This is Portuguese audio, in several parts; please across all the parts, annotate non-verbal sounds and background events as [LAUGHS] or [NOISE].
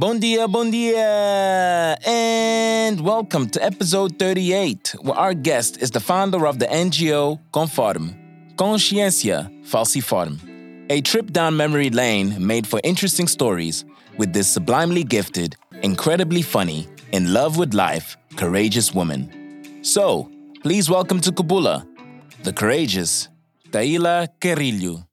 Bon dia, bon dia, and welcome to episode 38, where our guest is the founder of the NGO Conform, Consciência Falciform, a trip down memory lane made for interesting stories with this sublimely gifted, incredibly funny, in love with life, courageous woman. So, please welcome to Kubula, the courageous Taila Carrilho.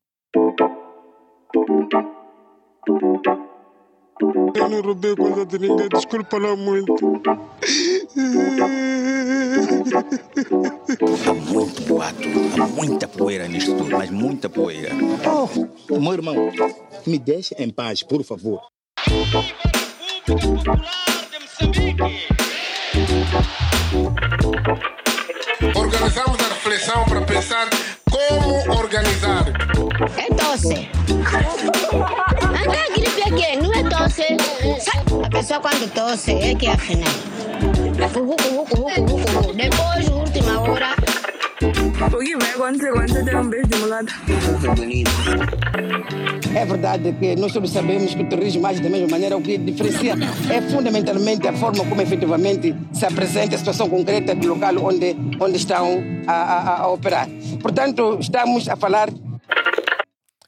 Eu não roubei coisa de ninguém, desculpa lá muito. Há muito boato, há muita poeira nisto tudo, mas muita poeira. Oh, meu irmão, me deixe em paz, por favor. Organizamos a reflexão para pensar como organizar. É tosse. Anda a gripe aqui, não é tosse. A pessoa quando tosse é que afinal. Cucu, cucu. Depois, última hora. O que vai acontecer quando você tem um beijo de mulata? É verdade que nós todos sabemos que o terrorismo age da mesma maneira, o que diferencia é fundamentalmente a forma como efetivamente se apresenta a situação concreta do local onde, onde estão a, a, a operar. Portanto, estamos a falar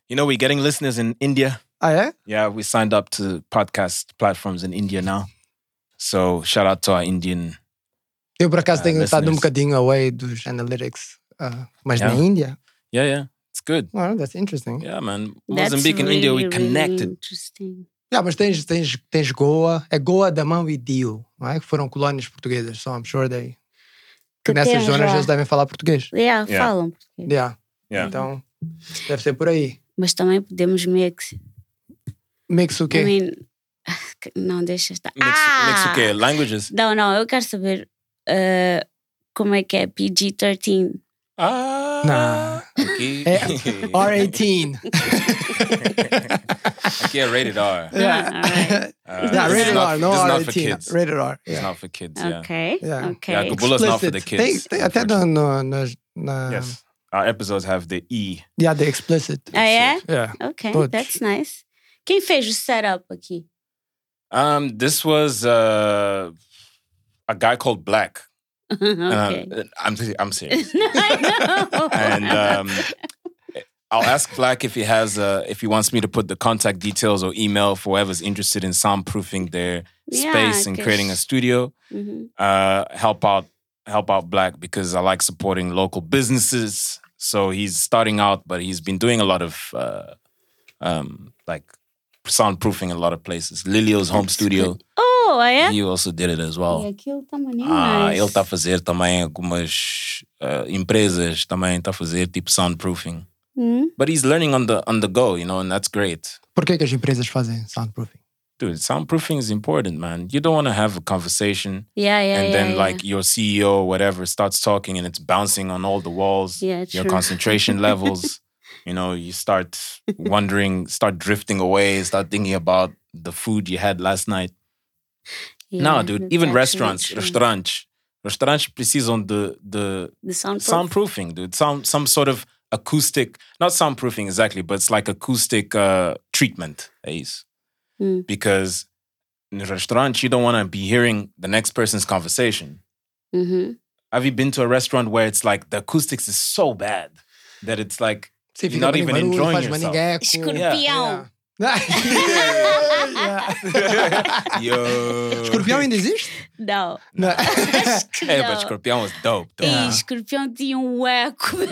You know, we're getting listeners in India. Ah, é? Yeah, we signed up to podcast platforms in India now. So shout out to our Indian. Eu, por acaso, Ah, tenho estado um bocadinho away dos analytics, ah, mas na Yeah. Índia. Yeah, yeah, it's good. Well, that's interesting. Yeah, man. That's Mozambique and India, we really, connected. Really interesting. Yeah, mas tens, tens, tens Goa, é Goa, Damão e Dio, não é? Que foram colónias portuguesas, so I'm sure they... Que nessas zonas lá. eles devem falar português. Yeah, Yeah. falam. português. Yeah. Yeah. Então, deve ser por aí. Mas também podemos mix. Mix o I quê? mean, [LAUGHS] não, deixa estar. Mix, ah! mix o quê? Languages? Não, não, eu quero saber uh, como é que é PG-13. Ah. Aqui. É [LAUGHS] R18. aqui é rated R. [LAUGHS] Yeah. Uh, yeah, rated not- R, no for R18. kids. Rated R. It's Yeah. not for kids, yeah. Ok, Yeah. ok. Yeah, Kubula's not for the kids. Tem, tem até no, no, na... Yes. Our episodes have the E. Yeah, the explicit. Ah, é? Yeah. Ok, Todos. that's nice. Quem fez o setup aqui? Um, this was uh, a guy called Black. [LAUGHS] Ok. I'm, I'm, I'm serious. [LAUGHS] I know. and um, I'll ask Black if he has, uh, if he wants me to put the contact details or email for whoever's interested in soundproofing their Yeah, space and creating a studio. Mhm. Uh, help out, help out Black because I like supporting local businesses. So he's starting out, but he's been doing a lot of uh, um, like soundproofing in a lot of places. Lilio's home studio, Oh, é? he also did it as E well. aquilo tá maneiro. Ah, nice. ele está a fazer também algumas uh, empresas também está a fazer tipo soundproofing. Hum? But he's learning on the on the go, you know, and that's great. Por que, que as empresas fazem soundproofing? Dude, soundproofing is important, man. You don't want to have a conversation Yeah, yeah, and yeah, then yeah. like your CEO or whatever starts talking and it's bouncing on all the walls. Yeah, true. your concentration [LAUGHS] levels. You know, you start wondering, start drifting away, start thinking about the food you had last night. Yeah, no, dude, even restaurants, true. restaurantes, restaurantes precisam de, de The soundproof. soundproofing, dude. Some some sort of acoustic, not soundproofing exactly, but it's like acoustic uh, treatment. É isso. Mm. Because in a restaurant, you don't want to be hearing the next person's conversation. Uhum. Have you been to a restaurant where it's like the acoustics is so bad that it's like Sim, you're not even enjoying faz yourself? manigueco. Escorpião. Yeah. [LAUGHS] Yo. Escorpião ainda existe? Não. Não. Acho [LAUGHS] que Hey, não. but Scorpion was dope, though. Ih, escorpião tinha um eco, meu.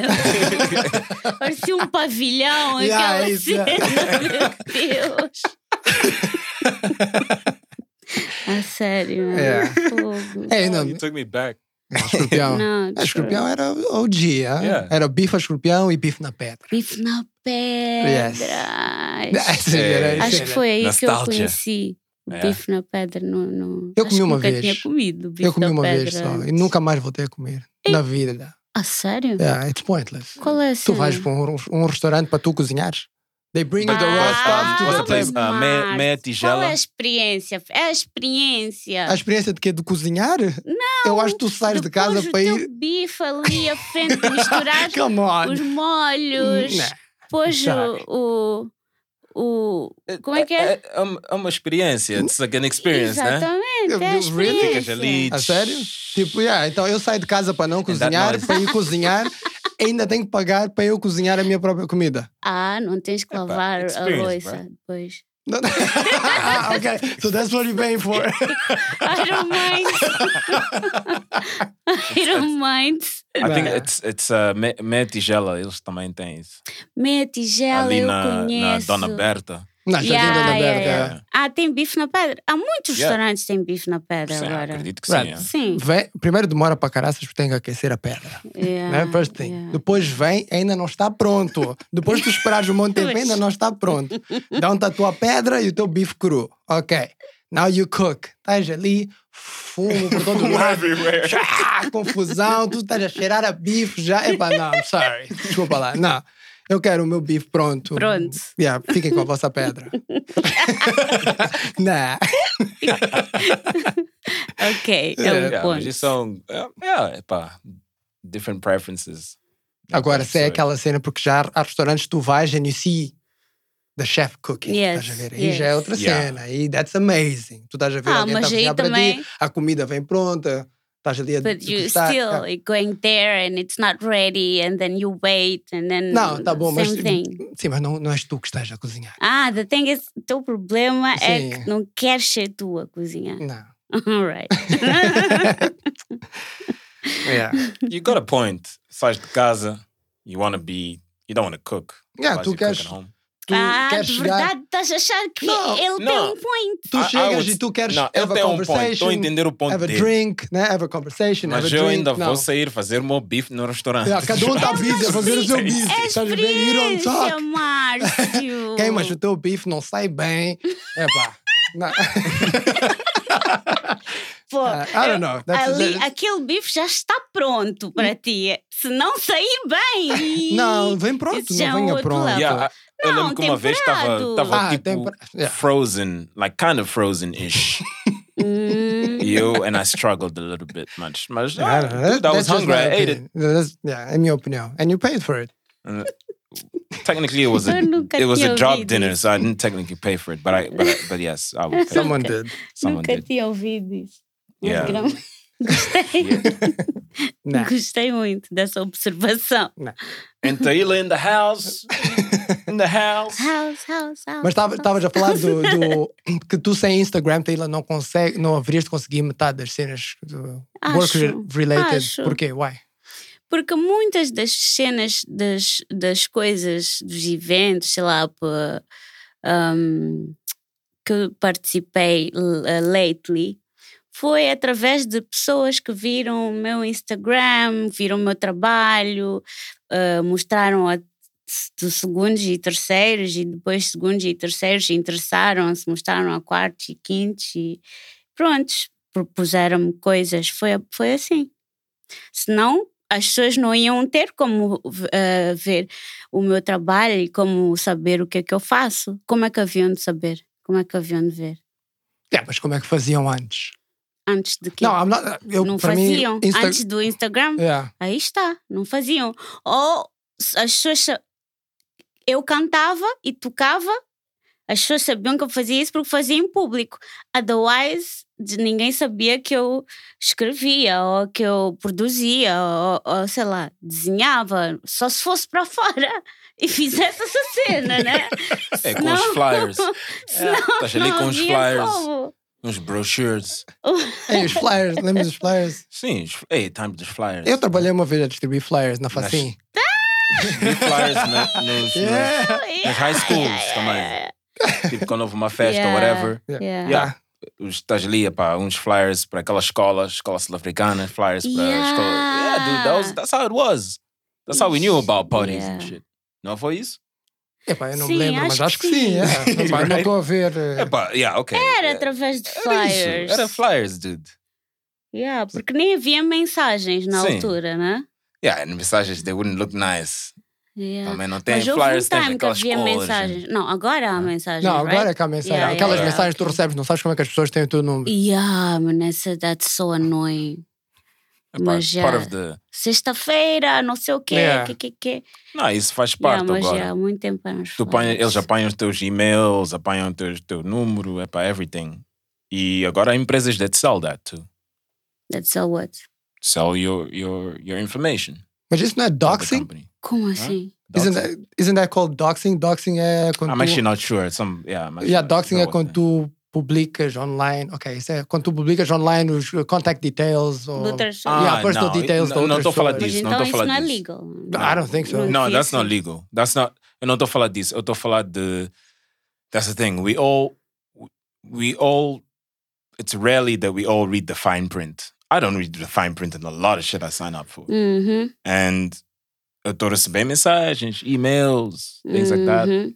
Parecia um pavilhão, Yeah, aquela isso, cena, yeah. meu [LAUGHS] Deus. A [LAUGHS] sério, mano. Yeah. Fogo. É, não, you took me back. escorpião. Não, A escorpião era OG, ah? Yeah. era bife a escorpião e bife na pedra. Bife na pedra. Yes. Acho, Era- acho que foi aí Nostalgia. que eu conheci o É. bife na pedra. No, no... Eu acho comi uma nunca vez. tinha comido bife Eu comi uma pedra vez só e nunca mais voltei a comer na vida. Ah, sério? Yeah, it's pointless. Qual é a Tu vais para um, um restaurante para tu cozinhares. They bring you the raw stuff to the place? Uh, meia, meia Qual tigela. é a experiência? É a experiência. A experiência de quê? De cozinhar? Não. Eu acho que tu sais de casa para o ir. bife ali à frente, misturar [LAUGHS] os molhos. Não. Sabe. o, o, o. Como é que é? É, é uma, é uma experiência, it's like an experience, né? Exatamente, é really Ficas experiência. ali. A sério? Tipo, yeah, então eu saio de casa para não cozinhar, para ir cozinhar, [LAUGHS] ainda tenho que pagar para eu cozinhar a minha própria comida. Ah, não tens que lavar a louça depois. [LAUGHS] Okay. So that's what you're paying for. [LAUGHS] I don't mind. [LAUGHS] I don't mind. I think it's, it's uh, me- meia tigela, eles também têm isso. Meia tigela, ali eu na, na conheço. Dona Berta. Não, já Yeah, Dona yeah, yeah. Ah, tem bife na pedra. Há muitos Yeah. restaurantes que têm bife na pedra Sim, agora. acredito que Right. sim. é. Sim. Vem, primeiro demora para caraças porque tem que aquecer a pedra. Yeah, né? First thing. yeah. Depois vem, ainda não está pronto. Depois tu esperares um monte de tempo, ainda não está pronto. Dão-te a tua pedra e o teu bife cru. Ok. Now you cook. Estás ali, fumo por todo lado. Everywhere. Confusão, tu estás a cheirar a bife já. Epá, não, I'm sorry. Desculpa lá. Não. Eu quero o meu bife pronto. Pronto. Yeah, fiquem com a vossa pedra. [LAUGHS] não. [LAUGHS] Ok, é um Yeah, ponto. mas são. é, Yeah, epá, different preferences. Agora, se é Pessoas. aquela cena, porque já há- restaurantes que tu vais and you see the chef cooking. Yes, estás a ver? Aí já é yes. outra Yeah. cena. Aí that's amazing. Tu estás a ver Ah, alguém está a aí cozinhar para também- ti, a comida vem pronta, estás ali a But you still like, going there and it's not ready and then you wait and then Não, tá bom, mas thing. sim, mas não, não és tu que estás a cozinhar. Ah, the thing is, o teu problema é Sim. que não queres ser tu a cozinhar. Não. [LAUGHS] Alright. [LAUGHS] Yeah. You got a point. Sais de casa, you want to be. You don't want to cook. Yeah, tu you cook queres- at home. Tu ah, queres de chegar, verdade, estás a achar que Não, ele tem não. um point. tu I- I chegas would- e tu queres Não, ele have a tem um point. conversation, Estou a entender o ponto have a dele. drink, né? have a conversation, Mas have a eu drink. ainda não. vou sair fazer o meu bife no restaurante. Yeah, cada um [LAUGHS] está busy a fazer o seu bife. É a experiência. Márcio. [LAUGHS] Quem, mas o teu bife não sai bem. Epá. Não. [LAUGHS] Pô, Uh, I don't know. That's- ali, that's- aquele bife já está pronto para ti. Se não sair bem. Não, vem pronto, não é venha pronto. Yeah, I- eu Não, lembro que uma vez estava temperado. Ah, tipo tempera- yeah. frozen, like kind of frozen-ish. Hum, [LAUGHS] e eu, and I struggled a little bit much. Mas I ah, don't dude, I was hungry, I ate it. That's- yeah, é minha opinião. And you paid for it. Technically, it was a it was a job ouvido dinner, so I didn't technically pay for it. But I, but, I, but yes, I would pay. Someone Nunca- did. Someone Nunca did. tinha ouvido isso. Mas Yeah. gra- Gostei. [LAUGHS] Nah. Gostei muito dessa observação. And Taylor in the house, [LAUGHS] in the house. House, house, house. Mas tava- estavas a falar do, do- [LAUGHS] que tu sem Instagram, Taylor, não consegue, não haverias de conseguir metade das cenas do work Acho, related. acho. Porquê? Why? Porque muitas das cenas, das, das coisas, dos eventos, sei lá, um, que participei uh, lately, foi através de pessoas que viram o meu Instagram, viram o meu trabalho, uh, mostraram a de segundos e terceiros e depois segundos e terceiros interessaram-se, mostraram a quartos e quintos e prontos, propuseram-me coisas, foi, foi assim. Senão as pessoas não iam ter como eh, ver o meu trabalho e como saber o que é que eu faço. Como é que haviam de saber? Como é que haviam de ver? Yeah, mas como é que faziam antes? Antes de que Não, not, eu, não para mim, faziam. Insta- Antes do Instagram, Yeah. aí está, não faziam. Ou as pessoas. Eu cantava e tocava, as pessoas sabiam que eu fazia isso porque fazia em público. Otherwise, ninguém sabia que eu escrevia, ou que eu produzia, ou, ou sei lá, desenhava. Só se fosse para fora [LAUGHS] e fizesse essa cena, né? [LAUGHS] É, com Senão- os flyers. [LAUGHS] Estás ali com os flyers. como. Uns brochures. Ei, os flyers, lembras dos flyers? Sim, hey, time dos flyers. Eu trabalhei uma vez a distribuir flyers na Facim. Vi flyers na- nos, Yeah. [LAUGHS] nos, nos high schools também. [LAUGHS] Tipo, quando houve uma festa ou Yeah, whatever. yeah. Yeah. Os, estás ali, pá, uns flyers para aquela escola, escola sul-africana, flyers para a escola. Yeah, dude, that was, that's how it was. That's how we knew about parties and Yeah. shit. Não foi isso? Epá, eu não Sim, me lembro, acho mas acho que que sim. sim. yeah. [LAUGHS] Epá, Não Right. estou a ver. eh, É pá, yeah, ok. Era É, através de era flyers. isso, Era flyers, dude. Yeah, porque nem havia mensagens na Sim. altura, né? Yeah, and mensagens, they wouldn't look nice. Yeah. Também não tem Mas flyers, tem time que aquelas havia cores. mensagens. Não, agora há mensagens. Não, right? agora é que há mensagem. Yeah, Aquelas yeah, mensagens que tu yeah. recebes, não sabes como é que as pessoas têm o teu número. Yeah, man, essa, that's so annoying. É Mas part, part já- the. Sexta-feira, não sei o quê, Yeah. que, que, que. Não, isso faz Yeah, parte mas agora. já há muito tempo Tu apanha, eles apanham os teus e-mails, apanham o teu, teu número, é para everything. E agora há empresas that sell that too. That's all what? Sell your, your, your information. Mas isso não é of the doxing? company. Como assim? Isn't Doxing. that, isn't that called doxing? Doxing é quando I'm tu... actually not sure. Some, yeah, I'm Yeah, not doxing sure é what quando tu publicas online. Ok, isso é quando tu publicas online os uh, contact details ou... Ah, Yeah, personal não, details não, de não outras estou a falar pessoas. Mas disso, não então estou a isso falar não é disso. legal. I don't think so. No, that's not legal. That's not. Eu não estou a falar disso. Eu estou a falar de. That's the thing. We all, we all. It's rarely that we all read the fine print. I don't read the fine print in a lot of shit I sign up for. Uhum, And eu estou a receber mensagens, emails, things like that. Mm-hmm.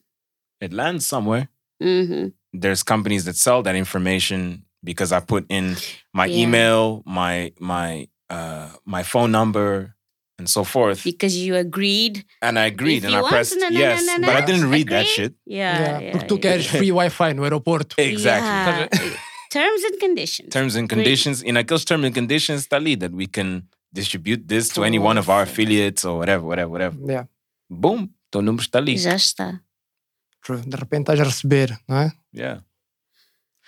It lands somewhere. uhum. There's companies that sell that information because I put in my Yeah. email, my my uh, my phone number, and so forth. Because you agreed. And I agreed If and I want, pressed no, no, no, yes, no, but I didn't read that shit. Yeah, Yeah, yeah, porque tu yeah. queres free Wi-Fi no aeroporto. Exactly. [LAUGHS] Yeah. Terms and conditions. Terms and conditions. In aqueles terms and conditions, está ali that we can distribute this to any one of our affiliates or whatever, whatever, whatever. Yeah. Boom, teu número está ali. Já está. True. De repente estás a receber, não é? Yeah.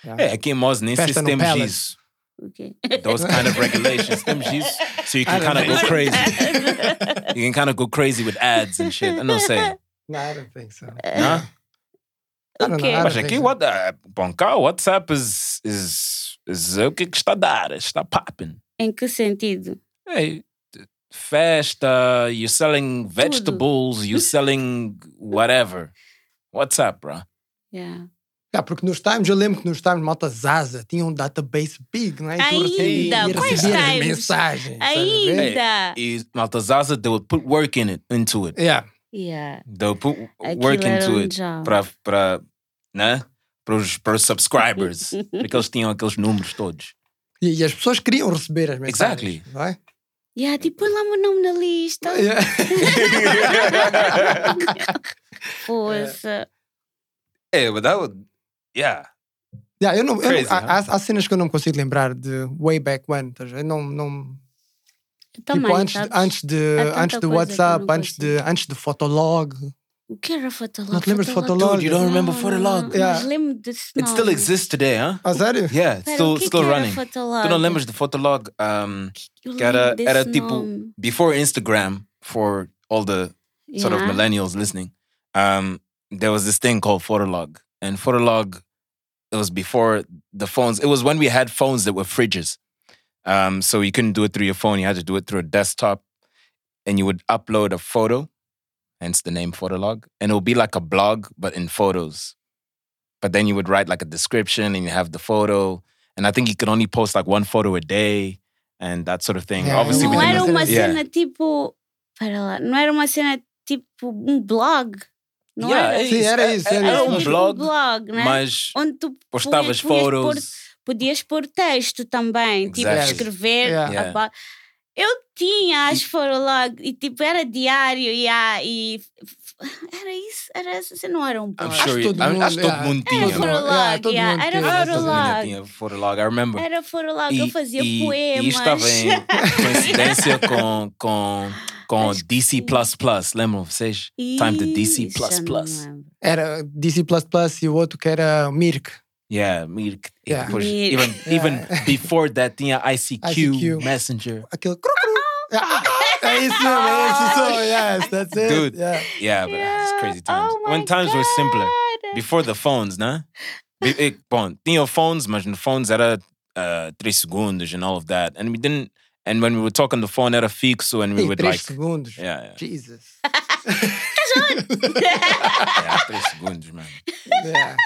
Yeah. É, aqui em Moz nem sei se temos Palace. isso. Okay. Those kind of regulations. [LAUGHS] temos isso. So you can kind of go so. crazy. [LAUGHS] You can kind of go crazy with ads and shit. I não sei. No, I don't think so. Não? I. Okay. I don't Mas aqui, so. what the, bom, cá, o WhatsApp is, is, is o que que está a dar, está popping. Em que sentido? Hey, festa, you're selling vegetables, you're [LAUGHS] selling whatever. What's up, bro? Yeah. Yeah, porque nos times, eu lembro que nos times, malta Zaza tinha um database big, não é? Ainda, e quais times? mensagens. Ainda. E Malta Zaza, they would put work in it, into it. Yeah. Yeah. They would put Aquilo work into um it para, né? Para os, para os subscribers. [LAUGHS] porque eles tinham aqueles números todos. E, e as pessoas queriam receber as mensagens. Exactly. Não é? Yeah, tipo, põe lá o meu nome na lista. [LAUGHS] Yeah. [LAUGHS] Força. É, but that would, yeah. Yeah, eu não, eu não- Crazy, há, huh? há- há cenas que eu não consigo lembrar de way back when. a ver? não, não, Também, tipo, antes, sabes? antes de, antes eu WhatsApp, antes de, antes do Fotolog. O que era Fotolog? Não te lembras de Fotolog? Dude, you don't remember Não, Fotolog? não, Yeah. Mas lembro desse It still exists today, huh? Ah, sério? Yeah, it's Pera, still, que still que running. Fotolog? Tu não lembras de Fotolog? Um, Eu que era, era tipo, nome. before Instagram, for all the sort of millennials listening, um, there was this thing called Fotolog. And Fotolog, it was before the phones. It was when we had phones that were fridges. Um, so you couldn't do it through your phone. You had to do it through a desktop. And you would upload a photo, hence the name Fotolog. And it would be like a blog, but in photos. But then you would write like a description and you have the photo. And I think you could only post like one photo a day and that sort of thing. Yeah, Obviously, we Não didn't era uma Yeah. cena tipo. Pera lá, não era uma cena tipo um blog. Não Yeah, era? é Sim, isso. era isso, era Era isso. um tipo blog, um blog, né? mas Onde tu postavas punhas fotos. Pôr, podias pôr texto também, tipo Exactly. escrever. Yeah. Eu tinha as Fotolog e tipo era diário yeah, e. Era isso, era você não era um blog. sure todo you, I- mundo, acho que todo mundo Era tinha. Todo mundo- Fotolog, yeah, todo yeah, mundo era Todo Fotolog. tinha Fotolog, I remember. Era Fotolog, eu fazia e, poemas. E estava em [LAUGHS] coincidência com, com, com Acho que DC++, sim. lembram vocês? Time to DC++. Era DC e o outro que era Mirk. Yeah, me, Yeah. depois, Me- even, Yeah. even before that tinha ICQ, ICQ. Messenger. Aquele. cru, cru. Ah, É isso mesmo, é esse som. Yes, that's it. Dude. Yeah. Yeah, but it's crazy times. Oh When my times were simpler. Before the phones, né? Be- eh, Bom, tinha phones, mas no phones era uh, 3 segundos and all of that. And we didn't, and when we would talk on the phone era fixo and we Ei, would três like, segundos. yeah, yeah, Jesus. [LAUGHS] [LAUGHS] yeah, 3 segundos, man. Yeah.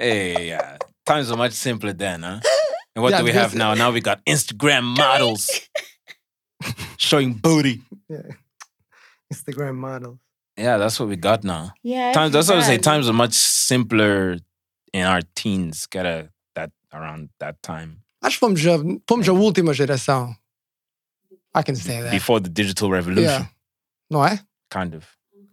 Hey, yeah. Times were much simpler then, huh? [LAUGHS] And what Yeah, do we because- have now? Now we got Instagram models [LAUGHS] showing booty. Yeah. Instagram models. Yeah, that's what we got now. Yeah, Times, that's what I say. Times are much simpler in our teens. Get a that around that time Acho que fomos a, fomos a última geração. I can say that. before the digital revolution, Yeah. Não é? kind of.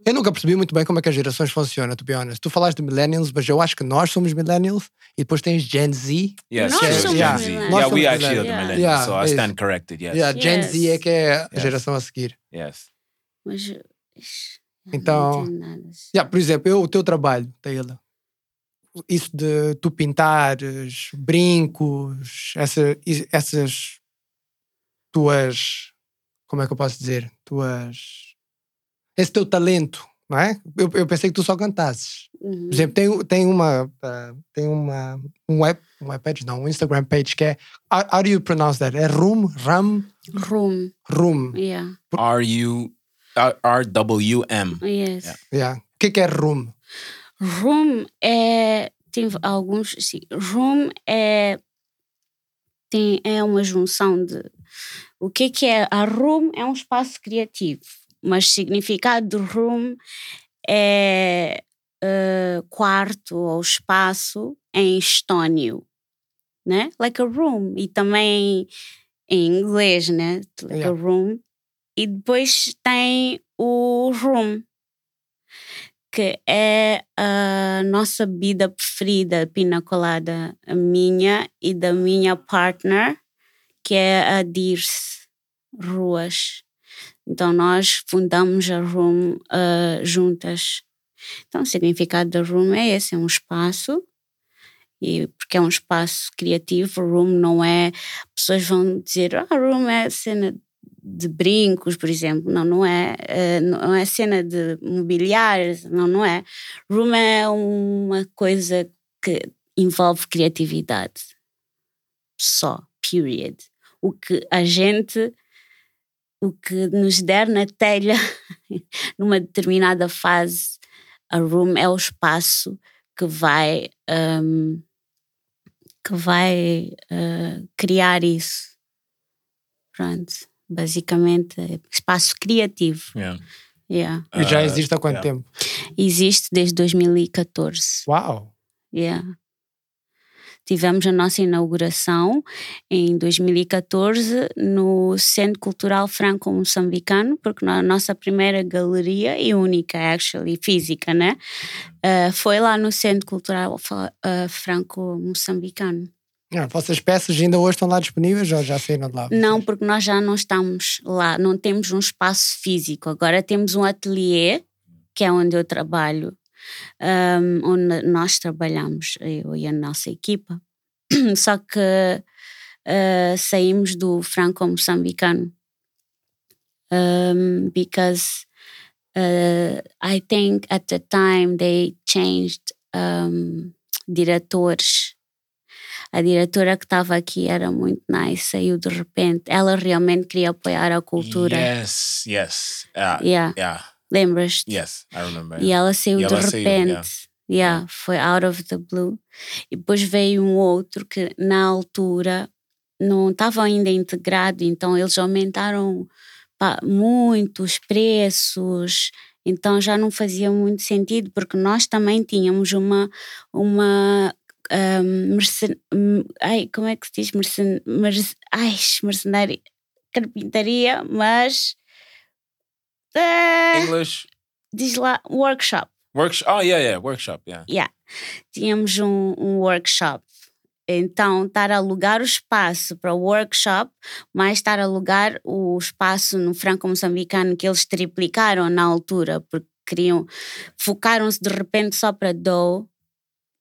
Eu nunca percebi muito bem como é que as gerações funcionam, to be honest. Tu falaste de millennials, mas eu acho que nós somos millennials e depois tens Gen Z. Yes, Nós true, somos Gen Z. Yeah, we actually are the millennials. Yeah, so I is- stand corrected. Yes. Yeah, Gen Z Yes. é que é a Yes. geração a seguir. Yes. Mas. Então-. Yeah, por exemplo, eu, o teu trabalho, Taylor, isso de tu pintares brincos, essa, essas tuas. Como é que eu posso dizer? Tuas. Esse teu talento, não é? Eu, eu pensei que tu só cantasses. Uhum. Por exemplo, tem, tem uma. ah, tem uma. Um web. Um web page, não, um Instagram page que é. How, how do you pronounce that? É Room? Ram? Room. Room. Yeah. R U R R W M. Yes. Yeah. Yeah. O que é que é Room? Room é. Tem alguns. Sim. Room é. Tem, é uma junção de. O que, que é? A room é um espaço criativo, mas o significado de room é eh, quarto ou espaço em estónio, né? Like a room. E também em inglês, né? Like a Yeah. room. E depois tem o room, que é a nossa bebida preferida, pina colada, a minha e da minha partner, que é a Dirce Ruas. Então nós fundamos a Room ah, juntas. Então o significado da Room é esse, é um espaço e porque é um espaço criativo, room não é. Pessoas vão dizer, ah, room é cena de brincos, por exemplo. Não, não é. eh, Não é cena de mobiliários, não, não é. Room é uma coisa que envolve criatividade. Só, period. O que a gente. O que nos der na telha [LAUGHS] numa determinada fase, a room é o espaço que vai hum, que vai eh, criar isso. Pronto, basicamente é espaço criativo. Yeah. Yeah. E já Uh, existe há quanto yeah. tempo? Existe desde 2014. Uau! Yeah. Tivemos a nossa inauguração em 2014 no Centro Cultural Franco-Moçambicano, porque na nossa primeira galeria e única, actually, física, né? Uh, foi lá no Centro Cultural uh, Franco-Moçambicano. Ah, vossas peças ainda hoje estão lá disponíveis ou já saíram de lá? Não, porque nós já não estamos lá, não temos um espaço físico. Agora temos um ateliê, que é onde eu trabalho, um, onde nós trabalhamos, eu e a nossa equipa. [CLEARS THROAT] Só que uh, saímos do franco-moçambicano. Um, because uh, I think at the time they changed um, diretores a diretora que estava aqui era muito nice, saiu de repente. Ela realmente queria apoiar a cultura. Yes, yes. Uh, Yeah. yeah. Lembras-te? Yes, I remember. E ela saiu E de ela saiu, repente. yeah. Yeah, foi out of the blue. E depois veio um outro que na altura não estava ainda integrado, então eles aumentaram pá, muito os preços, então já não fazia muito sentido, porque nós também tínhamos uma, uma um, mercen- hum, ai, como é que se diz? Mercen, merce, ai, mercenaria, carpintaria, mas ah, English diz lá workshop. Workshop. Oh yeah, yeah, workshop. Yeah. Yeah. Tínhamos um, um workshop. Então, estar a alugar o espaço para o workshop, mais estar a alugar o espaço no franco-moçambicano que eles triplicaram na altura, porque queriam, focaram-se de repente só para Doe,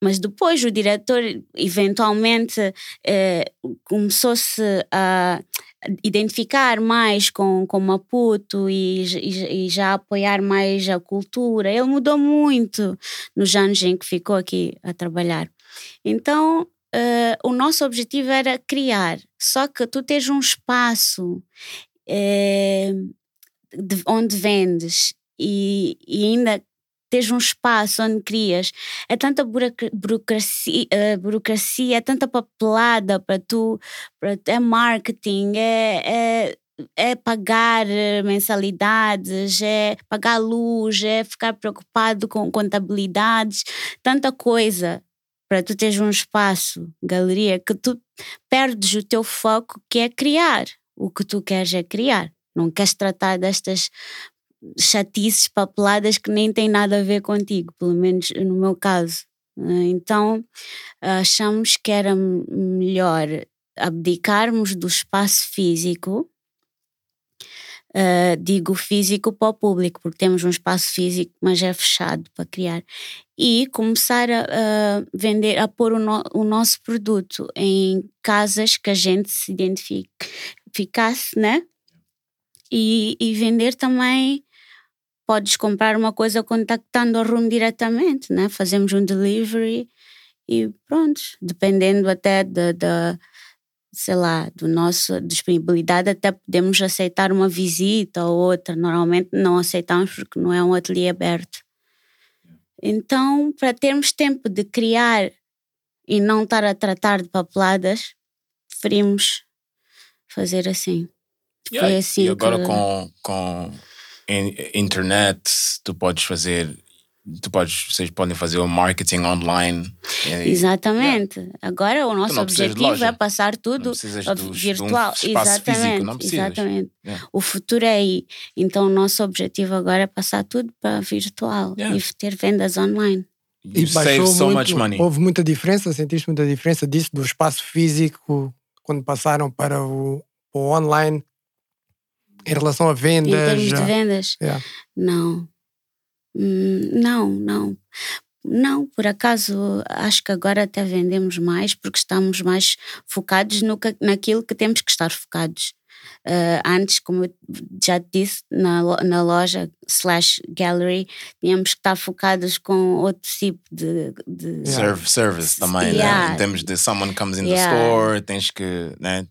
mas depois o diretor eventualmente eh, começou-se a identificar mais com, com Maputo e, e, e já apoiar mais a cultura. Ele mudou muito nos anos em que ficou aqui a trabalhar. Então, eh, o nosso objetivo era criar, só que tu tens um espaço eh, de- onde vendes e, e ainda tens um espaço onde crias, é tanta burocracia, eh, burocracia é tanta papelada para tu, para é marketing, é, é, é pagar eh, mensalidades, é pagar luz, é ficar preocupado com contabilidades, tanta coisa para tu teres um espaço, galeria, que tu perdes o teu foco que é criar. O que tu queres é criar. Não queres tratar destas chatices papeladas que nem têm nada a ver contigo, pelo menos no meu caso. Eh, Então achamos que era melhor abdicarmos do espaço físico, eh, digo físico para o público, porque temos um espaço físico, mas é fechado para criar, e começar a, vender, a pôr o, no- o nosso produto em casas que a gente se identificasse, né? E, e vender também. Podes comprar uma coisa contactando a room diretamente, né? Fazemos um delivery e pronto, dependendo até da, da sei lá, do nosso disponibilidade, até podemos aceitar uma visita ou outra. Normalmente não aceitamos porque não é um ateliê aberto. Então, para termos tempo de criar e não estar a tratar de papeladas, preferimos fazer assim. Foi assim e agora que- com, com internet, tu podes fazer. Tu podes, vocês podem fazer o marketing online. e- Exatamente. Agora o nosso objetivo é passar tudo um virtual. espaço exatamente. físico, não precisas. exatamente. Yeah. O futuro é aí. Então o nosso objetivo agora é passar tudo para virtual Yeah. e ter vendas online. E You save baixou so muito, much money. Houve muita diferença, sentiste muita diferença disso, do espaço físico, quando passaram para o, o online, em relação a vendas? em termos já- de vendas, Yeah. não. Hum, Não, não. Não, por acaso acho que agora até vendemos mais porque estamos mais focados no que- naquilo que temos que estar focados. Ah, antes, como eu já te disse, na, na loja slash gallery, tínhamos que estar focados com outro tipo de. de Serve, service também, né? Yeah. Em termos de someone comes in the Yeah. store, tens que né,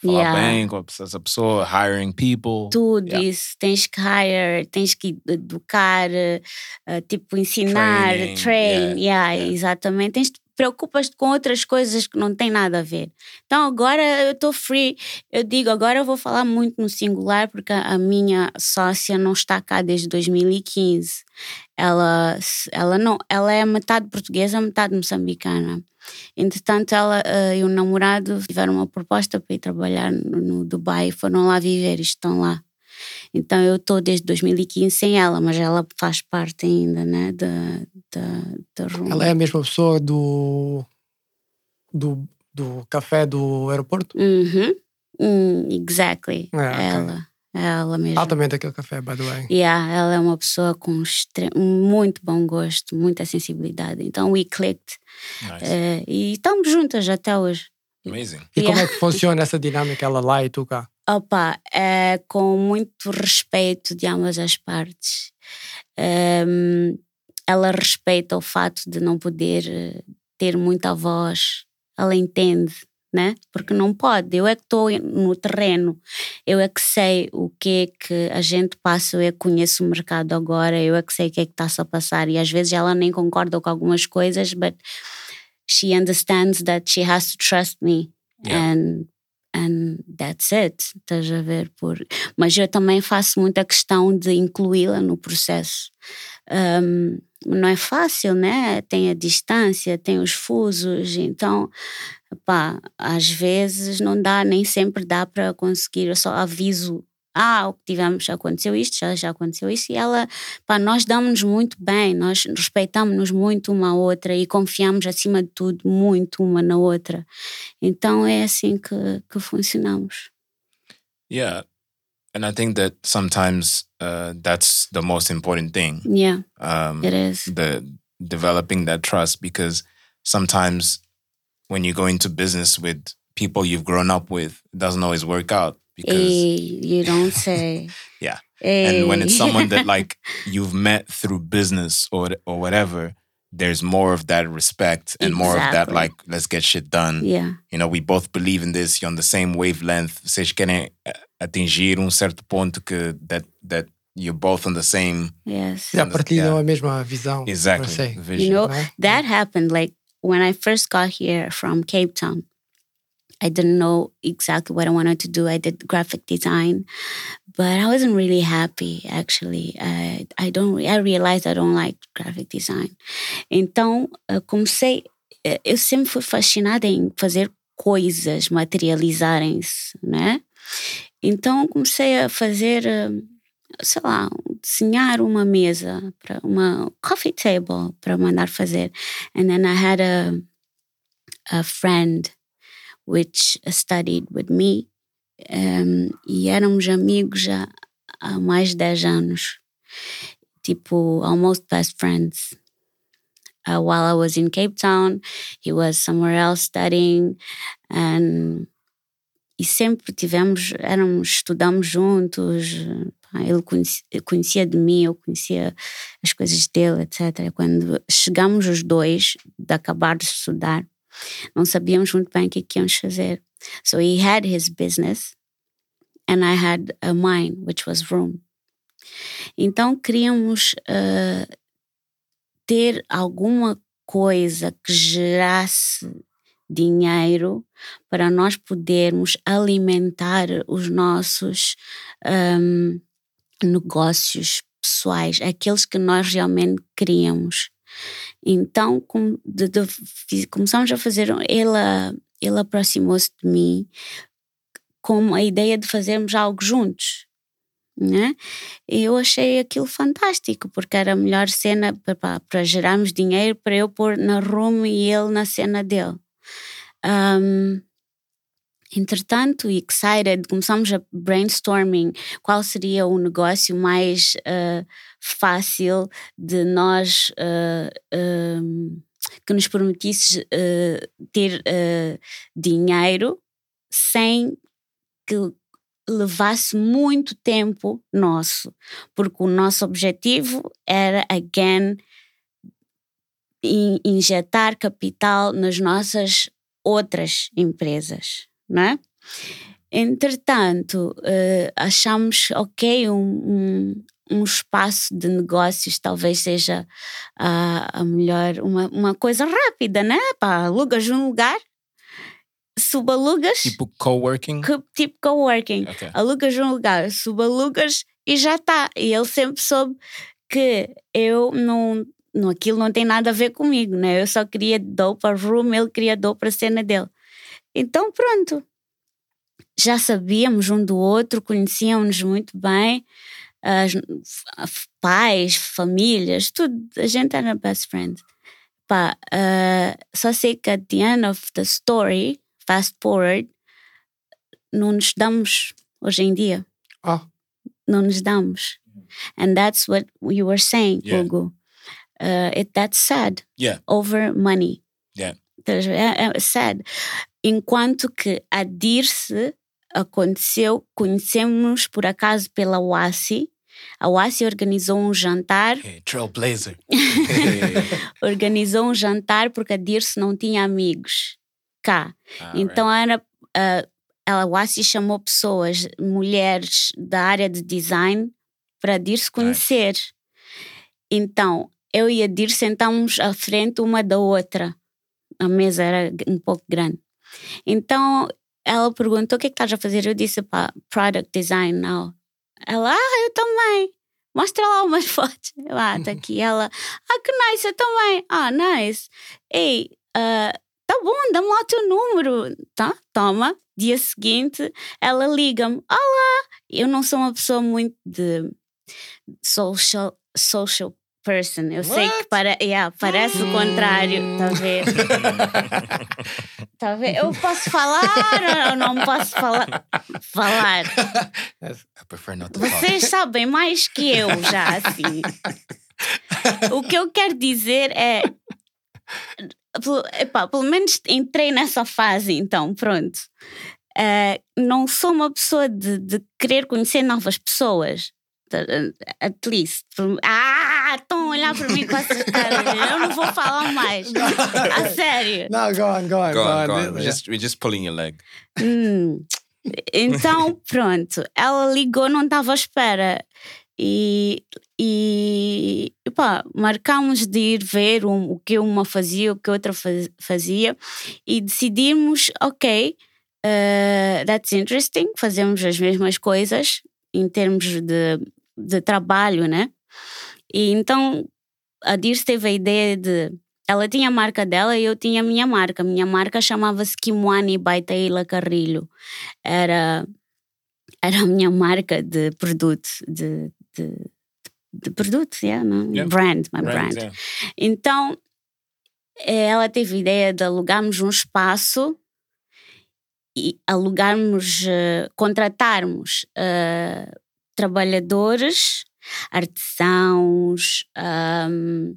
falar Yeah. bem com essa pessoa, hiring people. tudo Yeah. isso. Tens que hire, tens que educar, eh, tipo, ensinar, Training, train, yeah, yeah, exatamente. Tens, preocupas-te com outras coisas que não têm nada a ver. Então agora eu estou free. Eu digo, agora eu vou falar muito no singular porque a, a minha sócia não está cá desde 2015. Ela, ela, não, ela é metade portuguesa, metade moçambicana. Entretanto, ela eh, e o namorado tiveram uma proposta para ir trabalhar no, no Dubai, foram lá viver e estão lá. Então eu estou desde 2015 sem ela, mas ela faz parte ainda, né, da, da, da Roma. Ela é a mesma pessoa do, do, do café do aeroporto? Uhum. Hum, exactly. É. Ela. É ela mesma. Altamente aquele café, by the way. Yeah, ela é uma pessoa com extre- muito bom gosto, muita sensibilidade. Então we clicked. Nice. eh, e estamos juntas até hoje. Amazing. E como Yeah. é que funciona essa dinâmica, ela lá e tu cá? Opa, é com muito respeito de ambas as partes. Ehm, ela respeita o fato de não poder eh, ter muita voz. Ela entende, né? Porque não pode. Eu é que estou no terreno. Eu é que sei o que é que a gente passa. Eu é que conheço o mercado agora. Eu é que sei o que é que está-se a passar. E às vezes ela nem concorda com algumas coisas, but she understands that she has to trust me. Yeah. And and that's it, estás a ver? Por... Mas eu também faço muita questão de incluí-la no processo. Um, não é fácil, né? Tem a distância, tem os fusos, então, pá, às vezes não dá, nem sempre dá para conseguir. Eu só aviso. Ah, o que tivemos, já aconteceu isto, já, já aconteceu isso, e ela, pá, nós damos-nos muito bem, nós respeitamos-nos muito uma à outra e confiamos acima de tudo muito uma na outra. Então é assim que, que funcionamos. Yeah. And I think that sometimes uh, that's the most important thing. Yeah, Um, it is. the developing that trust because sometimes when you go into business with people you've grown up with, it doesn't always work out because Hey, you don't [LAUGHS] say. Yeah. Hey. and when it's someone that like [LAUGHS] you've met through business or or whatever, there's more of that respect and more of that like let's get shit done. yeah, You know, we both believe in this. You're on the same wavelength. Vocês querem eh, atingir um certo ponto que that that you're both on the same yes. Já partilham Yeah. a mesma visão. exactly per vision. You know, that happened like when I first got here from Cape Town. I didn't know exactly what I wanted to do. I did graphic design, but I wasn't really happy actually. I, I don't I realized I don't like graphic design. Então, comecei eh, eu sempre fui fascinada em fazer coisas materializarem-se, né? Então comecei a fazer eh, sei lá, desenhar uma mesa para uma coffee table para mandar fazer. And then I had a a friend which studied with me um, e éramos amigos já há mais de 10 anos. Tipo, almost best friends. Uh, while I was in Cape Town, he was somewhere else studying and e sempre tivemos, éramos, estudamos juntos, ele conhecia, conhecia, de mim, eu conhecia as coisas dele, etc. Quando chegamos os dois de acabar de estudar, não sabíamos muito bem o que, que íamos fazer. So he had his business and I had a mine, which was room. Então queríamos uh, ter alguma coisa que gerasse dinheiro para nós podermos alimentar os nossos um, negócios pessoais, aqueles que nós realmente queríamos. Então com, de, de, começamos a fazer, ela, ele aproximou-se de mim com a ideia de fazermos algo juntos. Né? Eu achei aquilo fantástico, porque era a melhor cena para, para gerarmos dinheiro para eu pôr na room e ele na cena dele. Um, entretanto, excited, começamos a brainstorming qual seria o negócio mais uh, fácil de nós uh, que nos permitisse uh, ter dinheiro sem que levasse muito tempo nosso, porque o nosso objetivo era, again, injetar capital nas nossas outras empresas, não é? Entretanto, uh, achamos, ok, um, um, um, espaço de negócios talvez seja uh, a melhor, uma, uma coisa rápida, né? Pá, alugas um lugar, subalugas. Tipo coworking? Que, tipo coworking. Okay. Alugas um lugar, subalugas e já está. E ele sempre soube que eu não, não. Aquilo não tem nada a ver comigo, né? Eu só queria dou para room, ele queria dou para a cena dele. Então, pronto. Já sabíamos um do outro, conhecíamos muito bem. As, pais, famílias, tudo. A gente era best friend. Pá, uh, só sei que at the end of the story, fast forward, não nos damos hoje em dia. Oh. Não nos damos. And that's what you were saying, Yeah. Hugo. Uh, it, that's sad. Yeah. Over money. Yeah. É, é sad. Enquanto que a Dirce aconteceu, conhecemos por acaso pela WASI. A WASI organizou um jantar Hey, trailblazer. [LAUGHS] organizou um jantar porque a Dirce não tinha amigos cá. Ah, então era uh, ela Wassi chamou pessoas, mulheres da área de design para a Dirce conhecer. Então eu e a Dirce sentámos à frente uma da outra. A mesa era um pouco grande. Então ela perguntou o que é que estás a fazer? Eu disse pá, product design now. Ela, ah, eu também. Mostra lá umas [LAUGHS] fotos. Eu, ah, tá aqui. Ela, ah, que nice, eu também. Ah, nice. Ei, uh, tá bom, dá-me lá o teu número. Tá, toma. Dia seguinte, ela liga-me. Olá! Eu não sou uma pessoa muito de social, social person. Eu sei que para, yeah, parece o contrário, tá a ver? [LAUGHS] tá a ver? Eu posso falar ou não posso falar? Falar. I prefer not to talk. Vocês sabem mais que eu já, assim. O que eu quero dizer é. pelo- Epá, pelo menos entrei nessa fase, então, pronto. Eh, não sou uma pessoa de, de querer conhecer novas pessoas. At least. Ah, olhar para mim com essas caras. Eu não vou falar mais. A sério. No, go on, go on, Go on, go on. We're just, we're just pulling your leg. Hum. Então, pronto, ela ligou, não estava à espera. E, e pá, marcámos de ir ver um- o que uma fazia, o que outra faz- fazia, e decidimos: ok, uh, that's interesting, fazemos as mesmas coisas em termos de, de trabalho, né? E então a Dirce teve a ideia de. Ela tinha a marca dela e eu tinha a minha marca. Minha marca chamava-se Kimwani by Taylor Carrilho. Era, era a minha marca de produto, de, de, de produto, yeah, não? Yeah. brand, my Brands, brand. yeah. Então, ela teve a ideia de alugarmos um espaço e alugarmos, eh, contratarmos eh, trabalhadores, artesãos, ahm,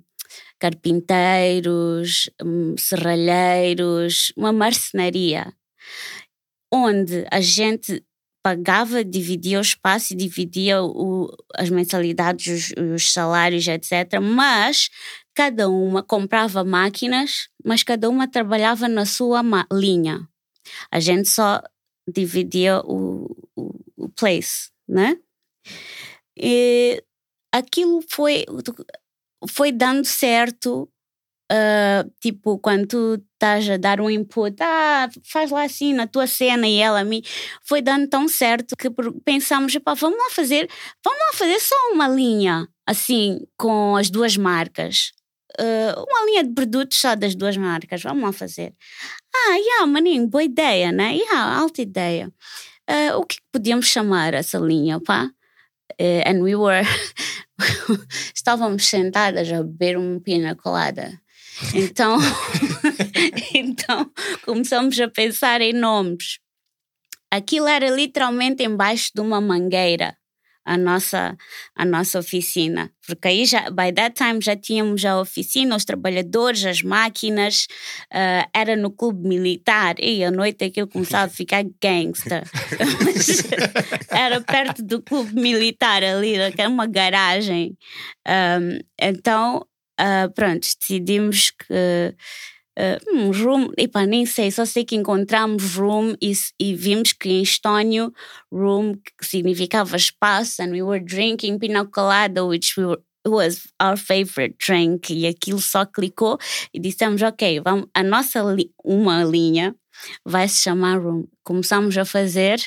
carpinteiros, hum, serralheiros, uma marcenaria, onde a gente pagava, dividia o espaço e dividia o- as mensalidades, os, os salários, etc. Mas cada uma comprava máquinas, mas cada uma trabalhava na sua linha. A gente só dividia o, o, o place, né? E aquilo foi, foi dando certo. ah, tipo, quando tu estás a dar um input, ah, faz lá assim na tua cena e ela mim, foi dando tão certo que epá, vamos lá fazer, vamos lá fazer só uma linha assim com as duas marcas. Ah, uma linha de produtos só das duas marcas, vamos lá fazer. Ah, yeah, maninho, boa ideia, né? Yeah, alta ideia. Ah, o que podíamos chamar essa linha, pá? Eh, and we were [LAUGHS] estávamos sentadas a beber uma pina colada. Então, [LAUGHS] [LAUGHS] então começamos a pensar em nomes. Aquilo era literalmente embaixo de uma mangueira, a nossa, a nossa oficina. Porque aí já, by that time já tínhamos a oficina, os trabalhadores, as máquinas, ah, era no clube militar. E à noite aquilo começava a ficar gangster. [LAUGHS] Era perto do clube militar ali, era uma garagem. Ahm, então, ah, pronto, decidimos que ah, um room, epá, nem sei, só sei que encontramos room e, e vimos que em estónio room que significava espaço and we were drinking pina colada which we were, was our favorite drink e aquilo só clicou e dissemos ok, vamos, a nossa li- uma linha vai se chamar room. Começamos a fazer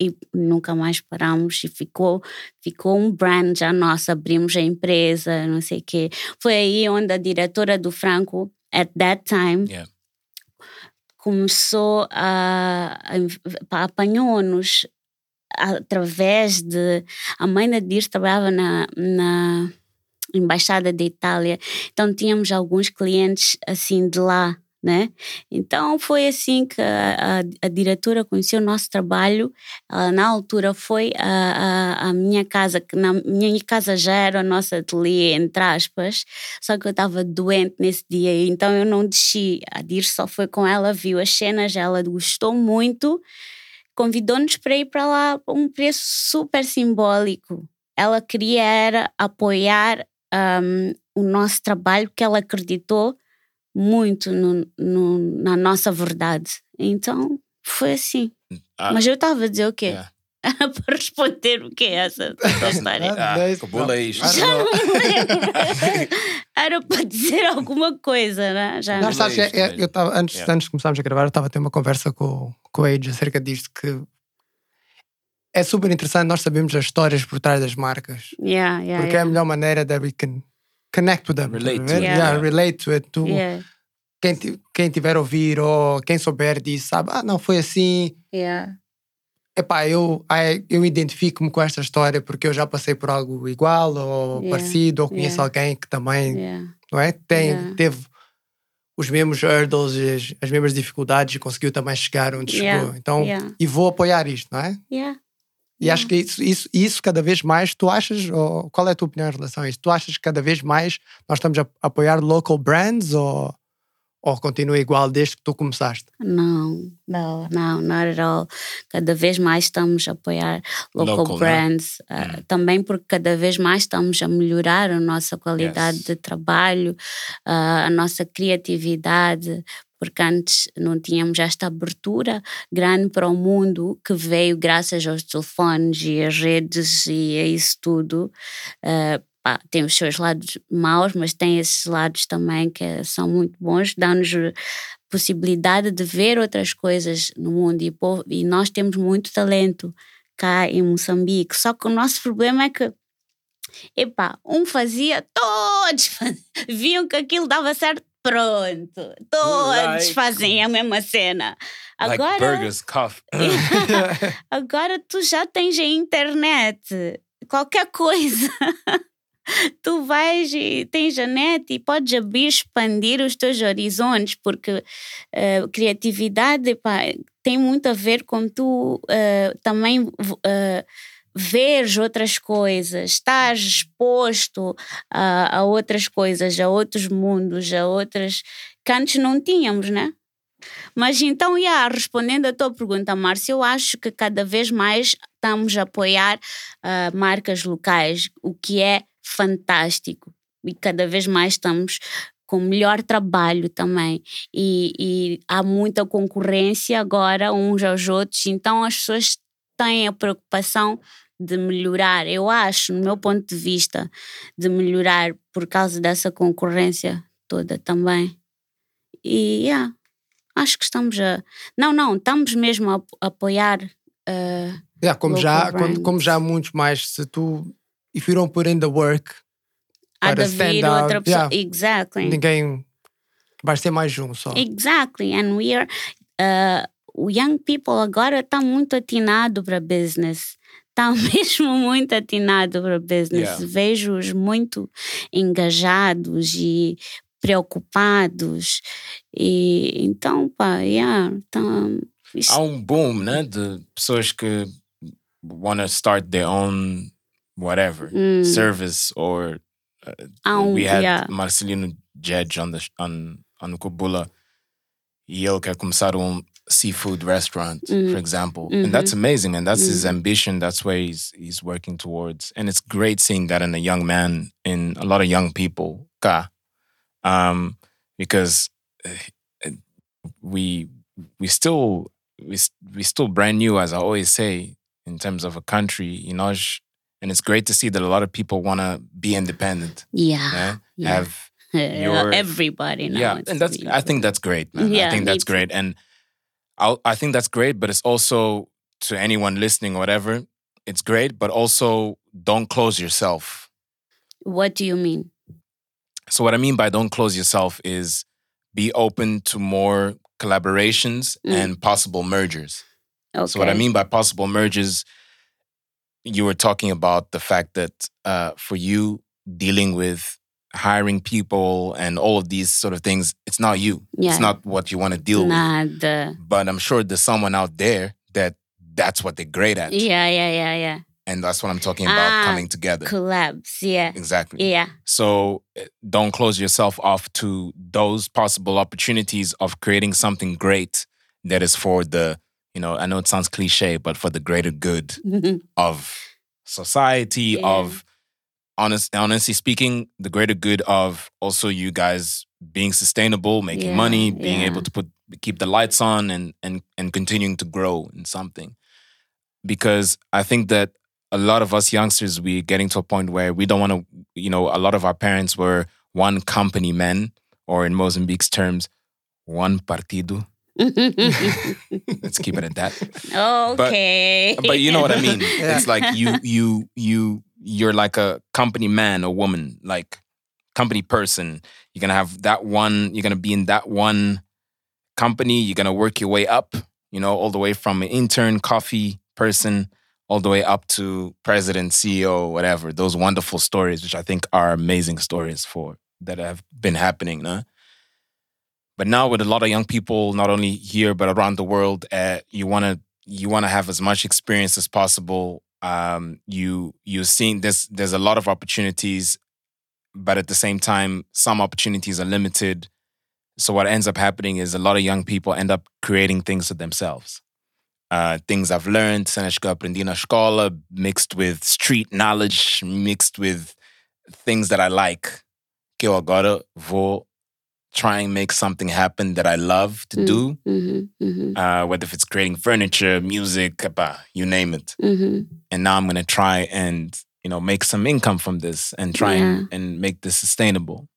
e nunca mais paramos e ficou ficou um brand já nosso, abrimos a empresa, não sei o quê. Foi aí onde a diretora do Franco, at that time, Yeah. começou a, a apanhou-nos através de a mãe da Dir trabalhava na, na embaixada da Itália, então tínhamos alguns clientes assim de lá, né? Então foi assim que a, a, a diretora conheceu o nosso trabalho. Ela, na altura foi a, a, a minha casa, que na minha casa já era o nosso ateliê, entre aspas, só que eu estava doente nesse dia, então eu não desci. A Dir só foi com ela, viu as cenas, ela gostou muito, convidou-nos para ir para lá a um preço super simbólico. Ela queria era apoiar um, o nosso trabalho, porque ela acreditou muito no, no- na nossa verdade. Então foi assim. Ah, Mas eu estava a dizer o quê? Era [LAUGHS] para responder o quê essa, [LAUGHS] essa história? Ah, Daí- cabula isto. Já não lembro. [LAUGHS] Era para dizer alguma coisa, né? Já Não, não. sabes, é- isto é- eu tava, antes, Yeah. antes de começarmos a gravar, eu estava a ter uma conversa com, com o Age acerca disto, que é super interessante nós sabemos as histórias por trás das marcas, Yeah, yeah, porque é a melhor maneira that we can connect with them. Relate tá to it, Yeah, yeah. relate to it. Tu, Yeah, quem, quem tiver a ouvir ou quem souber disso, sabe, ah, não foi assim. yeah. Epá, eu, eu identifico-me com esta história porque eu já passei por algo igual ou Yeah, parecido, ou conheço yeah. alguém que também yeah. não é? Tem, Yeah. Teve os mesmos hurdles, e as, as mesmas dificuldades e conseguiu também chegar onde Yeah, chegou. Então, yeah. e vou apoiar isto, não é? Yeah. E acho que isso, isso, isso cada vez mais, tu achas, ou qual é a tua opinião em relação a isso? Tu achas que cada vez mais nós estamos a apoiar local brands ou, ou continua igual desde que tu começaste? Não, não, não, not at all. Cada vez mais estamos a apoiar local, Local, né? brands, ah, também porque cada vez mais estamos a melhorar a nossa qualidade Yes. de trabalho, ah, a nossa criatividade, porque antes não tínhamos esta abertura grande para o mundo que veio graças aos telefones e às redes e a isso tudo. Ah, pá, tem os seus lados maus, mas tem esses lados também que são muito bons, dão-nos possibilidade de ver outras coisas no mundo e, e nós temos muito talento cá em Moçambique. Só que o nosso problema é que epá, um fazia, todos [LAUGHS] faziam, viam que aquilo dava certo, pronto, todos Like- fazem a mesma cena. Like Agora, burgers, coffee. [LAUGHS] agora tu já tens a internet. qualquer coisa. [LAUGHS] tu vais e tens a net e podes abrir, expandir os teus horizontes, porque uh, criatividade pá, tem muito a ver com tu uh, também uh, veres outras coisas, estás exposto a, a outras coisas, a outros mundos, a outras que antes não tínhamos, né? Mas então, yeah, respondendo à tua pergunta, Márcia, eu acho que cada vez mais estamos a apoiar uh, marcas locais, o que é fantástico. E cada vez mais estamos com melhor trabalho também. E, e, há muita concorrência agora uns aos outros, então as pessoas têm a preocupação de melhorar. Eu acho, no meu ponto de vista, de melhorar por causa dessa concorrência toda também. E yeah, acho que estamos a. Não, não, estamos mesmo a, apoiar. Uh, yeah, como, já, como, como já há muitos mais, se tu. If you don't put in the work. Há de vir outra pessoa. Yeah, exactly. Ninguém. Vai ser mais um só. Exactly. And we are. Uh, o young people agora está muito atinado para business. Está [LAUGHS] mesmo muito atinado para business. Yeah. Vejo-os muito engajados e preocupados. E então, pá, yeah, então, isto... Há um boom, né? De pessoas que want to start their own whatever mm. service or uh, um, we had yeah. Marcelino Jedge on the on on Kubula e ele quer começar um seafood restaurant, mm. for example, Mm-hmm. and that's amazing, and that's his Mm. ambition. That's where he's he's working towards, and it's great seeing that in a young man, in a lot of young people, ka, um, because uh, we we still we we still brand new, as I always say, in terms of a country, you know, and it's great to see that a lot of people want to be independent, Yeah. yeah, yeah. have [LAUGHS] your- Everybody now. yeah, and that's I think that's great, man. Yeah, I think that's great, and I'll, I think that's great. But it's also to anyone listening, or whatever, it's great. But also, don't close yourself. What do you mean? So what I mean by don't close yourself is be open to more collaborations Mm. and possible mergers. Okay. So what I mean by possible mergers, you were talking about the fact that uh, for you dealing with hiring people and all of these sort of things, it's not you. Yeah. It's not what you want to deal with. Nada. But I'm sure there's someone out there that that's what they're great at. Yeah, yeah, yeah, yeah. And that's what I'm talking about Ah, coming together. Collabs. Yeah. Exactly. Yeah. So uh, don't close yourself off to those possible opportunities of creating something great that is for the, you know, I know it sounds cliche, but for the greater good [LAUGHS] of society, Yeah. of honest, honestly speaking, the greater good of also you guys being sustainable, making Yeah, money, being yeah. able to put keep the lights on and and and continuing to grow in something. Because I think that a lot of us youngsters we're getting to a point where we don't want to you know a lot of our parents were one company men or in Mozambique's terms one partido [LAUGHS] let's keep it at that [LAUGHS] okay. but you know what I mean. [LAUGHS] Yeah. It's like you you you you're like a company man or woman, like company person. You're gonna have that one. You're gonna be in that one company. You're gonna work your way up. You know, all the way from an intern, coffee person, all the way up to president, CEO, whatever. Those wonderful stories, which I think are amazing stories for that have been happening. No? But now with a lot of young people, not only here but around the world, uh, you want to you want to have as much experience as possible. Um, you you're seeing there's there's a lot of opportunities, but at the same time, some opportunities are limited. So what ends up happening is a lot of young people end up creating things for themselves. Uh, things I've learned, cenas que eu aprendi na escola, mixed with street knowledge, mixed with things that I like. Que agora vou try and make something happen that I love to do hmm hmm uh, whether if it's creating furniture, music, epá, you name it. hmm And now I'm gonna try and you know make some income from this and try and, and make this sustainable.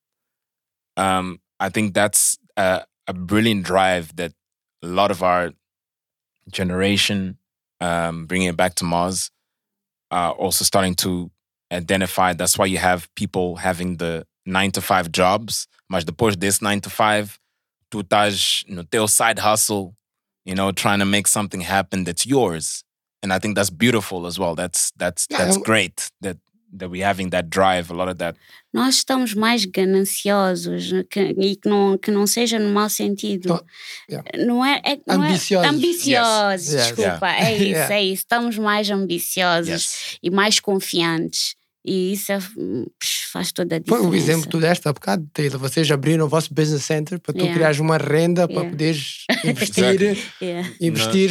Um, I think that's a, a brilliant drive that a lot of our generation, um, bringing it back to Mars, are also starting to identify. That's why you have people having the nine to five jobs, mas depois desse nine to five, tu estás no teu side hustle, you know, trying to make something happen that's yours. and I think that's beautiful as well. That's that's Yeah, that's great that that we're having that drive, a lot of that. Nós estamos mais gananciosos que, e que não, que não seja no mau sentido. Então, yeah. Não é, é- não é- Ambiciosos. ambiciosos, Yes. desculpa. É isso, Yeah. é isso. Estamos mais ambiciosos Yes. e mais confiantes. E isso é- faz toda a Foi diferença. o exemplo que tu deste há bocado, Taylor. Vocês abriram o vosso business center para tu Yeah. criares uma renda para Yeah. poderes [LAUGHS] investir, Yeah. investir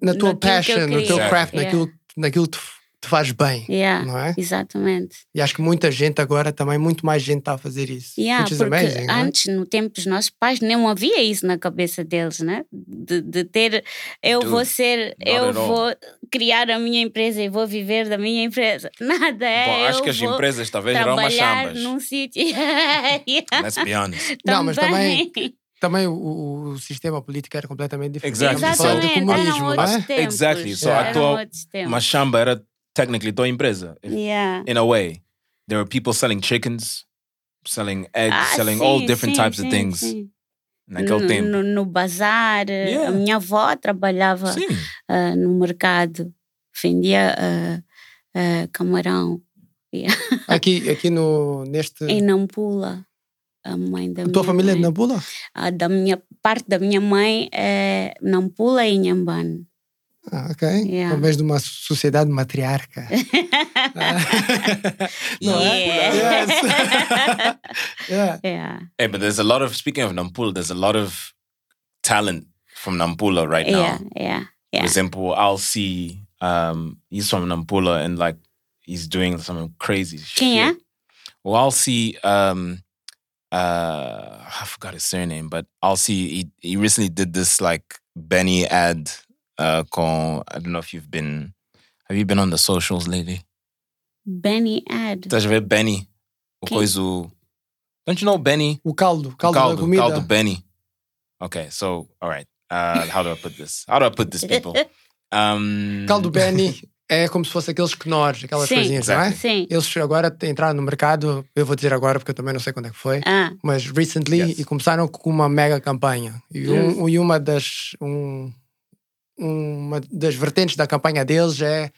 na tua passion, no teu craft, Yeah. naquilo, naquilo que te, faz bem. Yeah, Não é? Exatamente. E acho que muita gente agora, também muito mais gente está a fazer isso. Yeah, Which porque amazing. é? antes, no tempo dos nossos pais, não havia isso na cabeça deles, né? De, de ter, eu Dude, vou ser, eu vou criar a minha empresa e vou viver da minha empresa. [LAUGHS] Nada é. Bom, acho que as empresas talvez eram umas chambas. num sítio. [LAUGHS] Yeah, Let's be honest. Não, mas também- [LAUGHS] Também o, o sistema político era completamente diferente. Exactly. A falar do Exatamente, comunismo, não é? Exactly. So Yeah. a tua outros tempos. uma chamba era technically tua empresa. If- Yeah. In a way, there were people selling chickens, selling eggs, Ah, selling sim, all different sim, types of sim, things sim. naquele no, tempo. No, no bazar, Yeah. a minha avó trabalhava Sim. ah, no mercado, vendia ah, ah, camarão [LAUGHS] Aqui, aqui no, neste. em Nampula. A mãe da A tua família é de mãe. Nampula? A da minha parte da minha mãe é Nampula e Inhambane. Ah, ok. Yeah. Talvez de uma sociedade matriarca. [LAUGHS] [LAUGHS] Não é? Yeah. Yes. [LAUGHS] yeah. Yeah. Hey, but there's a lot of speaking of Nampula, there's a lot of talent from Nampula right now. Yeah, yeah, yeah. For example, I'll see um he's from Nampula and like he's doing some crazy Quem é? shit. Well, I'll see um uh I forgot his surname, but I'll see he he recently did this like Benny ad uh con I don't know if you've been have you been on the socials lately? Benny Ad. Tá Estás a ver Benny? O Quem? coisa o- Don't you know Benny? O caldo, O caldo, da caldo, comida. caldo Benny. Okay, so all right. Uh, how do I put this? How do I put this, people? Um, Caldo Benny é como se fosse aqueles knorrs, aquelas Sim. coisinhas, não é? Sim. Eles agora entraram no mercado, eu vou dizer agora porque eu também não sei quando é que foi, Ah, mas recently Yes. e começaram com uma mega campanha. E, um, e uma das um, uma das vertentes da campanha deles é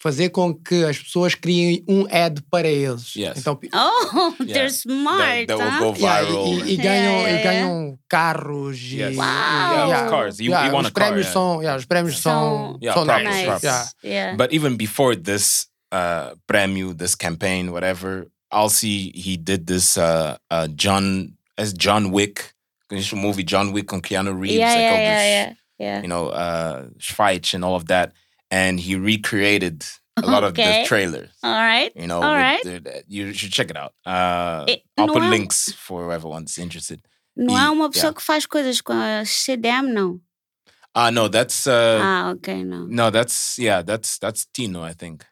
fazer com que as pessoas criem um ad para eles. Yes. Então, Oh, [LAUGHS] Yeah. they're smart, that, that will go yeah, viral. e, e and- ganham, Yeah, yeah, e ganham carros e Yes. Wow. Yeah, cars. You- you want os a car, prémios yeah. são, yeah, os prémios são, Yeah, são nice. proper. Yeah. Yeah. But even before this uh premio, this campaign, whatever, I'll see he did this uh uh John as John Wick. This movie John Wick on Keanu Reeves, yeah, like yeah, all yeah, yeah, yeah. you know, uh fights and all of that. And he recreated a lot of the trailers. All right. You know, All right. the- you should check it out. Uh, It- I'll no, put links for whoever one's interested. Não E- é uma pessoa yeah. que faz coisas com a CDM, não. Uh no, that's uh ah, ok, no. no, that's yeah, that's that's Tino, I think.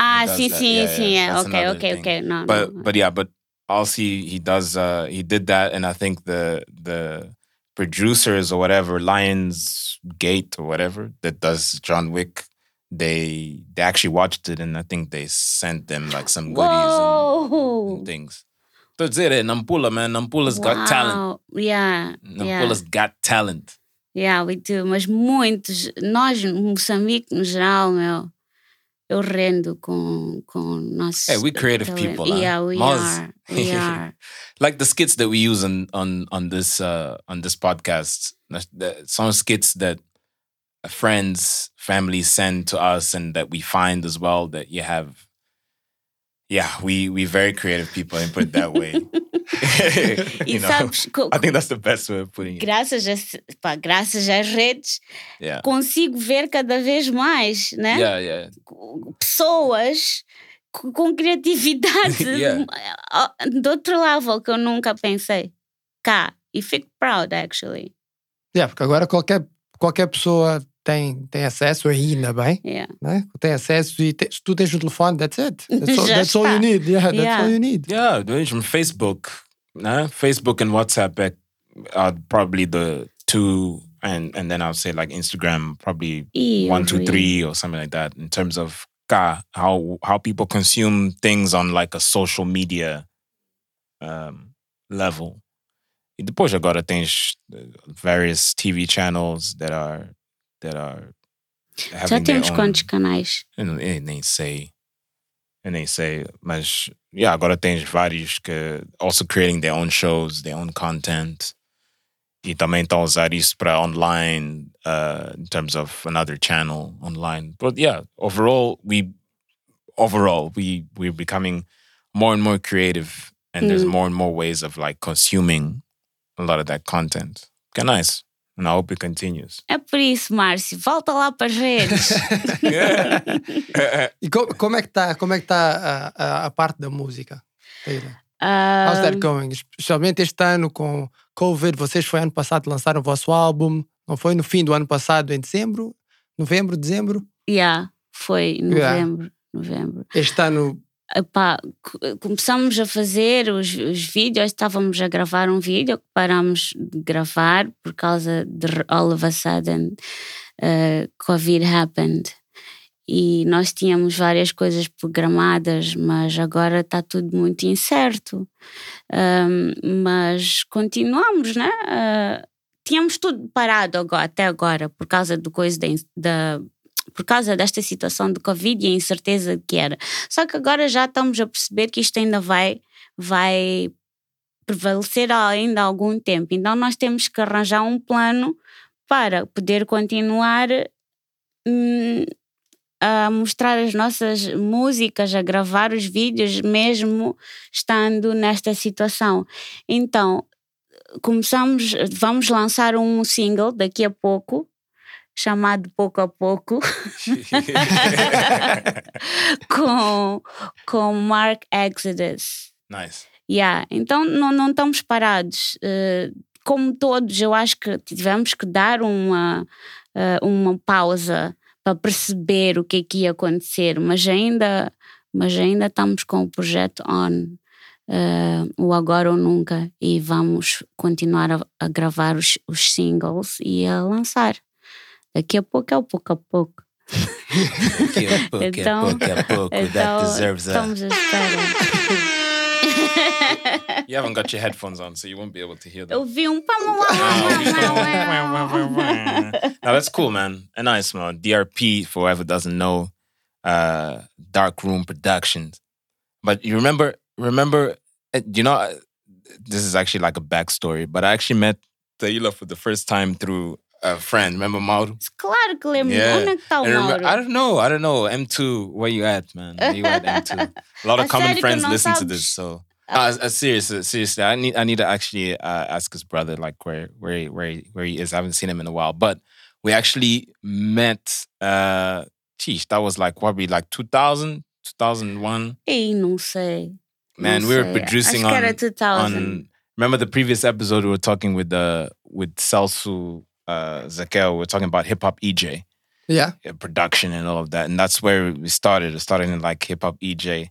Ah, sim, that. sim, Yeah, sim. yeah, É. that's Ok, ok, thing. ok. Não, but não. but yeah, but I'll see he does uh he did that and I think the the producers or whatever, Lions Gate or whatever that does John Wick, they they actually watched it and I think they sent them like some goodies and, and things. Tô a dizer, Nampula, man. Nampula's got talent. Wow. Yeah, yeah. Nampula's got talent. Yeah, we do. Mas muitos, nós, Moçambique no geral, meu, eu rendo com, com. Hey, we creative talento. people, huh? Yeah, we Moz. are. We [LAUGHS] are. like the skits that we use on on on this uh on this podcast some skits that friends family send to us and that we find as well that you have yeah we we very creative people and put it that way [LAUGHS] [LAUGHS] you know sabes, i think that's the best way of putting it graças, a, pá, graças às redes, yeah consigo ver cada vez mais, né? yeah yeah Pessoas com, com criatividade [LAUGHS] Yeah. de outro level que eu nunca pensei. Cá. E fico proud, actually. Yeah, porque agora qualquer, qualquer pessoa tem, tem acesso aí, ainda bem, Yeah. né? tem acesso e te- se tu tens um telefone, that's it. [LAUGHS] That's all, that's all you need. Yeah, that's Yeah. all you need. yeah doing from facebook nah? facebook and whatsapp are probably the two and and then i'll say like instagram probably one, two, eu- three, or something like that in terms of ka, how how people consume things on like a social media um, level. E depois agora tens uh, various TV channels that are that are Já temos own- quantos canais? Eu, não- eu nem sei. Eu nem sei. Mas, yeah, agora tens vários que also creating their own shows, their own content. E também estão a usar isso para online, uh, in terms of another channel online. But yeah, overall, we overall we we're becoming more and more creative, and there's Mm. more and more ways of like consuming a lot of that content. Okay, nice, and I hope it continues. É por isso, Márcio, volta lá para as redes. [LAUGHS] E co- como é que está como é que tá a, a, a parte da música? Taylor? Ah, How's that going? Especialmente este ano com Covid, vocês foi ano passado lançaram o vosso álbum, não foi no fim do ano passado, em dezembro? Novembro, dezembro? yeah, foi em Yeah. novembro. novembro. Este ano, Epá, co- começamos a fazer os, os vídeos, estávamos a gravar um vídeo que parámos de gravar por causa de all of a sudden uh, Covid happened. E nós tínhamos várias coisas programadas, mas agora está tudo muito incerto. Um, mas continuamos, né? Uh, tínhamos tudo parado agora, até agora, por causa do coisa da, da por causa desta situação de Covid e a incerteza que era. Só que agora já estamos a perceber que isto ainda vai, vai prevalecer ainda há algum tempo. Então nós temos que arranjar um plano para poder continuar hum, a mostrar as nossas músicas, a gravar os vídeos, mesmo estando nesta situação. Então começamos, vamos lançar um single daqui a pouco chamado Pouco a Pouco, [LAUGHS] com, com Mark Exodus. nice. Yeah, então não, não estamos parados. Uh, como todos, eu acho que tivemos que dar uma, uh, uma pausa para perceber o que é que ia acontecer, mas ainda, mas ainda estamos com o projeto on. uh, o Agora ou Nunca e vamos continuar a, a gravar os, os singles e a lançar. Daqui a pouco é o pouco a pouco. Pouco a pouco, Então- pouco a pouco. That deserves a. estamos à espera. [LAUGHS] You haven't got your headphones on, so you won't be able to hear them. Eu vi um no, that's cool, man. A nice, man. DRP, for whoever doesn't know, uh, Dark Room Productions. But you remember, remember, uh, you know, uh, this is actually like a backstory, but I actually met Taylor for the first time through a friend. Remember Mauro? Claro que lembro. Yeah. Onde é que está o Mauro? I don't know. I don't know. M2, where you at, man? Where you at, M2? [LAUGHS] A lot of A common friends não listen to this, so. Uh, uh, serious, uh, seriously, I need I need to actually uh, ask his brother like where where he, where he, where he is. I haven't seen him in a while, but we actually met. Uh, geez, that was like probably like 2000, 2001. Ei, não sei. Man, Não we were sei. producing on on. Remember the previous episode we were talking with the with Celso uh, Zakel. we're talking about hip hop EJ yeah. production and all of that. And that's where we started. It started in like hip hop EJ.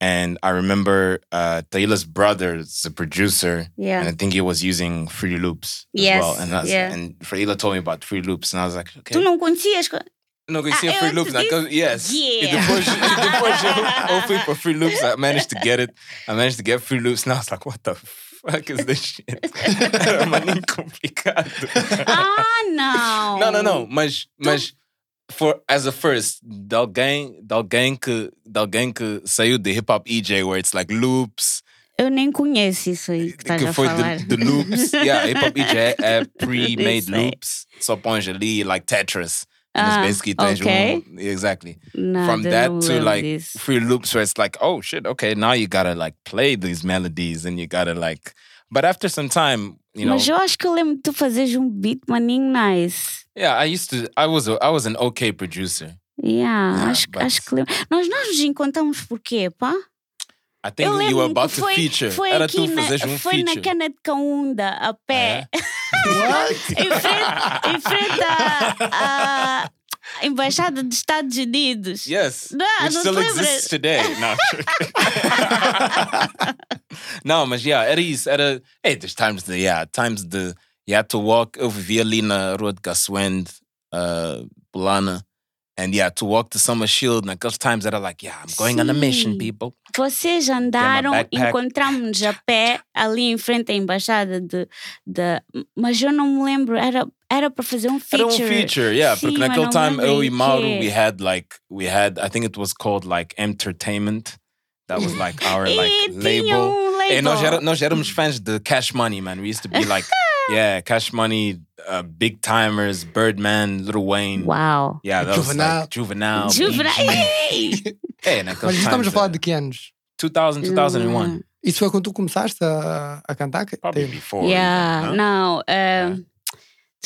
And I remember uh Taila's brother is a producer. Yeah. And I think he was using Free Loops as Yes, well. And that's, yeah. and Taylor told me about Free Loops. And I was like, okay. Tu não conhecias? co- No, because Ah, see Free eu Loops. te Like, disse- yes. Yeah. Depois, depois eu, eu fui for Free Loops. I managed to get it. I managed to get Free Loops. And I was like, what the fuck is this shit? Era complicado. Ah, não. Não, não, não. Mas, mas for, as a first, de alguém, de alguém que, de alguém que saiu de hip hop EJ, where it's like loops, Eu nem conheço isso aí que estás que a foi falar. de, de loops. yeah, hip hop EJ é [LAUGHS] pre-made Isso aí. loops. Só pões ali like Tetris. Ah, it's basically tens ok. um, exactly. Nada, From that to like disso. free loops where it's like, oh shit, okay, now you gotta like play these melodies and you gotta like but after some time, you know, Mas eu acho que eu lembro de tu fazeres um beat maninho nice. yeah, I used to I was a, I was an okay producer. Yeah, Yeah, acho, but- acho que lembro. Nós, nós nos encontramos por quê, pá? I think eu you were about que to foi, feature. Foi Era tu fazeres um foi feature. na cana de Caunda, a pé. Ah, [LAUGHS] em frente, em frente à, à Embaixada dos Estados Unidos. Yes. Não, which não still exists today. No, [LAUGHS] no, mas yeah, era isso. Era, hey, there's times the, yeah, times the, you had to walk. Eu vivia ali na rua de Gassuend, uh, Polana. And yeah, to walk to Summer Shield, naqueles times era like, yeah, I'm going on a mission, people. Vocês andaram, backpack. encontramos-nos a pé ali em frente à embaixada de, de. Mas eu não me lembro, era, era para fazer um Era feature. um feature, yeah. Sim, porque naquele time, eu e Mauro, we had like, we had, I think it was called like Entertainment. That was like [LAUGHS] our like label. um E nós, label. era, nós éramos fãs de Cash Money, man. We used to be like, [LAUGHS] yeah, Cash Money, uh, Big Timers, Birdman, Little Wayne. Uau! Yeah, that was Juvenile. like Juvenile. Juvenile. BG. Ei! É, naqueles Mas estamos a falar de que anos? 2000, 2001. Isso foi quando tu começaste a, a cantar? Que- Probably before. Yeah, huh? não. Uh,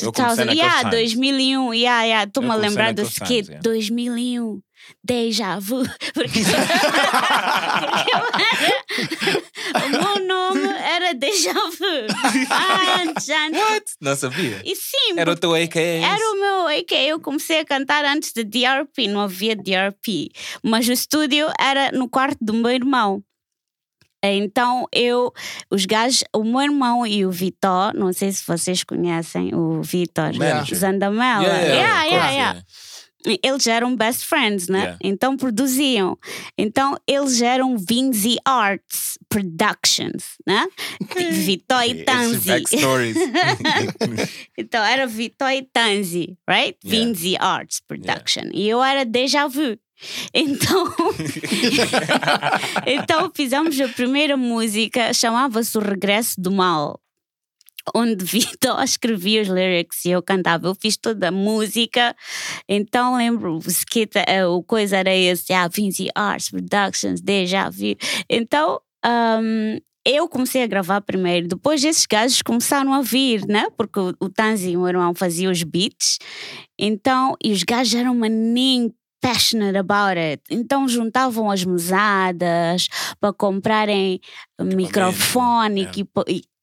Eu comecei 2000, naqueles yeah, times. 2001, yeah, yeah. Estou-me a lembrar desse yeah. 2001, déjà vu. [LAUGHS] Porque, [LAUGHS] porque [LAUGHS] o meu nome era déjà vu. Ah, antes, antes. What? Não sabia. E sim, Era o teu AKA. Era o meu AK. Eu comecei a cantar antes de DRP, não havia DRP. Mas o estúdio era no quarto do meu irmão. Então eu, os gajos, o meu irmão e o Vitor, não sei se vocês conhecem o Vitor. Zandamela. Yeah, yeah, Yeah, yeah, yeah. Eles eram best friends, né? Yeah. Então produziam. Então eles eram Vinzi Arts Productions, né? [LAUGHS] E Esses Tanzi. [LAUGHS] Então era Vitor e Tanzi, right? Yeah. Vinzi Arts Production. E eu era Deja Vu. Então, [LAUGHS] então fizemos a primeira música, chamava-se O Regresso do Mal. Onde Vitor [LAUGHS] escrevia os lyrics e eu cantava. Eu fiz toda a música. Então lembro, o skit, eh, o coisa era esse, ah, Vinzi Arts Productions, Deja Vu. Então, um, eu comecei a gravar primeiro, depois esses gajos começaram a vir, né? Porque o, o Tanzi, o meu irmão, fazia os beats, então, e os gajos eram maninho passionate about it. Então juntavam as mesadas para comprarem microfone, yeah.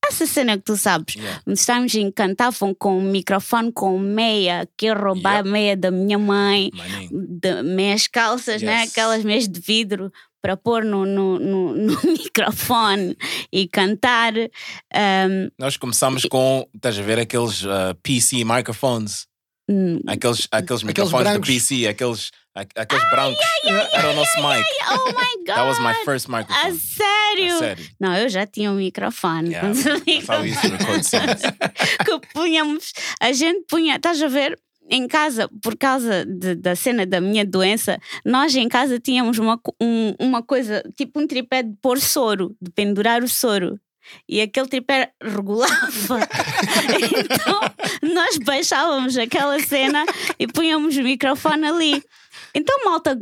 E essa cena que tu sabes. Yeah. Em cantavam com um microfone com meia, que eu roubar Yep. a meia da minha mãe de meias calças, né? Yes. aquelas meias de vidro para pôr no, no, no, no [LAUGHS] microfone e cantar. Um, Nós começamos com, estás a ver, aqueles uh, PC microphones. hum, Aqueles, aqueles microfones do brancos. PC, aqueles, a- aqueles brancos. Era o nosso mic. oh my God! [LAUGHS] That was my first A microphone. sério? A sério. Não, eu já tinha um microfone. Yeah, [LAUGHS] [LAUGHS] que punhamos, a gente punha, estás a ver? Em casa, por causa de- da cena da minha doença, nós em casa tínhamos uma, um- uma coisa, tipo um tripé de pôr soro, de pendurar o soro. E aquele tripé regulava. então nós baixávamos aquela cena e punhamos o microfone ali. Então, malta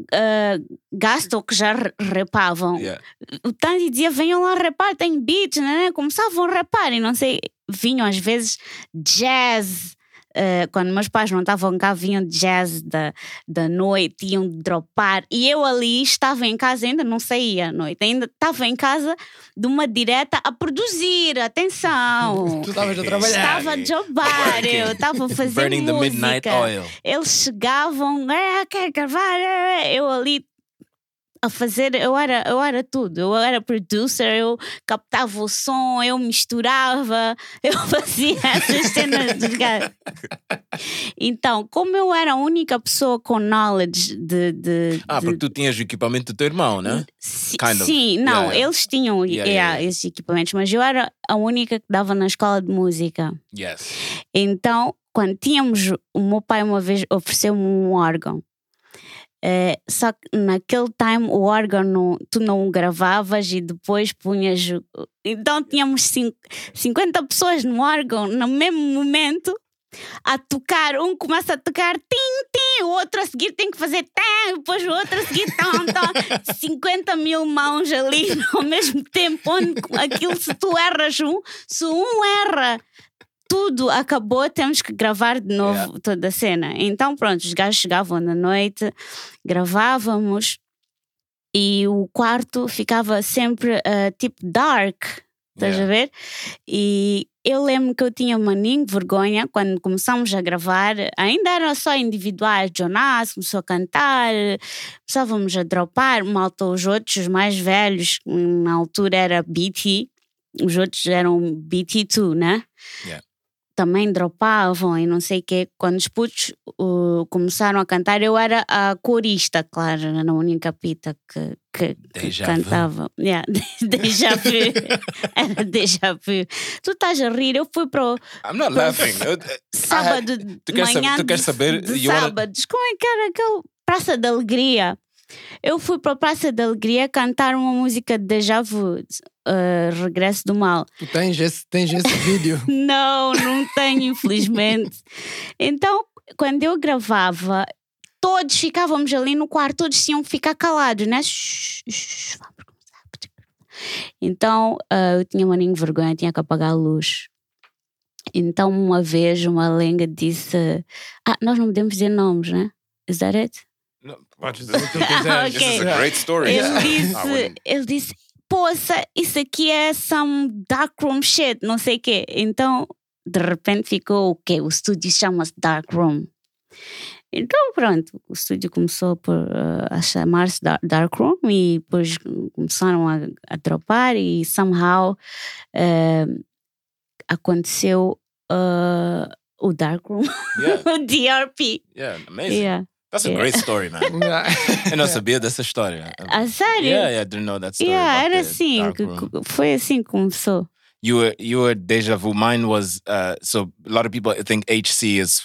o que já repavam Yeah. o Tandy dizia: venham lá rapar, tem beats, né? Começavam a rapar e não sei, vinham às vezes jazz. Eh, quando meus pais não estavam cá, vinham jazz da, da noite, iam dropar. E eu ali estava em casa, ainda não saía à noite, ainda estava em casa de uma direta a produzir. Atenção! [LAUGHS] Tu estavas a trabalhar. Estava a jobar, eu estava a fazer Burning the midnight música oil. eles chegavam, ah, quer gravar, ah", eu ali a fazer, eu era, eu era tudo, eu era producer, eu captava o som, eu misturava, [LAUGHS] eu fazia essas cenas dos gajos. Então, como eu era a única pessoa com knowledge de. de, Ah, de- porque tu tinhas o equipamento do teu irmão, né? Si- kind of. Sim, não, Yeah, eles tinham yeah, yeah. esses equipamentos, mas eu era a única que dava na escola de música. Yes. Então, quando tínhamos, o meu pai uma vez ofereceu-me um órgão. Eh, só que naquele time o órgão tu não o gravavas e depois punhas. Então tínhamos cin- 50 pessoas no órgão no mesmo momento a tocar. Um começa a tocar tim, tim, o outro a seguir tem que fazer tim, depois o outro a seguir tom, tom. [LAUGHS] 50 mil mãos ali [LAUGHS] ao mesmo tempo. Onde aquilo, se tu erras um, se um erra tudo acabou, temos que gravar de novo Yeah. toda a cena. Então, pronto, os gajos chegavam na noite, gravávamos e o quarto ficava sempre ah, tipo dark, estás Yeah. a ver? E eu lembro que eu tinha maninho vergonha quando começámos a gravar, ainda eram só individuais. Jonas começou a cantar, começávamos a dropar, malta, os outros, os mais velhos, na altura era BT, os outros eram BT2, né? Yeah. Também dropavam e não sei o quê. Quando os putos uh, começaram a cantar, eu era a corista, claro, era a única pita que, que, que cantava. Yeah, [LAUGHS] déjà vu. era déjà vu. Tu estás a rir, eu fui para o I'm not laughing. I had- sábado tu de saber- manhã tu queres de- saber? de wanna- sábados. Como é que era aquele Praça da Alegria? Eu fui para a Praça da Alegria cantar uma música de Déjà Vu, uh, Regresso do Mal. Tu tens esse, tens esse [LAUGHS] vídeo. Não, não tenho, infelizmente. Então, quando eu gravava, todos ficávamos ali no quarto, todos tinham que ficar calados, né? Shhh, vamos começar. Então, ah, eu tinha uma nem vergonha, tinha que apagar a luz. Então, uma vez, uma lenga disse: Ah, nós não podemos dizer nomes, né? Is that it? No, watch this. Ah, This is ok. a great story. Ele disse, wouldn't- ele disse, poça, isso aqui é some darkroom shit, não sei o quê. Então, de repente ficou o quê? O estúdio chama-se Darkroom. Então, pronto, o estúdio começou por, uh, a chamar-se Dar- Darkroom e depois começaram a, a dropar e somehow uh, aconteceu uh, o Darkroom, [LAUGHS] Yeah, o DRP. yeah, amazing. Yeah. That's a Yeah. great story, man. Eu não sabia dessa história. A sério? Yeah, yeah, I didn't know that story. Yeah, era assim, dark que- room. que- foi assim que começou. You were you were deja vu. Mine was uh, so a lot of people think HC is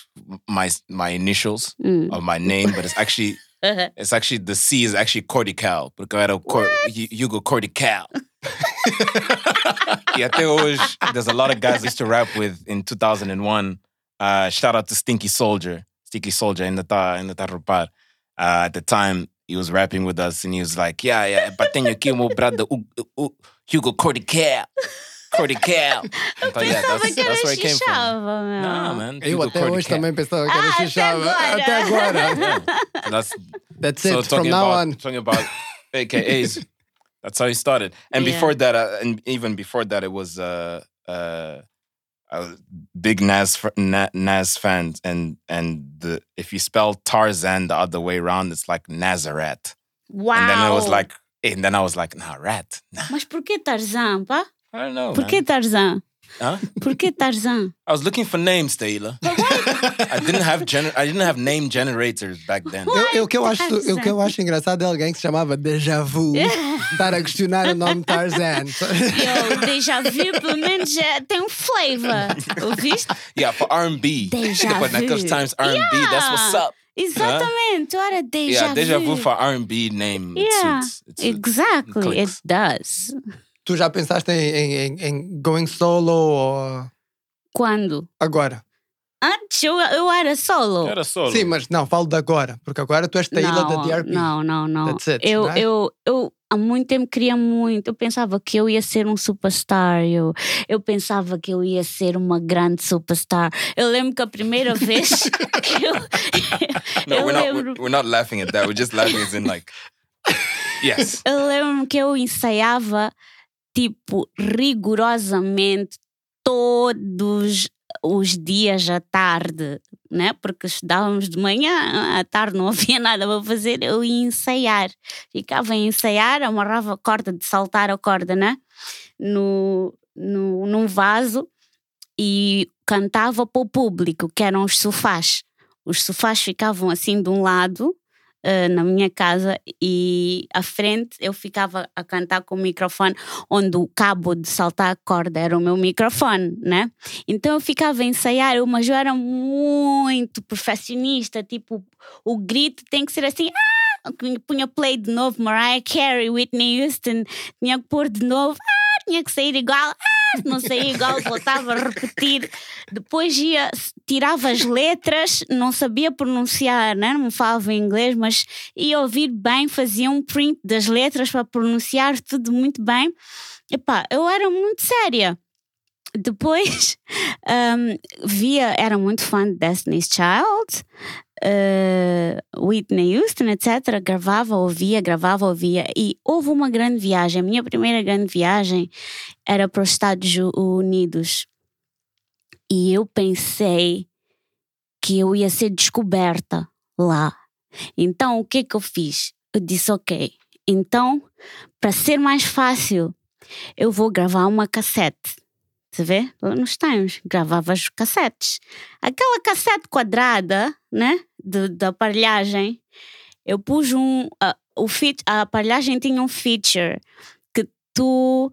my my initials Mm. of my name, but it's actually [LAUGHS] it's actually the C is actually Cortical porque eu era o Cor, Hu- Hugo Cortical. [LAUGHS] e até hoje, there's a lot of guys I used to rap with in 2001. Uh, shout out to Stinky Soldier. Stinky Soldier ainda tá ainda tá a rapar. Uh, at the time, he was rapping with us and he was like, yeah, yeah, but then you o meu brother U- U- Hugo Cortical. Cortical. Então, yeah, that's, that's where it came from. meu. Nah, man. Eu Hugo até hoje também pensava que era Ah, até xixava. agora. Até [LAUGHS] agora. Yeah. [LAUGHS] That's That's so it. From talking now about on. talking about [LAUGHS] AKAs. That's how he started. And Yeah. before that, uh, and even before that, it was uh uh. I was big Nas Nas fans, and and the if you spell Tarzan the other way around, it's like Nazareth. Uau! And then it was like, eh, and then I was like, nah, rat. Nah, Mas por que Tarzan, pá? I don't know. Por que. Tarzan? Huh? Por que Tarzan? I was looking for names, Taylor. I didn't have gener- I didn't have name generators back then. Eu, eu, o, que eu acho, o que eu acho engraçado é alguém que se chamava Deja Vu [LAUGHS] estar a questionar o nome Tarzan. Eu déjà vu, pelo menos eh, tem um flavor. Ouviste? Yeah, for R&B. Deja naqueles vu. times R&B, that's what's Yeah. up. Exatamente, era déjà yeah, deja vu vu. for R&B name. it Yeah, suits. It's- it exactly, it clicks. does. Tu já pensaste em, em, em, em going solo ou Quando? agora? Antes eu, eu era solo. Era solo. Sim, mas não, falo de agora, porque agora tu és Taylor da DRP. Não, não, não. That's it, eu, não é? eu, eu há muito tempo queria muito. Eu pensava que eu ia ser um superstar. Eu, eu pensava que eu ia ser uma grande superstar. Eu lembro que a primeira [LAUGHS] vez [LAUGHS] que eu. [LAUGHS] No, eu we're not, lembro. we're, we're not laughing at that. We're just laughing as in like, yes. Eu lembro que eu ensaiava, tipo, rigorosamente todos os dias à tarde, né? Porque estudávamos de manhã, à tarde não [LAUGHS] havia nada para fazer, eu ia ensaiar. Ficava a ensaiar, amarrava a corda de saltar a corda, né? No, no, num vaso e cantava para o público, que eram os sofás. Os sofás ficavam assim de um lado eh, na minha casa e à frente eu ficava a cantar com o microfone onde o cabo de saltar a corda era o meu microfone, né? Então eu ficava a ensaiar, eu- mas eu era muito perfeccionista, tipo, o grito tem que ser assim, ah! punha play de novo, Mariah Carey, Whitney Houston, tinha que pôr de novo, ah! tinha que sair igual, ah! Não saía igual, voltava a repetir. Depois ia, tirava as letras, não sabia pronunciar, né? não falava inglês, mas ia ouvir bem, fazia um print das letras para pronunciar tudo muito bem. Epá, eu era muito séria. Depois [LAUGHS] um, via, era muito fã de Destiny's Child, uh, Whitney Houston, etc. Gravava, ouvia, gravava, ouvia. E houve uma grande viagem. A minha primeira grande viagem era para os Estados Unidos. E eu pensei que eu ia ser descoberta lá. Então, o que que eu fiz? Eu disse, ok, então, para ser mais fácil, eu vou gravar uma cassete. Te vê? Lá nos times, gravava os cassetes. Aquela cassete quadrada, né? De, da aparelhagem, eu pus um. a- o feat, a aparelhagem tinha um feature que tu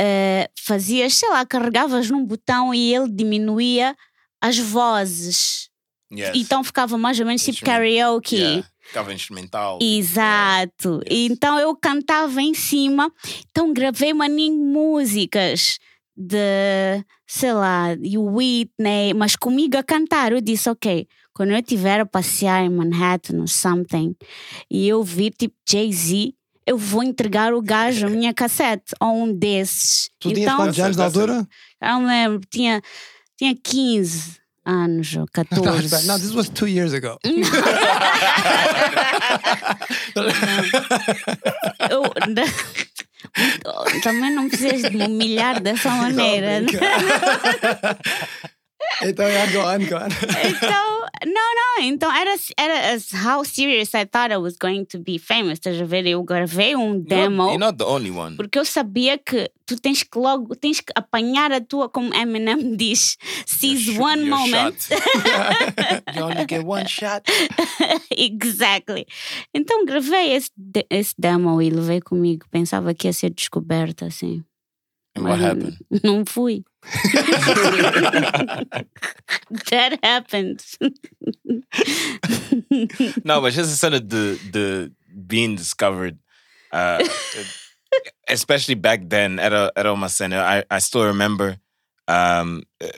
eh, fazias, sei lá, carregavas num botão e ele diminuía as vozes. Yes. Então ficava mais ou menos tipo karaoke. Yeah. Ficava instrumental. Exato. Yes. Então eu cantava em cima, então gravei maninho músicas de, sei lá, de Whitney, mas comigo a cantar. Eu disse, ok, quando eu estiver a passear em Manhattan ou something e eu vir tipo Jay-Z, eu vou entregar o gajo a minha cassete ou um desses. Tu tinhas então, quantos anos na altura? eu não lembro, tinha, tinha 15 anos ou 14. [LAUGHS] No, this was two years ago. [LAUGHS] Eu, [LAUGHS] também não precisas de me humilhar dessa maneira. Então, yeah, go on, go on. [LAUGHS] Então, não, não, então era, era as- how serious I thought I was going to be famous. Estás a ver? Eu gravei um You're demo not, you're not the only one. porque eu sabia que tu tens que logo, tens que apanhar a tua, como Eminem diz, seize Your sh- one your moment. shot. [LAUGHS] you only get one shot. exactly. Então gravei esse, esse demo e levei comigo. Pensava que ia ser descoberta assim. And what happened? [LAUGHS] Não fui. [LAUGHS] That happened. [LAUGHS] No, but just instead of the the being discovered, uh, especially back then at a, at Oma Center, I I still remember. Um, uh,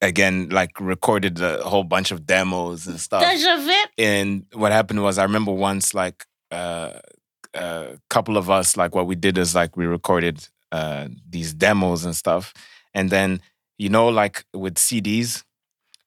again, like recorded a whole bunch of demos and stuff. A and what happened was I remember once like uh, a couple of us like what we did is like we recorded uh, these demos and stuff and then you know like with CDs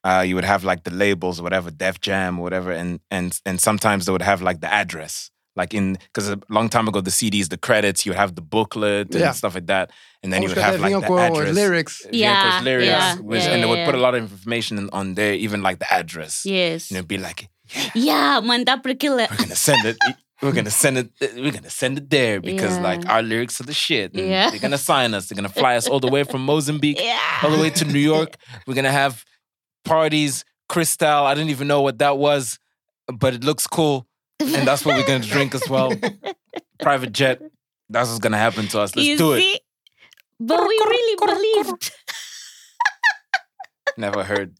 uh, you would have like the labels or whatever Def Jam or whatever and and and sometimes they would have like the address like in because a long time ago the CDs the credits you would have the booklet and Yeah. stuff like that and then you would have like the address lyrics. vinham com Yeah, os lyrics yeah, which, yeah, and they would put a lot of information on there even like the address Yes. and it'd be like Yeah, mandar para aquele. we're gonna send it. [LAUGHS] We're gonna send it. We're gonna send it there because like our lyrics are the shit. Yeah. They're gonna sign us. They're gonna fly us all the way from [LAUGHS] Mozambique, Yeah. all the way to New York. We're gonna have parties. Crystal. I didn't even know what that was, but it looks cool, and that's what we're gonna [LAUGHS] drink as well. Private jet. That's what's gonna happen to us. Let's you do it. But we really believed. Never heard.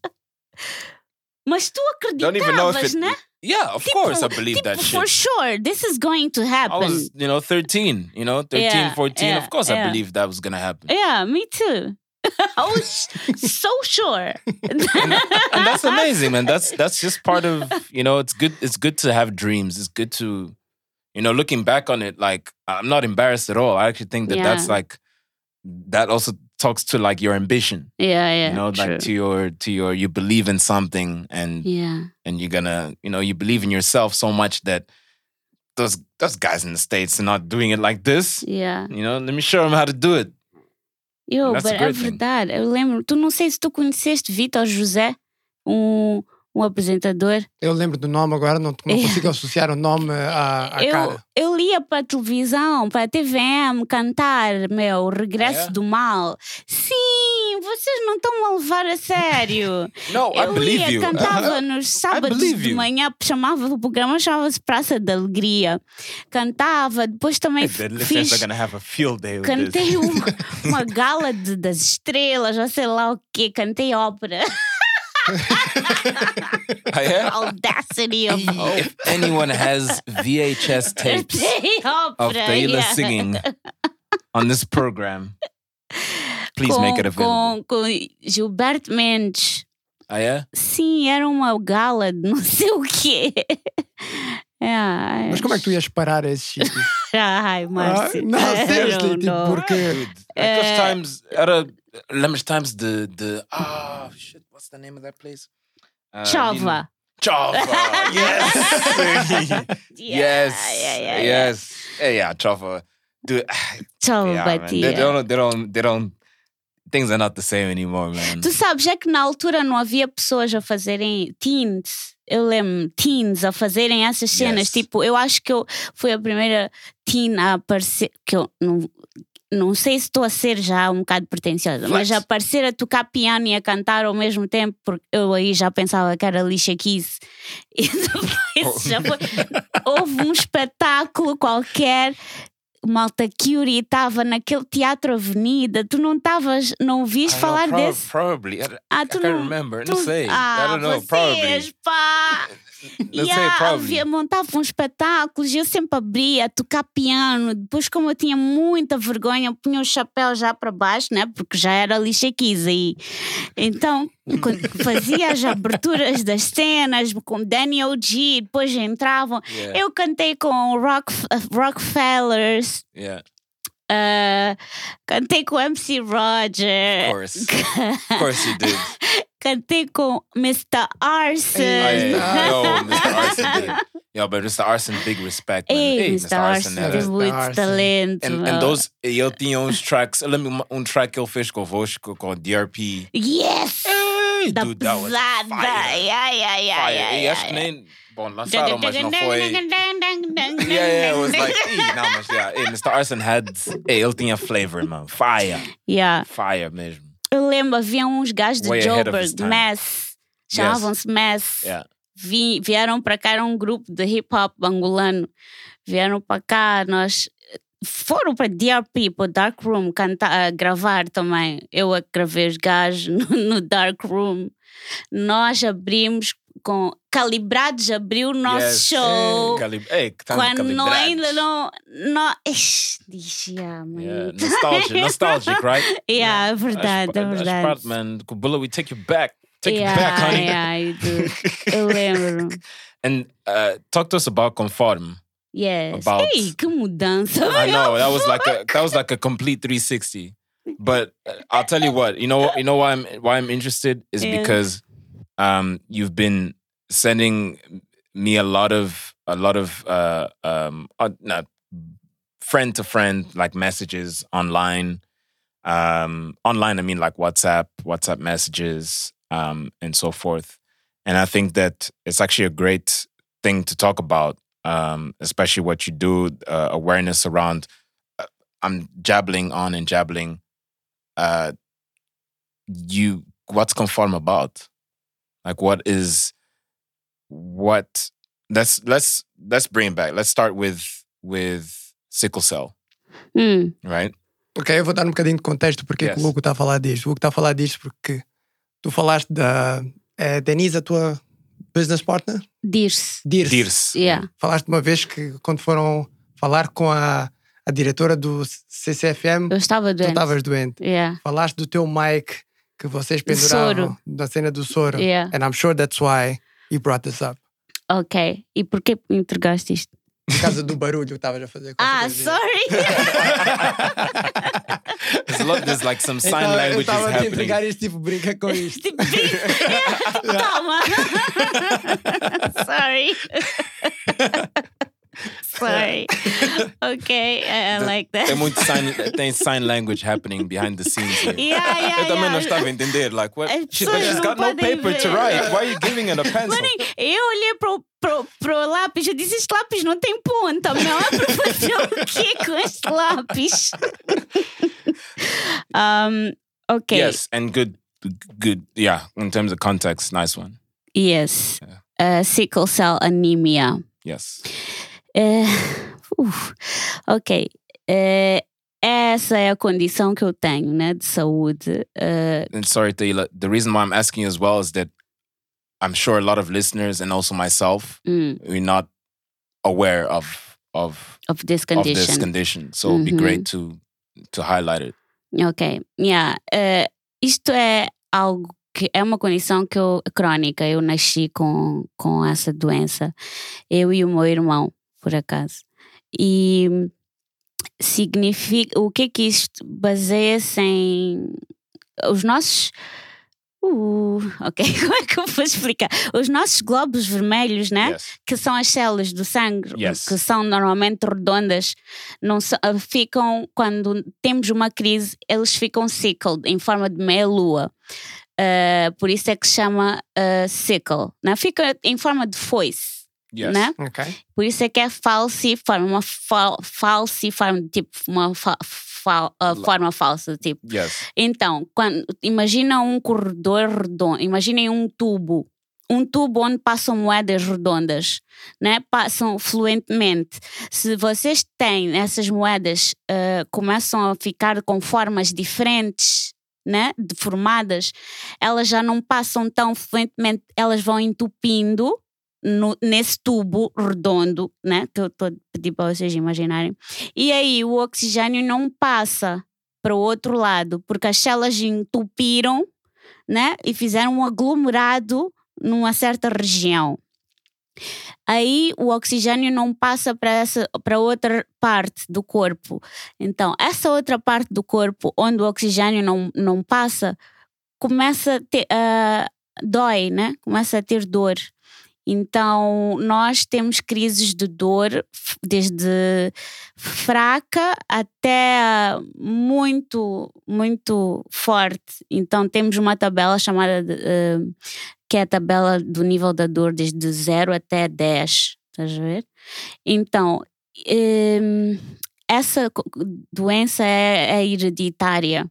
Don't even know if it. Yeah, of course I believe that shit. For sure, this is going to happen. I was, you know, 13, you know, 13, Yeah, 14. yeah, of course I yeah. believed that was gonna happen. Yeah, me too. [LAUGHS] Oh, I was so sure. and that's amazing, man. That's that's just part of you know. It's good. It's good to have dreams. It's good to, you know, looking back on it. Like I'm not embarrassed at all. I actually think that that's like that also talks to like your ambition. Yeah, yeah. you know, true. like to your to your you believe in something and yeah. and you're gonna you know you believe in yourself so much that those those guys in the states are not doing it like this. Yeah. You know, let me show them how to do it. Yo, but é great thing. verdade. Eu lembro, tu não sei se tu conheceste Vitor José, um, um apresentador. Eu lembro do nome agora, não, não consigo associar o nome à, à [LAUGHS] Eu, cara. eu lia para a televisão, para a TVM, cantar, meu, Regresso É? do Mal. Sim, vocês não estão a levar a sério. [LAUGHS] I eu believe ia, you. cantava nos sábados de manhã, chamava o programa chamava-se Praça da Alegria. Cantava, depois também fiz. Cantei um- uma gala de- das estrelas, já sei lá o quê, cantei ópera. [LAUGHS] Oh, yeah? [LAUGHS] Audacity of Hope. if anyone has VHS tapes of. Taylor yeah. singing on this program, please com, make it available. Com, com Gilberto Mendes. Oh yeah? Sim, era uma gala de não sei o quê. É, Mas como é que tu ias parar esses [LAUGHS] sítios? Ai, Ah, Márcio. não, seriously, tipo, não. porque. Lemmer's Uh, times era Lemmer's times the the ah shit, what's the name of that place? Uh, Chova. Chova, yes. yes. [LAUGHS] yeah, yeah, yes. Yeah, yeah, Chova. Dude, Chova yeah. [SIGHS] They don't they don't they don't things are not the same anymore, man. Tu sabes, é que na altura não havia pessoas a fazerem teens. Eu lembro, teens a fazerem essas cenas. Yes. Tipo, eu acho que eu fui a primeira teen a aparecer. Que eu não. Não sei se estou a ser já um bocado pretenciosa, mas aparecer a tocar piano e a cantar ao mesmo tempo, porque eu aí já pensava que era Alicia Keys. [LAUGHS] E depois já foi. [LAUGHS] Houve um espetáculo qualquer. Malta Curie estava naquele teatro Avenida, tu não estavas, não ouviste I falar know, prob- desse? Probably. I, Ah, I tu can't não- remember. tu- não sei. Ah, I don't know. vocês, Probably. pá! Let's say Yeah, havia, montavam espetáculos e eu sempre abria a tocar piano. Depois, como eu tinha muita vergonha, eu punha o chapéu já para baixo, né? Porque já era lixa aí. Então, [LAUGHS] fazia as aberturas das cenas com Danny O.G., depois entravam. Yeah. Eu cantei com Rock, Rockefellers, Yeah. Ah, cantei com MC Roger, Of course. of course you did. [LAUGHS] cantei com Mr. Arson. Hey, Mr. yo, Mr. Arson did. Yo, but Mr. Arson, big respect, man. Ei, Hey, Mr. Arson era- tem Mr. muito Arson. talento. And, and those, e ele tinha uns tracks. Eu lembro um track que ele fez convosco com o DRP. Yes! Hey, Da dude, that was pesada! fire. Ai, ai, ai, Fire. ai, E acho que nem. Bom, lançaram, mas não foi. [LAUGHS] Yeah, yeah, it was like, "Ih, não, mas yeah, hey, Mr. Arson had. Hey, ele tinha flavor, man. Fire. Yeah. Fire mesmo. Eu lembro, havia uns gajos de Way Joburg. Mess. Chamavam-se Mess. Yeah. Vi- vieram para cá, era um grupo de hip hop angolano. Vieram para cá, nós. Foram para DRP, para o Dark Room, cantar, gravar também. Eu a gravei os gajos [LAUGHS] no, no Dark Room. Nós abrimos com. Calibrados abriu o nosso Yes. show. Calib hey, que Quando não, ainda não. não yeah, man. [LAUGHS] Yeah, nostalgic, nostalgic, right? Yeah, é Acho- verdade, é verdade. parte, man. Com o Bullet, we take you back. Take yeah, you back, honey. yeah, I do. Eu [LAUGHS] lembro. And uh, talk to us about Conform. Yes. About- Ei, que mudança. I know that was like a that was like a complete 360. But uh, I'll tell you what, you know, you know why I'm why I'm interested is Yeah. because um, you've been sending me a lot of a lot of uh, um, uh, friend to friend like messages online. Um, online, I mean like WhatsApp, WhatsApp messages, um, and so forth. And I think that it's actually a great thing to talk about, um, especially what you do, uh, awareness around. Uh, I'm jabbling on and jabbling. Uh, you, what's conform about? Like, what is what? Let's let's let's bring it back. Let's start with with sickle cell, Hum, right? Ok, eu vou dar um bocadinho de contexto porque que Yes. o Hugo está a falar disto. O Hugo está a falar disto porque tu falaste da é, Denise, a tua business partner? Dir-se. Dirce. Dirce. Yeah. Falaste uma vez que quando foram falar com a, a diretora do CCFM, Eu estava tu doente. estavas doente. Yeah. Falaste do teu mic que vocês soro. na cena do soro. Yeah. And I'm sure that's why you brought this up. Ok. E porquê me entregaste isto? Por causa do barulho que estavas a fazer. Ah, sorry. [LAUGHS] There's, a lot, there's like some sign Então, eu languages estava a entregar isto, tipo, brinca com [LAUGHS] isto. Tipo, Calma. [LAUGHS] sorry. [LAUGHS] sorry. [LAUGHS] Ok, I, I like that. Tem muito sign, [LAUGHS] tem sign language happening behind the scenes here. Yeah, yeah, Eu também yeah. não estava a entender. Like, what? As She, but pessoas she's got no podem paper to write. Why are you giving her a pencil? Maninho, eu olhei pro, pro, pro lápis, eu disse: Este lápis não tem ponta, meu. É para fazer o quê com este lápis? um, ok. Yes, and good, good. Yeah, in terms of context, nice one. Yes. Uh, sickle cell anemia. Yes. É, [LAUGHS] uf, ok. É, essa é a condição que eu tenho, né, de saúde. É, And sorry, Taylor. The reason why I'm asking you as well is that I'm sure a lot of listeners and also myself, hum, we're not aware of of of this of this condition. condition. So it'd be Mhm. great to to highlight it. Ok. Yeah. É, isto é algo que é uma condição que eu, crónica. Eu nasci com, com essa doença. Eu e o meu irmão, por acaso. E significa. O que é que isto baseia-se em. Os nossos. Uh, ok, [LAUGHS] como é que eu vou explicar? Os nossos glóbulos vermelhos, né? Yes. que são as células do sangue, Yes. que são normalmente redondas, não sa- ah, ficam, quando temos uma crise, eles ficam sickled, em forma de meia-lua. Ah, por isso é que se chama ah, sickle. Não? Fica em forma de foice. Yes. né? Ok. Por isso é que é falciforme, uma fal, falciforme, tipo uma fa, fa- ah, forma falsa, tipo. Yes. Então, quando, imagina um corredor redondo, imaginem um tubo, um tubo onde passam moedas redondas, né? passam fluentemente. Se vocês têm essas moedas, ah, começam a ficar com formas diferentes, né? deformadas, elas já não passam tão fluentemente, elas vão entupindo no- nesse tubo redondo, né? Que eu estou pedir para vocês imaginarem. E aí o oxigênio não passa para o outro lado, porque as células entupiram, né? E fizeram um aglomerado numa certa região. Aí o oxigênio não passa para essa para outra parte do corpo. Então, essa outra parte do corpo onde o oxigênio não, não passa começa a ter, ah, dói, né? Começa a ter dor. Então, nós temos crises de dor desde fraca até muito, muito forte. Então, temos uma tabela chamada de, eh, que é a tabela do nível da dor desde 0 até 10. Estás a ver? Então, em, essa doença é, é hereditária,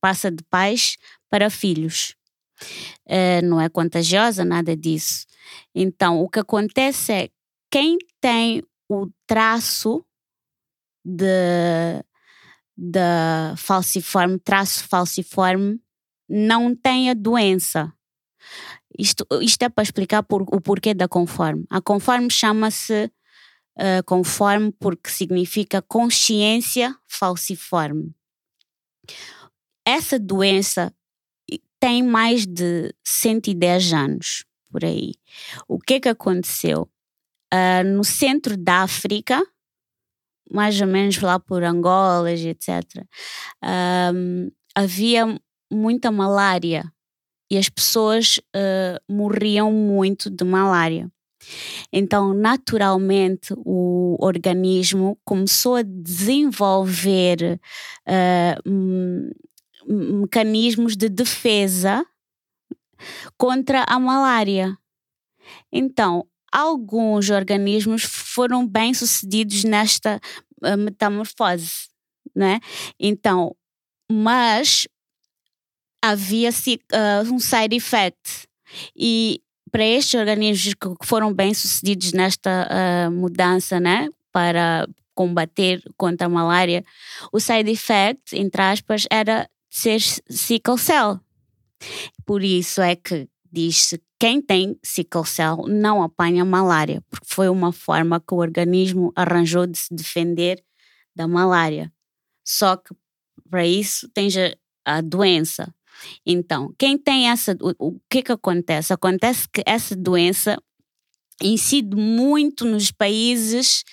passa de pais para filhos. Eh, não é contagiosa, nada disso. Então, o que acontece é quem tem o traço de, de falciforme, traço falciforme, não tem a doença. Isto, isto é para explicar por- o porquê da conforme. A conforme chama-se eh, conforme porque significa consciência falciforme. Essa doença tem mais de 110 anos por aí. O que que aconteceu? Ah, no centro da África, mais ou menos lá por Angola, e etc., ahm, havia muita malária e as pessoas ah, morriam muito de malária. Então, naturalmente, o organismo começou a desenvolver ah, mecanismos de defesa contra a malária. Então, alguns organismos foram bem sucedidos nesta eh, metamorfose, né? Então, mas havia ah, um side effect e para estes organismos que foram bem sucedidos nesta ah, mudança, né? Para combater contra a malária, o side effect, entre aspas, era ser sickle cell. Por isso é que diz-se quem tem sickle cell não apanha malária, porque foi uma forma que o organismo arranjou de se defender da malária. Só que para isso tens a, doença. Então, quem tem essa. O, o que que acontece? Acontece que essa doença incide muito nos países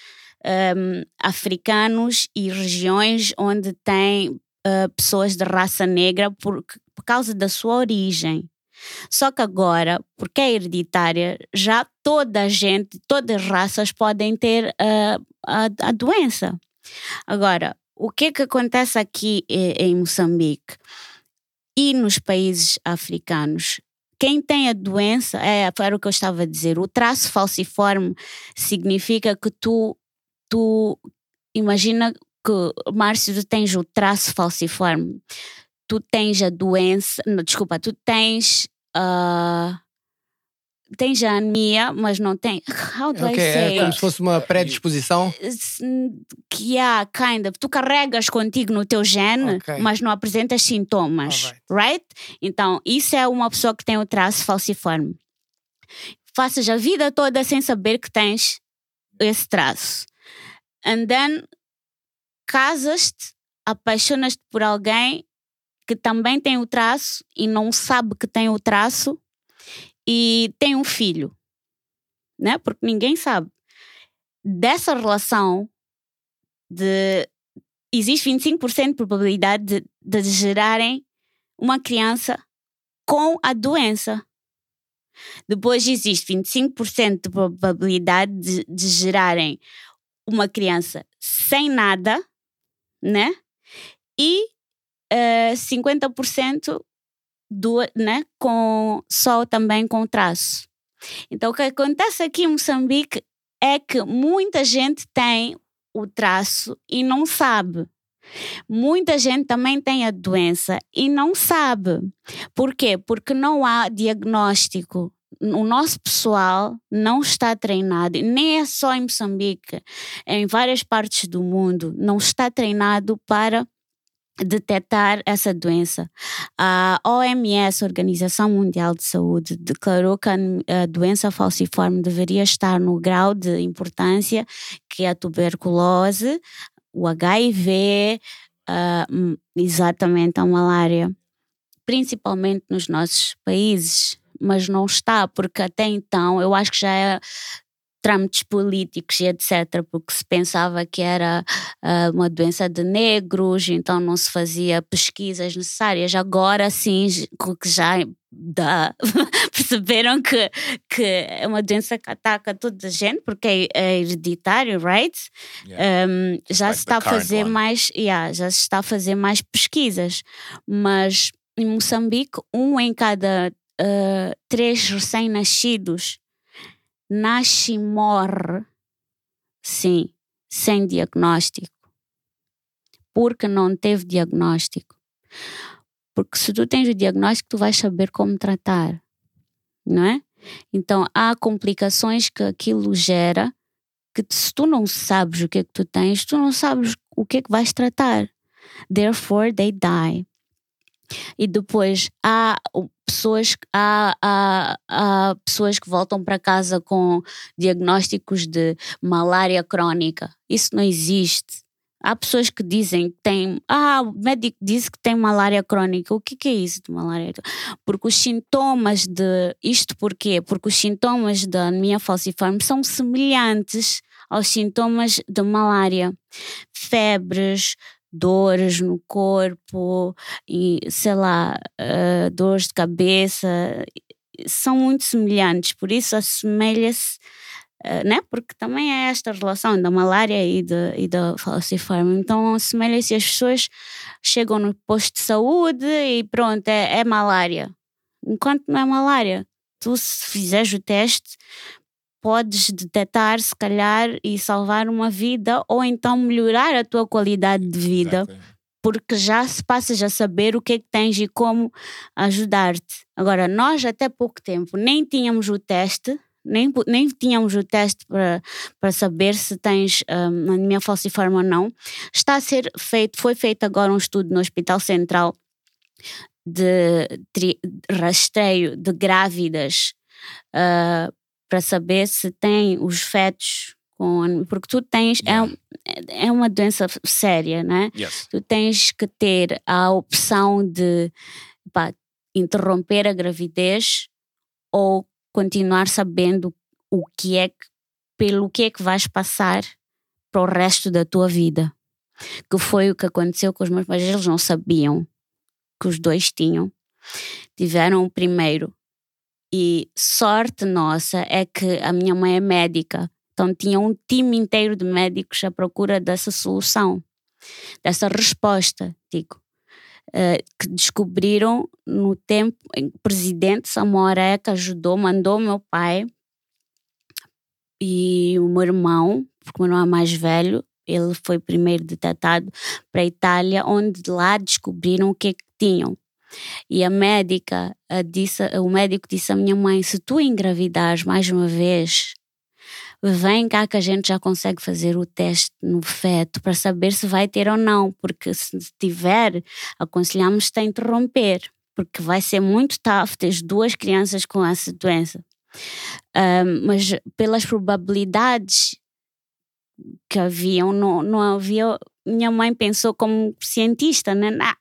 hum, africanos e regiões onde tem ah, pessoas de raça negra por, por causa da sua origem. Só que agora, porque é hereditária, já toda a gente, todas as raças podem ter ah, a, a doença. Agora, o que que acontece aqui eh, em Moçambique e nos países africanos? Quem tem a doença, é, era o que eu estava a dizer, o traço falciforme significa que tu, tu imagina que, Márcio, tens o traço falciforme, tu tens a doença, não, desculpa, tu tens a. tens a anemia, mas não tem. How do Ok, I say? é como se fosse uma predisposição. que há, kind of, tu carregas contigo no teu gene, Ok. mas não apresentas sintomas, Alright. right? Então, isso é uma pessoa que tem o traço falciforme. Faças a vida toda sem saber que tens esse traço. And then, casas-te, apaixonas-te por alguém que também tem o traço e não sabe que tem o traço e tem um filho, né? Porque ninguém sabe. Dessa relação de existe 25% de probabilidade de, de gerarem uma criança com a doença. Depois existe 25% de probabilidade de, de gerarem uma criança sem nada, né? E eh, 50% do, né, com, só também com traço. Então, o que acontece aqui em Moçambique é que muita gente tem o traço e não sabe. Muita gente também tem a doença e não sabe. Por quê? Porque não há diagnóstico. O nosso pessoal não está treinado, nem é só em Moçambique, em várias partes do mundo, não está treinado para detectar essa doença. A OMS, Organização Mundial de Saúde, declarou que a doença falciforme deveria estar no grau de importância que a tuberculose, o HIV, uh, exatamente a malária, principalmente nos nossos países, mas não está, porque até então eu acho que já é trâmites políticos e etc., porque se pensava que era uh, uma doença de negros, então não se fazia pesquisas necessárias. Agora sim, que já dá, [LAUGHS] perceberam que, que é uma doença que ataca toda a gente, porque é, é hereditário, right? Yeah. Um, já like se está a fazer one. mais, yeah, já se está a fazer mais pesquisas, mas em Moçambique, um em cada uh, três recém-nascidos nasce e morre, sim, sem diagnóstico. Porque não teve diagnóstico. Porque se tu tens o diagnóstico, tu vais saber como tratar, não é? Então há complicações que aquilo gera que se tu não sabes o que é que tu tens, tu não sabes o que é que vais tratar. Therefore they die. E depois há pessoas, há, há, há pessoas que voltam para casa com diagnósticos de malária crónica. Isso não existe. Há pessoas que dizem que têm. Ah, o médico disse que tem malária crónica. O que, que é isso de malária? Porque os sintomas de. Isto porquê? Porque os sintomas da anemia falciforme são semelhantes aos sintomas de malária. Febres, dores no corpo e sei lá, uh, dores de cabeça são muito semelhantes, por isso assemelha-se, uh, né? Porque também é esta relação da malária e, de, e da falciforme. Então assemelha-se as pessoas chegam no posto de saúde e pronto, é, é malária. Enquanto não é malária. Tu, se fizeres o teste, podes detectar, se calhar, e salvar uma vida ou então melhorar a tua qualidade de vida. Exactly. Porque já se passas a saber o que é que tens e como ajudar-te. Agora, nós até pouco tempo nem tínhamos o teste, nem, nem tínhamos o teste para, para saber se tens um, anemia falciforme ou não. Está a ser feito, foi feito agora um estudo no Hospital Central de, de rastreio de grávidas uh, para saber se tem os fetos com. Porque tu tens. É yeah. É, é uma doença séria, né? Yes. Tu tens que ter a opção de pá, interromper a gravidez ou continuar sabendo o que é que, pelo que é que vais passar para o resto da tua vida. Que foi o que aconteceu com os meus pais. Eles não sabiam que os dois tinham. Tiveram o primeiro e sorte nossa é que a minha mãe é médica, então tinha um time inteiro de médicos à procura dessa solução, dessa resposta, digo. Uh, que descobriram no tempo em que o presidente Samoreca ajudou, mandou meu pai e o meu irmão, porque o meu irmão é mais velho, ele foi primeiro detectado para a Itália, onde lá descobriram o que, é que tinham. E a médica disse, o médico disse à minha mãe: se tu engravidares mais uma vez, vem cá que a gente já consegue fazer o teste no feto para saber se vai ter ou não, porque se tiver, aconselhamos-te a interromper, porque vai ser muito tough ter duas crianças com essa doença. Um, mas pelas probabilidades que haviam, não, não havia. Minha mãe pensou como cientista, né? Ah,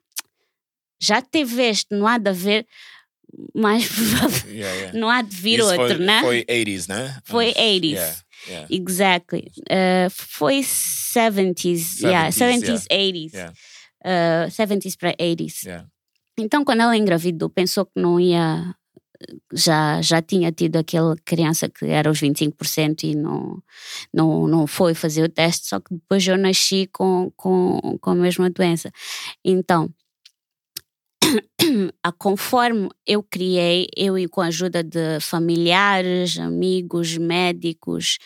já teve este, não há de haver mais [LAUGHS] yeah, yeah. não há de vir Isso outro, foi, né? Foi 80s, né? Foi 80s. Yeah, yeah. Exactly. Uh, foi 70s, 70s yeah, 70s, 80s. Yeah. Uh, 70s para 80s. Então, quando ela engravidou, pensou que não ia. Já, já tinha tido aquela criança que era os 25% e não, não, não foi fazer o teste, só que depois eu nasci com, com, com a mesma doença. Então, [COUGHS] conforme eu criei, eu e com a ajuda de familiares, amigos, médicos,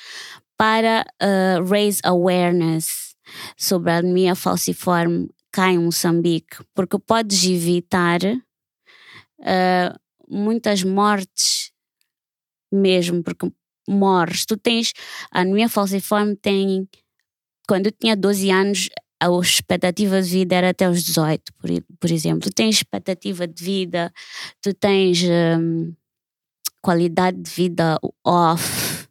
para uh, raise awareness sobre a anemia falciforme cá em Moçambique, porque podes evitar uh, muitas mortes mesmo, porque morres. Tu tens, a anemia falciforme tem, quando eu tinha 12 anos, a expectativa de vida era até os 18, por, por exemplo. Tu tens expectativa de vida, tu tens um, qualidade de vida off.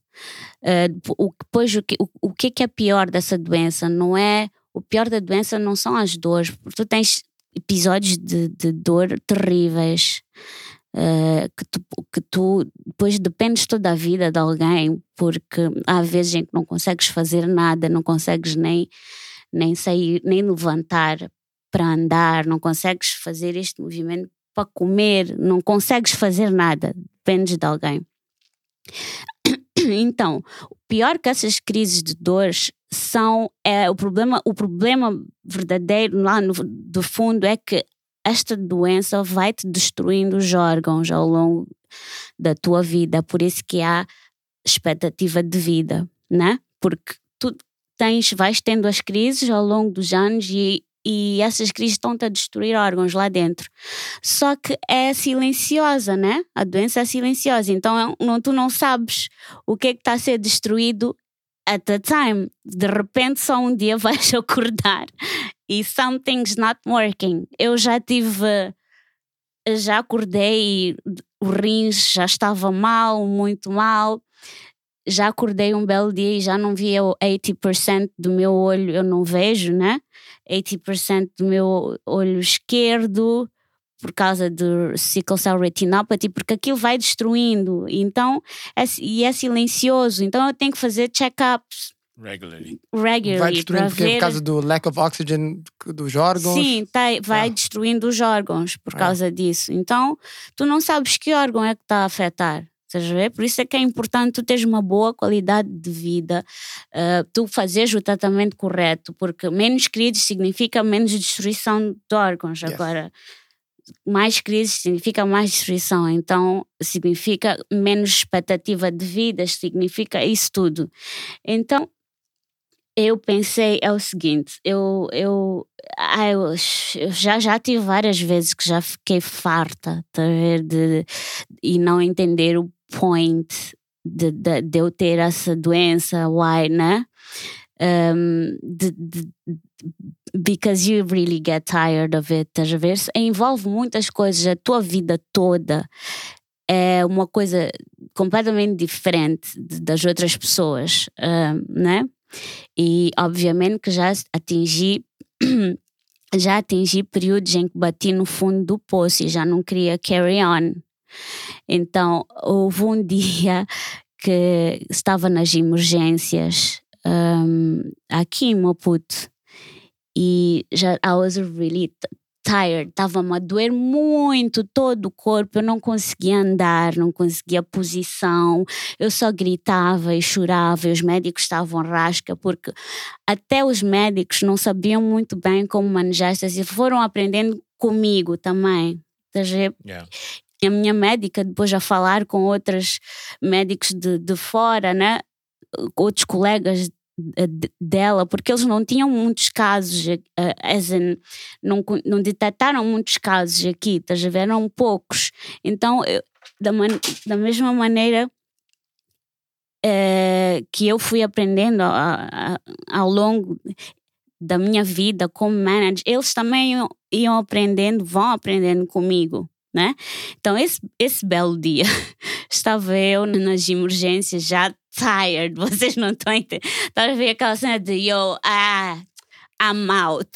Uh, o, depois, o que, o, o que é pior dessa doença? Não é. O pior da doença não são as dores, porque tu tens episódios de, de dor terríveis. Uh, que, tu, que tu depois dependes toda a vida de alguém, porque há vezes em que não consegues fazer nada, não consegues nem nem sair, nem levantar para andar, não consegues fazer este movimento para comer, não consegues fazer nada, dependes de alguém. [COUGHS] Então, pior que essas crises de dores são é o problema, o problema verdadeiro lá no do fundo é que esta doença vai te destruindo os órgãos ao longo da tua vida, por isso que há expectativa de vida, né? Porque tu tens, vais tendo as crises ao longo dos anos e, e essas crises estão-te a destruir órgãos lá dentro. Só que é silenciosa, né? A doença é silenciosa, então não, tu não sabes o que é que está a ser destruído at a time. De repente, só um dia [LAUGHS] vais acordar e something's not working. Eu já tive. Já acordei e o rins já estava mal, muito mal já acordei um belo dia e já não via o 80% do meu olho, eu não vejo, né? 80% do meu olho esquerdo por causa do sickle cell retinopathy, porque aquilo vai destruindo, então, é, e é silencioso, então eu tenho que fazer check-ups. Regularly. Regularly. Vai destruindo porque ver... por causa do lack of oxygen dos órgãos. Sim, tá, vai Ah. destruindo os órgãos por Ah. causa disso. Então, tu não sabes que órgão é que está a afetar. Estás a ver? Por isso é que é importante tu teres uma boa qualidade de vida, uh, tu fazeres o tratamento correto, porque menos crises significa menos destruição de órgãos. Yes. Agora, mais crises significa mais destruição, então significa menos expectativa de vida, significa isso tudo. Então, eu pensei é o seguinte, eu, eu, ah, eu, eu já, já tive várias vezes que já fiquei farta tá ver, de, e não entender o point de, de, de eu ter essa doença, why, né? Um, de, de, because you really get tired of it, a ver? Envolve muitas coisas, a tua vida toda é uma coisa completamente diferente das outras pessoas, né? E obviamente que já atingi [CLEARS THROAT] já atingi períodos em que bati no fundo do poço e já não queria carry on. Então houve um [LAUGHS] dia que estava nas emergências um, aqui em Maputo e já I was really tired, estava-me a doer muito todo o corpo, eu não conseguia andar, não conseguia posição, eu só gritava e chorava e os médicos estavam rasca porque até os médicos não sabiam muito bem como manejar e foram aprendendo comigo também. Ver? Yeah. A minha médica, depois a falar com outros médicos de, de fora, né? outros colegas de- dela, porque eles não tinham muitos casos, as in, não, não detectaram muitos casos aqui, estás a ver? Eram poucos. Então, eu- da, man- da mesma maneira eh, que eu fui aprendendo a- a- ao longo da minha vida como manager, eles também iam aprendendo, vão aprendendo comigo, né? Então, esse, esse belo dia, [LAUGHS] estava eu nas emergências já tired, [LAUGHS] vocês não estão entendendo. Estava a ver aquela cena de yo, ah, I'm out.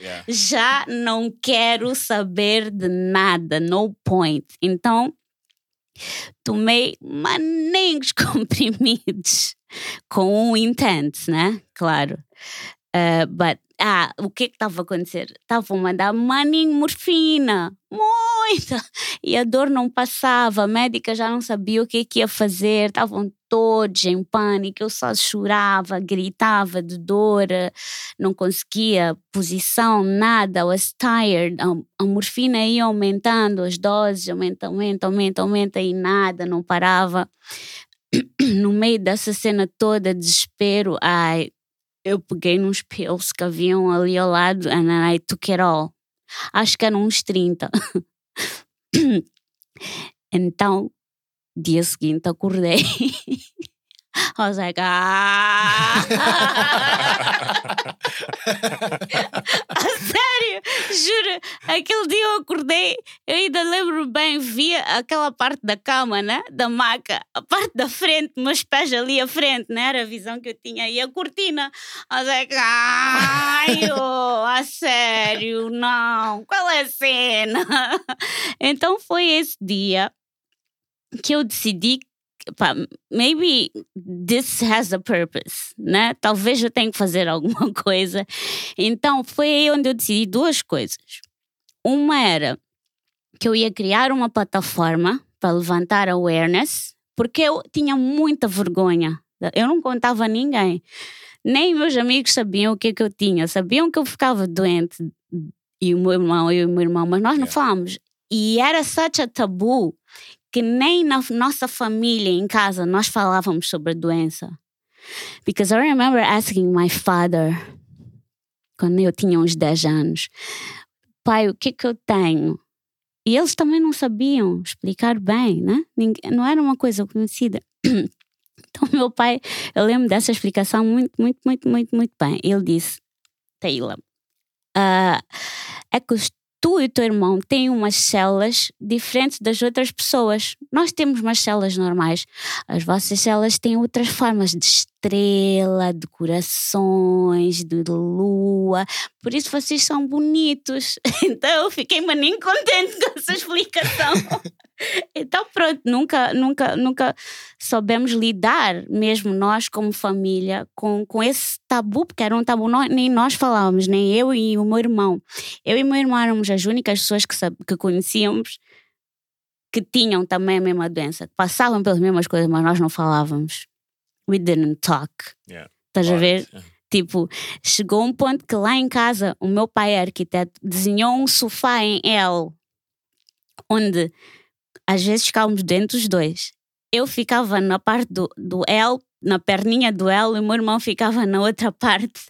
Yeah. [LAUGHS] já não quero saber de nada, no point. Então, tomei maninhos comprimidos com um intent, né? Claro. Uh, but Ah, o que que estava a acontecer? Estavam a dar maninho morfina, muita, e a dor não passava, a médica já não sabia o que que ia fazer, estavam todos em pânico, eu só chorava, gritava de dor, não conseguia posição, nada, was tired, a, a morfina ia aumentando, as doses aumenta, aumenta, aumenta, aumenta e nada, não parava. [CLEARS THROAT] No meio dessa cena toda, desespero, ai, eu peguei nos pills que haviam ali ao lado and I took it all. Acho que eram uns 30. [COUGHS] então, dia seguinte acordei. [LAUGHS] I was like, ah! a sério, juro, aquele dia eu acordei, eu ainda lembro bem, via aquela parte da cama, né? Da maca, a parte da frente, meus pés ali à frente, né? Era a visão que eu tinha, e a cortina. I was like, ai, [LAUGHS] oh, a sério, não, qual é a cena? Então foi esse dia que eu decidi maybe this has a purpose, né? Talvez eu tenha que fazer [LAUGHS] alguma coisa. Então foi aí onde eu decidi duas coisas. Uma era que eu ia criar uma plataforma para levantar awareness, porque eu tinha muita vergonha. Eu não contava a ninguém. Nem meus amigos sabiam o que, é que eu tinha. Sabiam que eu ficava doente, e o meu irmão, e o meu irmão, mas nós não falamos. E era such a tabu que nem na nossa família, em casa, nós falávamos sobre doença. Because I remember asking my father, quando eu tinha uns 10 anos, pai, o que que eu tenho? E eles também não sabiam explicar bem, né? não era uma coisa conhecida. [COUGHS] Então, meu pai, eu lembro dessa explicação muito, muito, muito, muito, muito bem. Ele disse: Taylor, uh, é que os tu e o teu irmão têm umas células diferentes das outras pessoas. Nós temos umas células normais. As vossas células têm outras formas de estrela, de corações, de lua. Por isso vocês são bonitos. [LAUGHS] Então eu fiquei maninho contente com essa explicação. [LAUGHS] [LAUGHS] então pronto, nunca, nunca, nunca soubemos lidar, mesmo nós como família, com, com esse tabu, porque era um tabu, nós, nem nós falávamos, nem eu e o meu irmão. Eu e o meu irmão éramos as únicas pessoas que, que conhecíamos que tinham também a mesma doença, que passavam pelas mesmas coisas, mas nós não falávamos we didn't talk. Yeah. Estás a ver? Tipo, chegou um ponto que lá em casa o meu pai é arquiteto, desenhou um sofá em L, onde às vezes ficávamos dentro dos dois. Eu ficava na parte do, do L, na perninha do L, e o meu irmão ficava na outra [LAUGHS] parte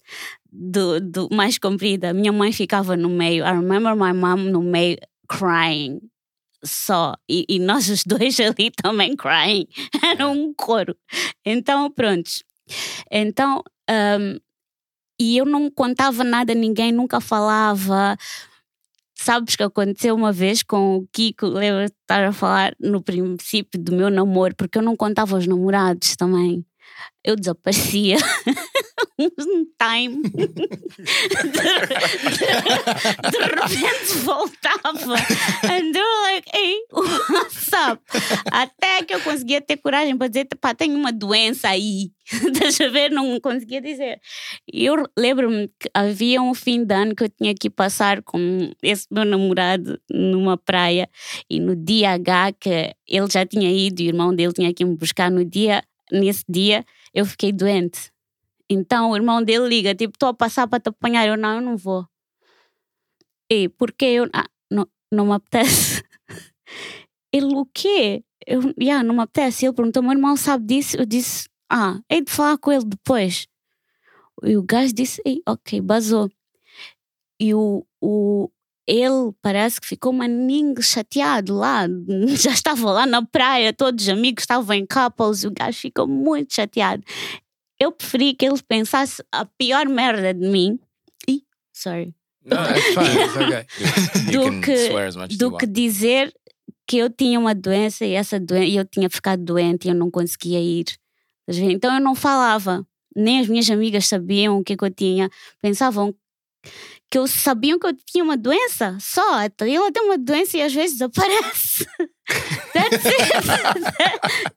do, do mais comprida. Minha mãe ficava no meio. I remember my mom no meio crying só. E, e, nós os dois [LAUGHS] ali também crying. Era um coro. Então, pronto. Então, um, e eu não contava nada a ninguém, nunca falava. Sabes que aconteceu uma vez com o Kiko, lembro de estar a falar no princípio do meu namoro, porque eu não contava aos namorados também. Eu desaparecia. [LAUGHS] um time. de, [LAUGHS] de, de, repente voltava. And they were like, hey, what's up? Até que eu conseguia ter coragem para dizer, pá, tenho uma doença aí. [LAUGHS] Deixa ver, não conseguia dizer. Eu lembro-me que havia um fim de ano que eu tinha que passar com esse meu namorado numa praia e no dia H que ele já tinha ido e o irmão dele tinha que me buscar no dia, nesse dia eu fiquei doente. Então o irmão dele liga, tipo, estou a passar para te apanhar. Eu, não, eu não vou. E porque eu, ah, não, não me apetece. [LAUGHS] Ele, o quê? Eu, yeah, não me apetece. Ele perguntou, meu irmão sabe disso? Eu disse, ah, hei de falar com ele depois. E o gajo disse, ok, basou. E o, o, ele parece que ficou maninho chateado lá, [LAUGHS] já estava lá na praia, todos os amigos estavam em couples, e o gajo ficou muito chateado eu preferi que ele pensasse a pior merda de mim. Ih, sorry. No, it's fine, it's okay. [LAUGHS] do que, do que dizer que eu tinha uma doença e essa doença, eu tinha ficado doente e eu não conseguia ir. Então eu não falava. Nem as minhas amigas sabiam o que, que eu tinha. Pensavam que eu sabiam que eu tinha uma doença só. Então, eu tenho uma doença e às vezes desaparece. [LAUGHS] That's it. [LAUGHS]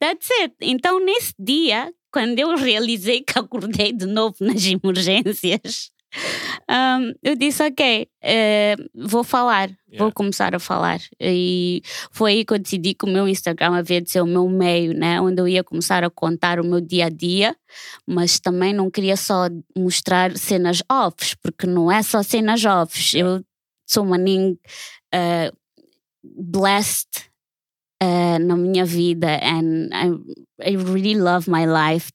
That's it. Então, nesse dia, quando eu realizei que acordei de novo nas emergências, um, eu disse, ok, eh, vou falar, Yeah. vou começar a falar. E foi aí que eu decidi que o meu Instagram havia de ser o meu meio, né? Onde eu ia começar a contar o meu dia a dia, mas também não queria só mostrar cenas offs, porque não é só cenas offs. Eu sou uma ning eh, blessed eh, na minha vida and I, I really love my life.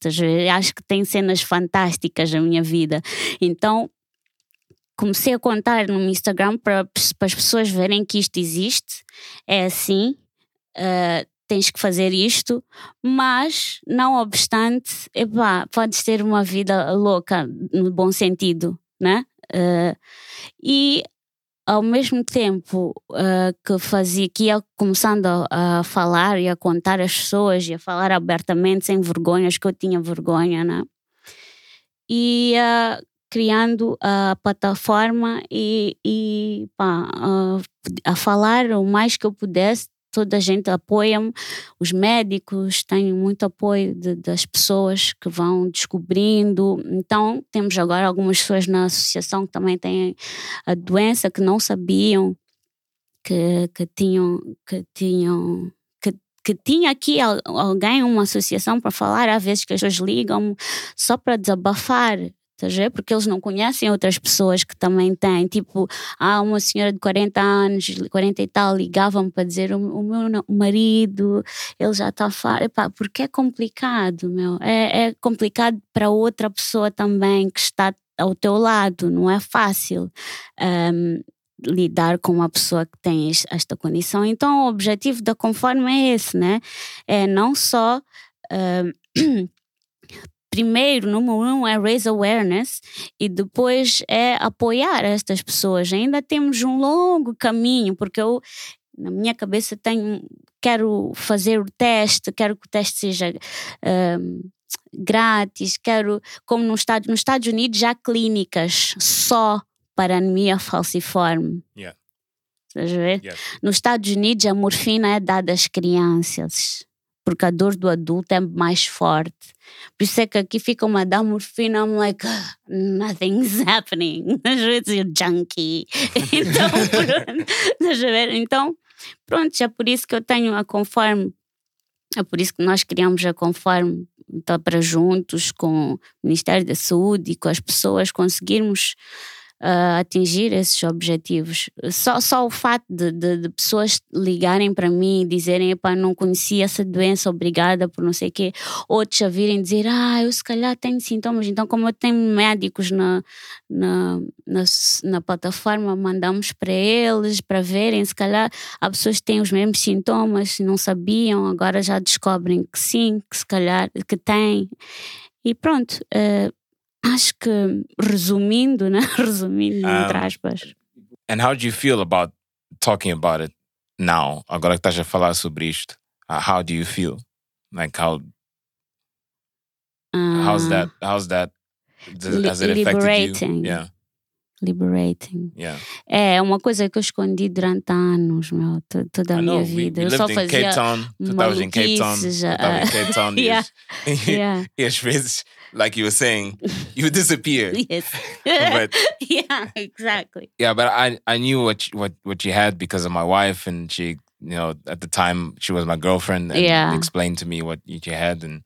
Acho que tem cenas fantásticas na minha vida. Então comecei a contar no Instagram para, para as pessoas verem que isto existe. É assim. eh, tens que fazer isto, mas não obstante, epá, podes ter uma vida louca no bom sentido, né? Eh, e ao mesmo tempo eh, que fazia que ia começando a, a falar e a contar às pessoas e a falar abertamente sem vergonhas que eu tinha vergonha né? Ia criando a plataforma e, e pá, a falar o mais que eu pudesse toda a gente apoia-me. Os médicos têm muito apoio de- das pessoas que vão descobrindo. Então temos agora algumas pessoas na associação que também têm a doença que não sabiam que, que tinham que tinham que, que tinha aqui al- alguém uma associação para falar às vezes que as pessoas ligam só para desabafar estás a ver? porque eles não conhecem outras pessoas que também têm tipo há uma senhora de 40 anos 40 e tal ligava-me para dizer o, o meu marido ele já está farto Epá, porque é complicado meu é, é complicado para outra pessoa também que está ao teu lado não é fácil Ahm, lidar com uma pessoa que tem es- esta condição. Então, o objetivo da Conforme é esse, né? É não só. ahm, [CLEARS THROAT] primeiro, número um, é raise awareness e depois é apoiar estas pessoas. Ainda temos um longo caminho, porque eu, na minha cabeça, tenho. Quero fazer o teste, quero que o teste seja. ahm, grátis, quero, como nos Estados, nos Estados Unidos há clínicas só para anemia falciforme. Yeah. Estás a ver? Yes. Nos Estados Unidos a morfina é dada às crianças, porque a dor do adulto é mais forte. Por isso é que aqui ficam a dar morfina, I'm like, "Ah, nothing's happening. [LAUGHS] Às vezes [LAUGHS] [LAUGHS] eu junkie. Então, pronto. Então, pronto, é por isso que eu tenho a Conforme. É por isso que nós criamos a Conforme então, para juntos com o Ministério da Saúde e com as pessoas conseguirmos ah, atingir esses objetivos. Só, só o fato de, de- de pessoas ligarem para mim e dizerem: Epá, não conhecia essa doença, obrigada por não sei o quê. Outros a virem dizer: Ah, eu se calhar tenho sintomas. Então, como eu tenho médicos na, na, na, na plataforma, mandamos para eles para verem. Se calhar há pessoas que têm os mesmos sintomas não sabiam, agora já descobrem que sim, que se calhar que têm. E pronto. eh, Acho que resumindo, né? [LAUGHS] Resumindo, entre Um, aspas. And how do you feel about talking about it now? Agora que estás a falar sobre isto, uh, how do you feel? Like how how's that? How's that? Does, has it affected liberating. you? Yeah, Liberating. yeah. É uma coisa que eu escondi durante anos, meu, to- toda a minha We, vida. we eu só fazia. Cape Town. Tu estavas em Cape Town. Tu estavas em uh, Cape Town. e [LAUGHS] Yeah. [LAUGHS] e às vezes, like you were saying, [LAUGHS] you disappear. Yes. [LAUGHS] But [LAUGHS] yeah, exactly. yeah, but I I knew what you- what what you had because of my wife, and she you know at the time she was my girlfriend and Yeah. explained to me what you had, and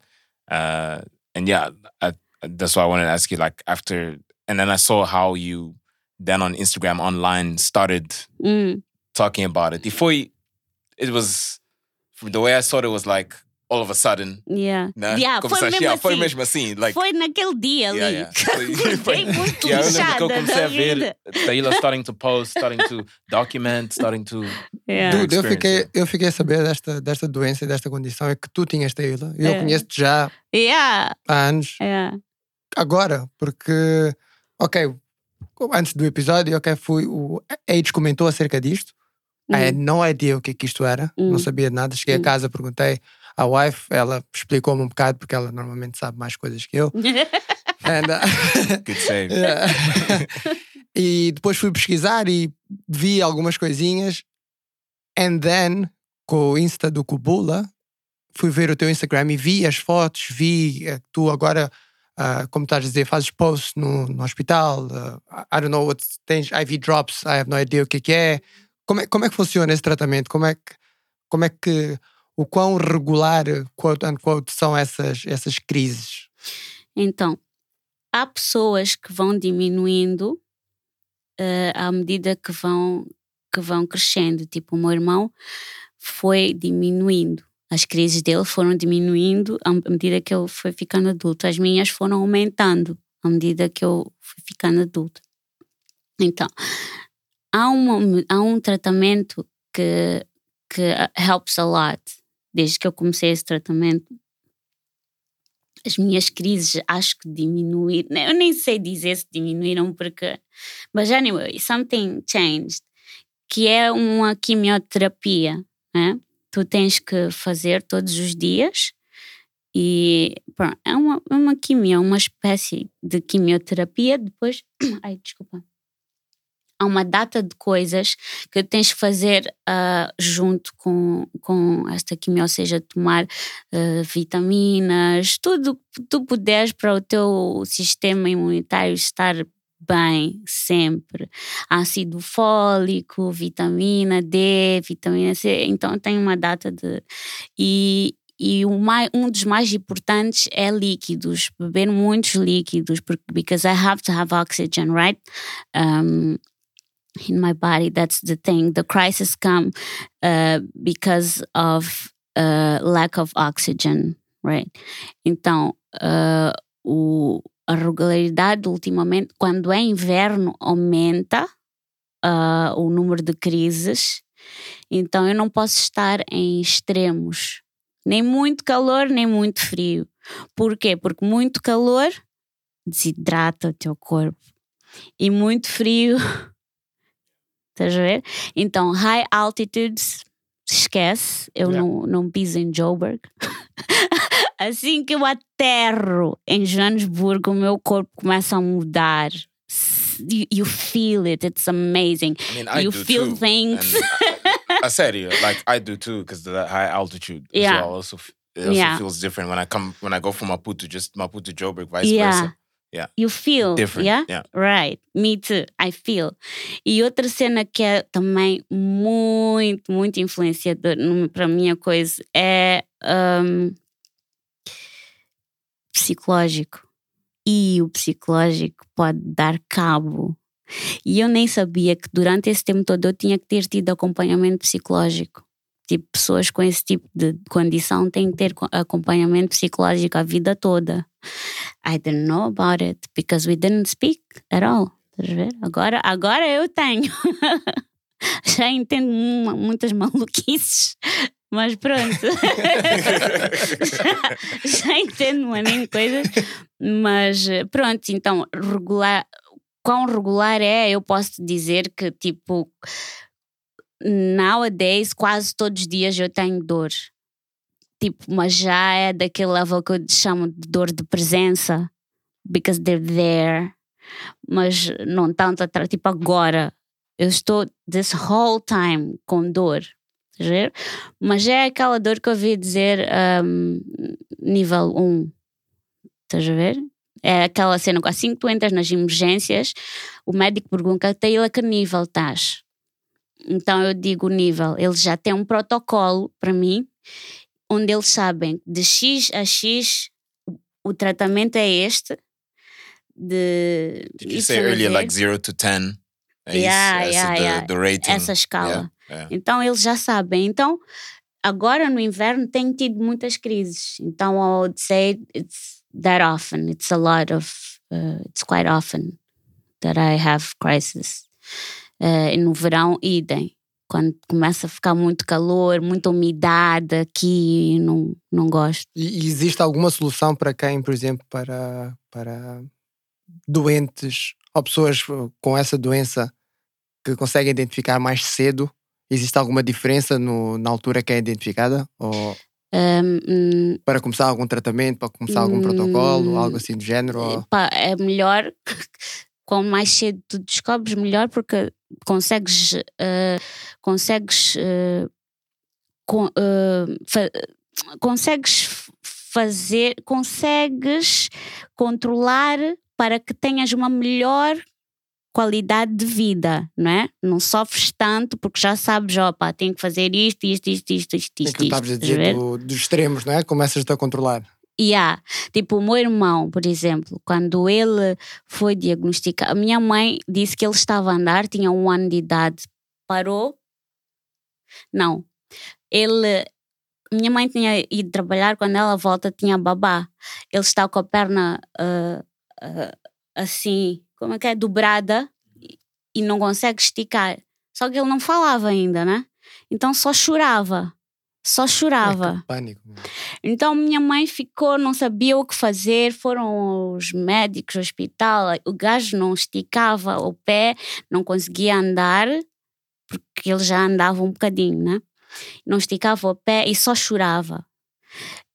uh and yeah, I, that's why I wanted to ask you like after, and then I saw how you then on Instagram online started Mm. talking about it. Before you, it was the way I saw it was like all of a sudden. Yeah. Né? Yeah, foi Começaste- mesmo yeah, foi assim. mesmo assim, like Foi naquele dia ali. Yeah, yeah. [LAUGHS] [LAUGHS] Foi- muito Yeah, eu lembro que eu lixada comecei a ver. Taylor starting to post, starting to document, starting to. Yeah. Dude, eu fiquei, yeah. eu fiquei a saber desta, desta doença e desta condição é que tu tinhas Taylor. Eu É. conheço-te já Yeah. há anos. Yeah. Agora, porque, ok, antes do episódio, ok, fui, o Age comentou acerca disto. I had Hum. no idea o que é que isto era, Hum. não sabia de nada. Cheguei Hum. a casa, perguntei à wife, ela explicou-me um bocado, porque ela normalmente sabe mais coisas que eu. [LAUGHS] And, uh, [LAUGHS] Good save. [LAUGHS] Yeah. e depois fui pesquisar e vi algumas coisinhas. And then, com o Insta do Kubula, fui ver o teu Instagram e vi as fotos, vi eh, tu agora ah, como estás a dizer, fazes posts no, no hospital, ah, I don't know what tens IV drops, I have no idea o que é que é. Como é, como é que funciona esse tratamento? Como é que, como é que o quão regular, quote unquote, são essas, essas crises? Então, há pessoas que vão diminuindo eh, à medida que vão, que vão crescendo. Tipo, o meu irmão foi diminuindo. As crises dele foram diminuindo à medida que ele foi ficando adulto. As minhas foram aumentando à medida que eu fui ficando adulto. Então, há, uma, há um tratamento que, que helps a lot. Desde que eu comecei esse tratamento, as minhas crises acho que diminuíram. Eu nem sei dizer se diminuíram porque. Mas anyway, something changed. Que é uma quimioterapia. Né? Tu tens que fazer todos os dias. E pronto, é uma, é uma quimio, uma espécie de quimioterapia. Depois. [COUGHS] Ai, desculpa há uma data de coisas que tens que fazer uh, junto com, com esta quimio, ou seja, tomar uh, vitaminas, tudo que tu puderes para o teu sistema imunitário estar bem sempre. Ácido fólico, vitamina D, vitamina C. Então tem uma data de. E, e mais, um dos mais importantes é líquidos, beber muitos líquidos, porque because I have to have oxygen, right? Um, in my body. That's the thing. The crisis come uh, because of uh, lack of oxygen, right? Então, uh, o, a regularidade ultimamente, quando é inverno, aumenta uh, o número de crises. Então, eu não posso estar em extremos, nem muito calor, nem muito frio. Por quê? Porque muito calor desidrata o teu corpo e muito frio [LAUGHS] Estás a ver? Então, high altitudes, esquece, eu yeah. não, não piso em Joburg. [LAUGHS] assim que eu aterro em Joanesburgo, o meu corpo começa a mudar. You, you feel it, it's amazing. I mean, I you feel too. things. I said you like I do too because the high altitude Yeah. as well also it also Yeah. feels different when I come when I go from Maputo just Maputo to Joburg vice Yeah. versa. Yeah. You feel, Different, yeah? yeah. Right, me too, I feel. E outra cena que é também muito, muito influenciadora para mim a coisa é um, psicológico. E o psicológico pode dar cabo. E eu nem sabia que durante esse tempo todo eu tinha que ter tido acompanhamento psicológico. Tipo, pessoas com esse tipo de condição têm que ter co- acompanhamento psicológico a vida toda. I didn't know about it because we didn't speak at all. Agora, agora eu tenho. [LAUGHS] Já entendo mu- muitas maluquices, mas pronto. [LAUGHS] já, entendo uma nem coisas, mas pronto, então, regular. Quão regular é, eu posso dizer que, tipo, nowadays, quase todos os dias eu tenho dor. Tipo, mas já é daquele level que eu chamo de dor de presença. Because they're there. Mas não tanto atrás. Tipo, agora. Eu estou this whole time com dor. Mas é aquela dor que eu ouvi dizer um, nível 1. Estás a ver? É aquela cena que assim que tu entras nas emergências, o médico pergunta até a que nível estás. Então eu digo o nível. Eles já têm um protocolo para mim, onde eles sabem de X a X o- tratamento é este. De Did you say earlier like zero to ten? É Yeah, isso, yeah, yeah. rating. essa escala. Yeah. Então eles já sabem. Então, agora no inverno tenho tido muitas crises. Então I would say it's that often. It's a lot of, uh, it's quite often that I have crisis. Uh, no verão, idem. Quando começa a ficar muito calor, muita umidade aqui, não, não gosto. E, existe alguma solução para quem, por exemplo, para, para doentes ou pessoas uh, com essa doença que conseguem identificar mais cedo? Existe alguma diferença no, na altura que é identificada? Ou Um, hum, para começar algum tratamento, para começar algum protocolo, Hum, algo assim do género? ou- Pá, é melhor, [LAUGHS] quanto mais cedo tu descobres, melhor, porque consegues, eh, consegues, eh, con- eh, fa- consegues fazer, consegues controlar para que tenhas uma melhor qualidade de vida, não é? Não sofres tanto porque já sabes, opa, tenho que fazer isto, isto, isto, isto, isto, É isto. que tu estavas a dizer do- dos extremos, não é? Começas-te a controlar. E há, tipo, o meu irmão, por exemplo, quando ele foi diagnosticado, a minha mãe disse que ele estava a andar, tinha um ano de idade, parou. Não, ele. Minha mãe tinha ido trabalhar, quando ela volta tinha babá. Ele está com a perna ah, ah, assim, como é que é? Dobrada e não consegue esticar. Só que ele não falava ainda, né? Então só chorava. Só chorava. Que pânico. Então minha mãe ficou, não sabia o que fazer, foram os médicos, hospital, o gajo não esticava o pé, não conseguia andar, porque ele já andava um bocadinho, né? Não esticava o pé e só chorava.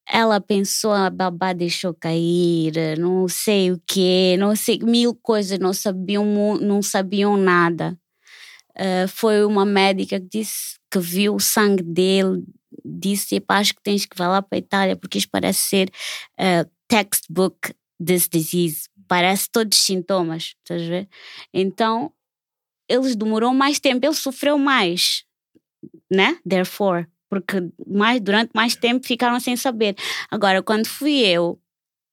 Ela pensou, a babá deixou cair, não sei o quê, não sei, mil coisas, não sabiam, não sabiam nada. Eh, foi uma médica que disse que viu o sangue dele, disse: "Epá, acho que tens que ir lá para a Itália, porque isto parece ser eh, textbook this disease, parece todos os sintomas, estás a ver? Então, eles demorou mais tempo, ele sofreu mais, né? Therefore, porque mais, durante mais tempo ficaram sem saber. Agora, quando fui eu,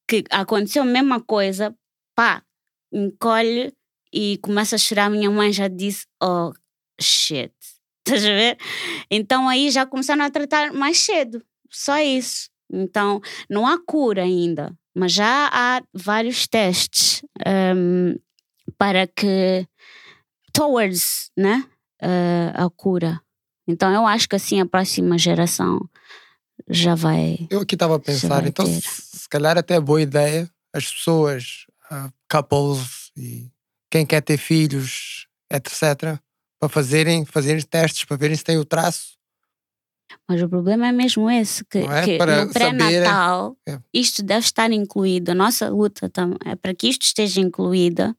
que aconteceu a mesma coisa, pá, encolhe e começa a chorar. Minha mãe já disse: Oh, shit. Estás a ver? Então aí já começaram a tratar mais cedo. Só isso. Então não há cura ainda, mas já há vários testes hum, para que. towards, né? eh, a cura. Então eu acho que assim a próxima geração já vai. Eu aqui estava a pensar, então se, se calhar até é boa ideia as pessoas, ah, couples e quem quer ter filhos, etc., para fazerem, fazerem testes para verem se tem o traço. Mas o problema é mesmo esse, que, é? que no pré-natal saber- é. isto deve estar incluído. A nossa luta é para que isto esteja incluída,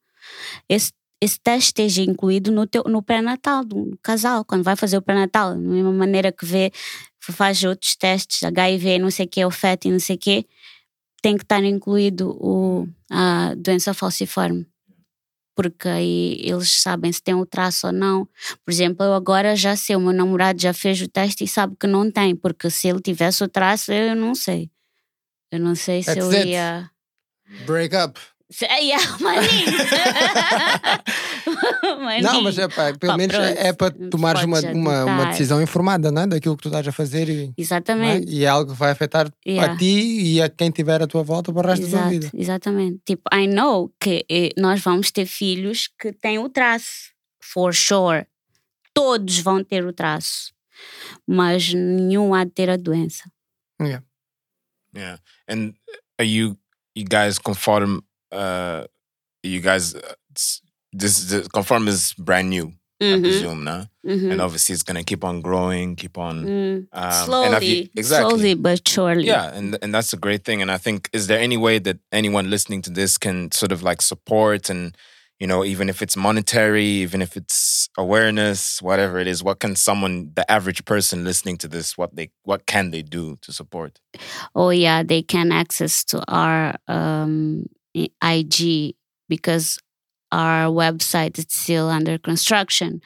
esse, esse teste esteja incluído no, teu, no pré-natal do casal, quando vai fazer o pré-natal. Da mesma maneira que vê, faz outros testes, HIV, não sei o que, o FET e não sei o que, tem que estar incluído o, a doença falciforme. Porque aí eles sabem se tem o traço ou não. Por exemplo, eu agora já sei, o meu namorado já fez o teste e sabe que não tem, porque se ele tivesse o traço, eu não sei. Eu não sei se That's eu it. ia. Break up. Se, yeah, maninho. Maninho. Não, mas é pá, pelo Pá, menos pronto. é, é para tomares uma, uma, uma decisão informada, não é? Daquilo que tu estás a fazer e, é? Exatamente. e é algo que vai afetar Yeah. a ti e a quem tiver à tua volta para o resto da tua Exato, vida. exatamente. Tipo, I know que eh, nós vamos ter filhos que têm o traço, for sure. Todos vão ter o traço, mas nenhum há de ter a doença. Yeah. Yeah. And are you you guys conform uh you guys uh, this, this conform is brand new, I presume, no? uhum. And obviously it's gonna keep on growing, keep on Mm. um, and slowly, you- exactly. slowly but surely. Yeah, and and that's a great thing. And I think is there any way that anyone listening to this can sort of like support and you know, even if it's monetary, even if it's awareness, whatever it is, what can someone, the average person listening to this, what they what can they do to support? Oh yeah, they can access to our um, IG because our website is still under construction.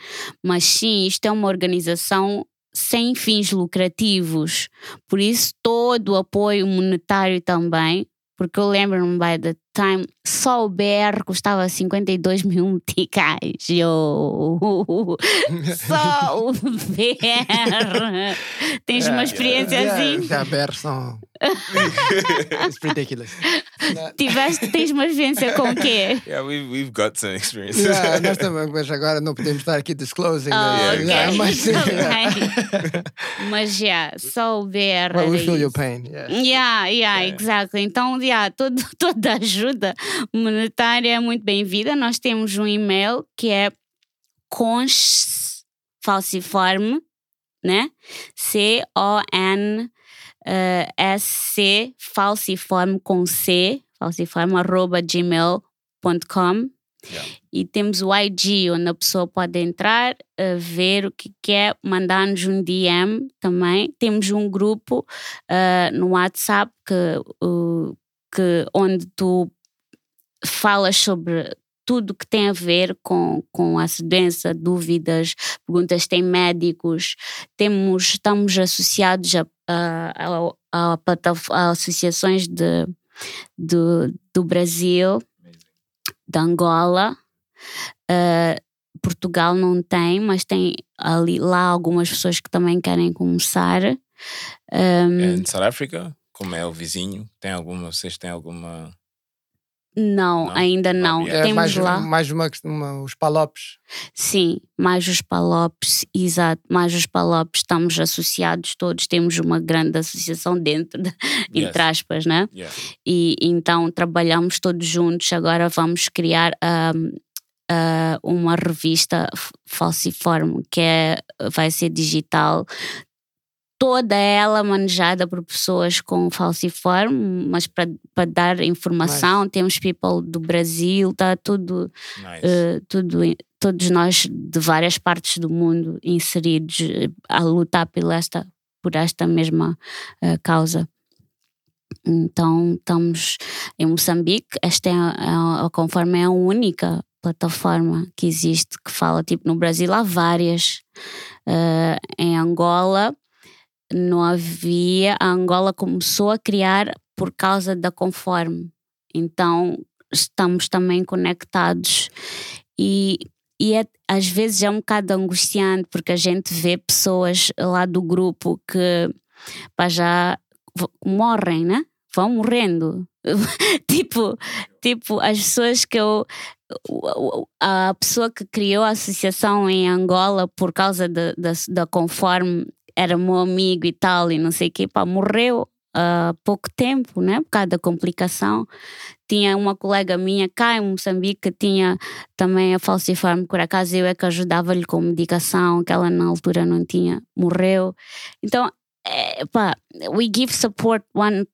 Mas sim, isto é uma organização sem fins lucrativos. Por isso, todo o apoio monetário também. Porque eu lembro-me, by the time, só o BR custava 52 mil meticais. Yo. Só o BR. [LAUGHS] Tens uma experiência assim? Yeah, BR são. [LAUGHS] It's ridiculous. Tiveste, tens uma vivência com o quê? Yeah, we've we've got some experience. Yeah, nós [LAUGHS] também, mas agora não podemos estar aqui disclosing. Oh, né? ok. Yeah, mas sim, Tudo yeah. [LAUGHS] Mas já, só o BR. Well, we feel your pain. Yeah. Yeah, yeah, exactly. Então, yeah, todo, toda ajuda monetária é muito bem-vinda. Nós temos um e-mail que é cons falciforme, né? C-O-N eh, S-C falciforme com C, falciforme arroba gmail.com. Yeah. E temos o IG, onde a pessoa pode entrar, uh, ver o que quer, mandar-nos um DM também. Temos um grupo uh, no WhatsApp que, uh, que, onde tu falas sobre tudo que tem a ver com, com essa doença, dúvidas, perguntas, tem médicos, temos, estamos associados a, a, a, a, a associações de, de, do Brasil, de Angola, uh, Portugal não tem, mas tem ali lá algumas pessoas que também querem começar. Um, Em South Africa, como é o vizinho, tem alguma, vocês têm alguma não, Não? ainda não. É Temos mais, lá. mais uma, uma- os palopes. Sim, mais os palopes, exato, mais os palopes, estamos associados todos, temos uma grande associação dentro, de, [LAUGHS] Yes. entre aspas, né? Yeah. E então trabalhamos todos juntos. Agora vamos criar ahm, ah, uma revista Falsiforme, que é, vai ser digital. Toda ela manejada por pessoas com falsiforme, mas para dar informação, temos people do Brasil, está tudo Nice. eh, tudo, todos nós de várias partes do mundo inseridos eh, a lutar por esta, por esta mesma eh, causa. Então estamos em Moçambique, esta é, a- a- conforme é a única plataforma que existe que fala, tipo no Brasil há várias, Eh, em Angola não havia, a Angola começou a criar por causa da conforme, então estamos também conectados e, e é- às vezes é um bocado angustiante porque a gente vê pessoas lá do grupo que pá, já morrem, né? Vão morrendo. [LAUGHS] tipo, tipo, as pessoas que eu. A pessoa que criou a associação em Angola por causa da, da, da conforme era meu amigo e tal, e não sei o quê, pá, morreu há pouco tempo, né? Por causa da complicação. Tinha uma colega minha cá em Moçambique que tinha também a falciforme, por acaso eu é que ajudava-lhe com medicação, que ela na altura não tinha, morreu. Então, é, pá, we give support one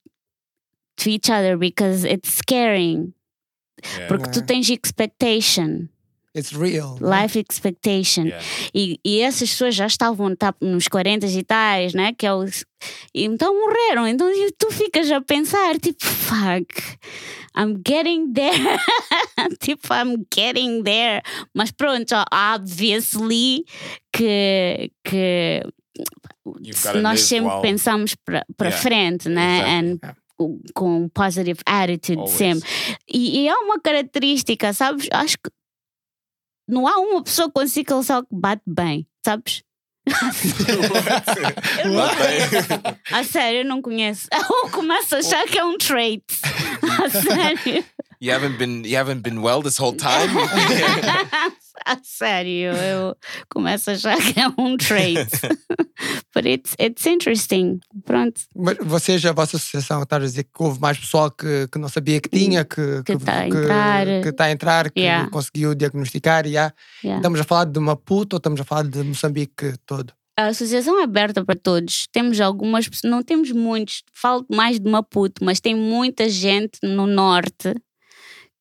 to each other because it's scaring. Yeah. Porque tu tens expectation, It's real. né? life expectation. Yeah. E, e essas pessoas já estavam tá, nos 40 e tais, né? Que é o, e então morreram. Então e tu ficas a pensar, tipo, fuck, I'm getting there. [LAUGHS] tipo, I'm getting there. Mas pronto, ó, obviously que. que nós sempre pensamos para Yeah, frente, né? exactly. And com- com positive attitude Always. sempre. E, e é uma característica, sabes? Acho que não há uma pessoa com sickle cell que bate bem, sabes? [LAUGHS] Bate A sério, eu não conheço. [LAUGHS] Eu começo a achar que é um trait. [LAUGHS] A sério. You haven't been you haven't been well this whole time. [LAUGHS] Sério, eu começo a achar que é um trait. [LAUGHS] But it's, it's interesting. Pronto. Mas vocês, a vossa associação, está a dizer que houve mais pessoal que, que não sabia que tinha, que Que tá a entrar. que tá a entrar, que Yeah. conseguiu diagnosticar. Yeah. Yeah. Estamos a falar de Maputo ou estamos a falar de Moçambique todo? A associação é aberta para todos. Temos algumas, pessoas- não temos muitos, falo mais de Maputo, mas tem muita gente no norte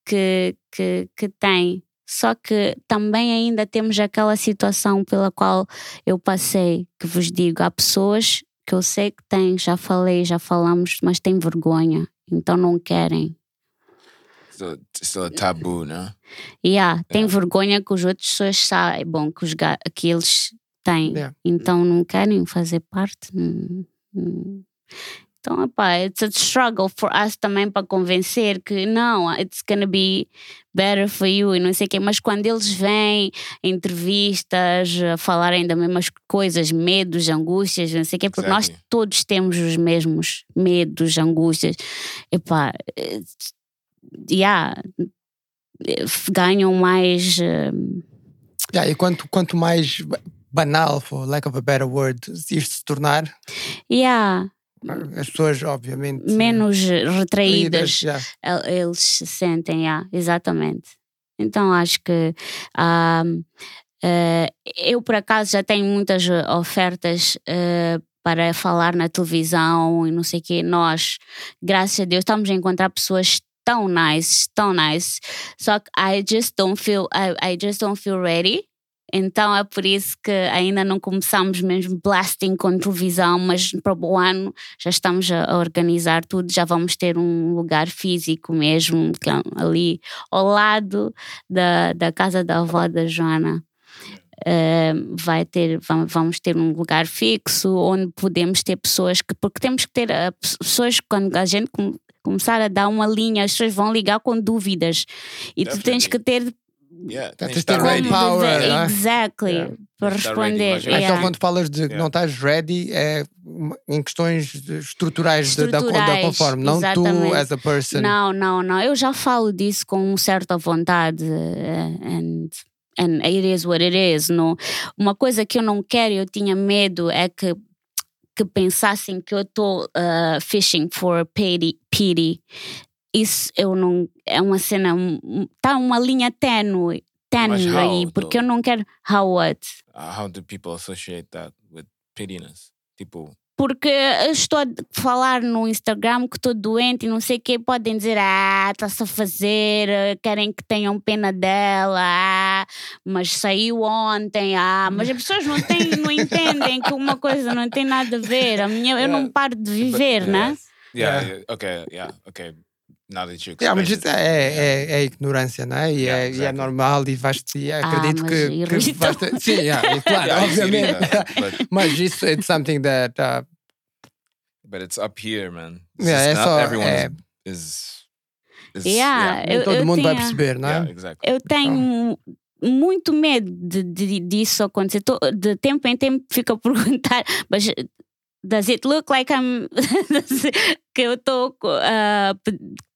que, que, que tem. Só que também ainda temos aquela situação pela qual eu passei, que vos digo, há pessoas que eu sei que têm, já falei, já falamos, mas têm vergonha, então não querem. still, still a taboo, no? E há, tem É. vergonha que os outros pessoas saibam que, os que eles têm. Yeah. Então não querem fazer parte. Então, epá, it's a struggle for us também para convencer que não, it's gonna be better for you e não sei o quê. Mas quando eles vêm em entrevistas falarem das mesmas coisas, medos, angústias, não sei o quê, porque nós Exactly. todos temos os mesmos medos, angústias. Epá, it's- yeah, ganham mais. eh, Yeah, e quanto, quanto mais ba- banal, for lack of a better word, isto se tornar, yeah, as pessoas, obviamente. menos retraídas retraídas, eles se sentem, yeah, exatamente. Então acho que ah, eh, eu por acaso já tenho muitas eh, ofertas eh, para falar na televisão e não sei o quê. Nós, graças a Deus, estamos a encontrar pessoas tão nice, tão nice. Só que I just don't feel, I, I just don't feel ready. Então é por isso que ainda não começamos mesmo blasting com televisão, mas para o ano já estamos a organizar tudo, já vamos ter um lugar físico mesmo, é ali ao lado da, da casa da avó da Joana. Eh, vai ter, vam- vamos ter um lugar fixo onde podemos ter pessoas que, porque temos que ter eh, pessoas quando a gente com- começar a dar uma linha, as pessoas vão ligar com dúvidas e tu tens que ter Yeah, Tens tens de tá brain ready. power, dizer- né? exactly Yeah. para de estar ready, responder. mas- Ah, Então, yeah. quando falas de que Yeah. não estás ready, é em questões de- estruturais, de- da, da Estruturais, conforme, não tu exatamente. as a person. Não, não, não. Eu já falo disso com certa vontade. eh, And, and it is what it is. Não, uma coisa que eu não quero, eu tinha medo, é que, que pensassem que eu estou fishing for pity, pity. Isso eu não. É uma cena. Está uma linha Ténue how, aí, porque eu não quero. How what? Uh, how do people associate that with pittiness? Tipo, Porque eu estou a falar no Instagram que estou doente e não sei o que, podem dizer, ah, está-se a fazer, querem que tenham pena dela, ah, mas saiu ontem, ah, mas as pessoas não, têm, não entendem que uma coisa não tem nada a ver. A minha, eu não paro de viver, né? yeah, Yeah. yeah, okay, yeah, okay. That you Yeah, mas it. é, é, é ignorância, não é? E, Yeah, é, e é exactly. normal e vais e acredito mas que, que vais ter- [LAUGHS] Sim, yeah, e claro, Yeah, obviamente. that, [LAUGHS] mas isso é something that uh, But it's up here, man. It's Yeah, é not só- everyone é- is, is, Yeah, nem eu- todo eu mundo vai tinha- perceber, não é? yeah, exactly. Eu tenho muito medo de, de- disso acontecer. Tô- De tempo em tempo fico a [LAUGHS] perguntar, mas does it look like I'm [LAUGHS] que eu estou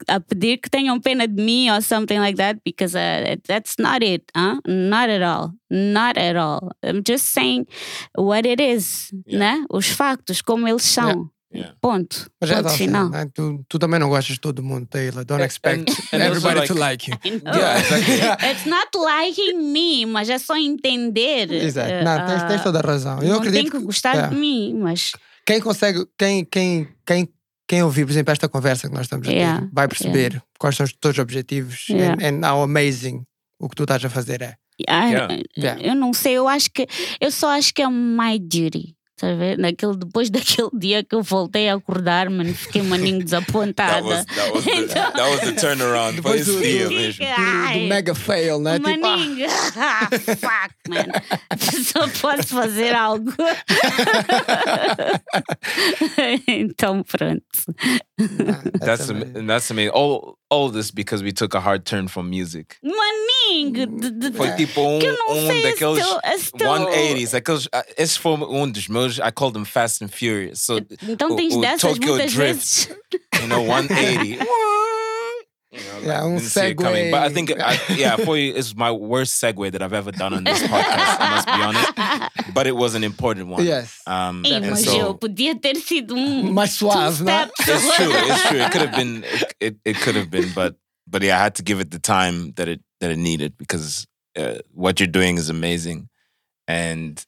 a pedir que tenham pena de mim or something like that? Because uh, that's not it, huh? Not at all. Not at all. I'm just saying what it is, Yeah. né? Os factos, como eles são. Yeah. Ponto. Mas é Ponto assim, final. não é? tu, tu também não gostas de todo mundo, Taylor. Don't expect and- and everybody to like- like you. Yeah, exactly. [LAUGHS] It's not liking me, mas é só entender. Exato. eh, Não, tens, tens ah, toda a razão. Eu não acredito tem que gostar yeah. de mim, mas quem consegue, quem, quem, quem, quem ouvir, por exemplo, esta conversa que nós estamos a ter, Yeah, vai perceber quais são os teus objetivos Yeah. and, and how amazing o que tu estás a fazer é. ah, Yeah. Yeah. eu não sei, eu acho que eu só acho que é my duty. Estás a ver? Naquele, depois [LAUGHS] daquele dia que eu voltei a acordar, mano, fiquei maninho That desapontada. was that was the, that was the turnaround. Depois his do- dia mesmo. Do, do mega fail, né? Tipo, ah, maninho. [LAUGHS] Ah, fuck, man. [LAUGHS] Só posso fazer algo. então pronto. That's amazing. am- and that's amazing. All all this because we took a hard turn from music. Maninho! De, Foi tipo um, que eu não um daqueles se teu- 180s, aqueles. ah, Esse foi um dos meus. I call them Fast and Furious. So Então o- tens o dessas Tokyo Drift. vezes. you know, 180. [LAUGHS] You know, Yeah, like, didn't see it coming. But I think, segue. I, yeah, foi is my worst segue that I've ever done on this podcast. I must be honest, [LAUGHS] but it was an important one. Yes. Um, Ei, and mas so eu podia ter sido um. [LAUGHS] mais suave, né? two it's true. It's true. It could have been. It, it, it could have been, but but yeah, I had to give it the time that it that it needed because uh, what you're doing is amazing, and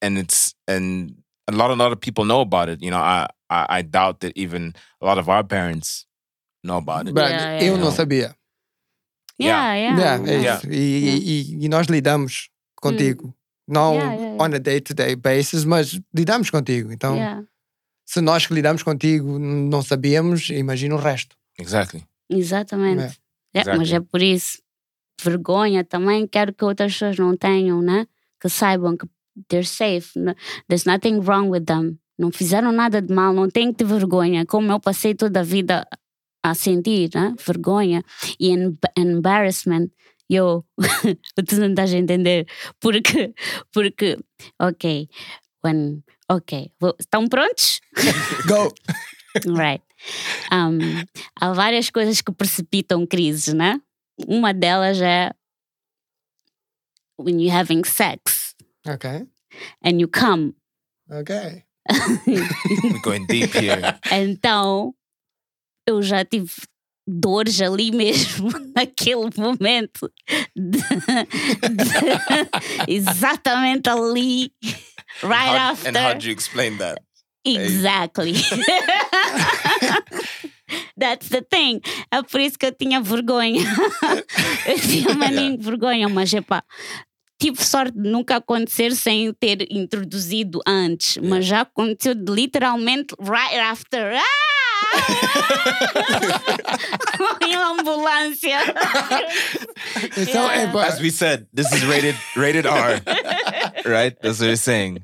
and it's and a lot of lot of people know about it. You know, I I, I doubt that even a lot of our parents Brad, Yeah, eu yeah. não sabia. Yeah, yeah. Yeah, é isso. E, e- e nós lidamos contigo. Não Yeah, yeah, yeah. on a day-to-day basis, mas lidamos contigo. Então, Yeah. se nós que lidamos contigo não sabíamos, imagina o resto. Exactly. Exatamente. É, Exactly. Mas é por isso. Vergonha também quero que outras pessoas não tenham, né? Que saibam que they're safe. There's nothing wrong with them. Não fizeram nada de mal, não tem que ter vergonha. Como eu passei toda a vida a sentir, né? Vergonha e em- embarrassment. [LAUGHS] Eu, tu não estás a entender. Porque, porque, ok, when, ok, estão prontos? [LAUGHS] Go! Right. Um, há várias coisas que precipitam crises, né? Uma delas é when you're having sex Ok. and you come. Ok. [LAUGHS] We're going deep here. Então, eu já tive dores ali mesmo, [LAUGHS] naquele momento. de- de- exatamente ali. Right How- after. and how do you explain that? Exactly. [LAUGHS] That's the thing. É por isso que eu tinha vergonha. [LAUGHS] eu tinha maninho de vergonha, mas epá. Tive sorte de nunca acontecer sem ter introduzido antes, mas já aconteceu literalmente right after. Ah! Em uma ambulância. Então, é, pá, As we said, this is rated rated R, right? That's what you're saying.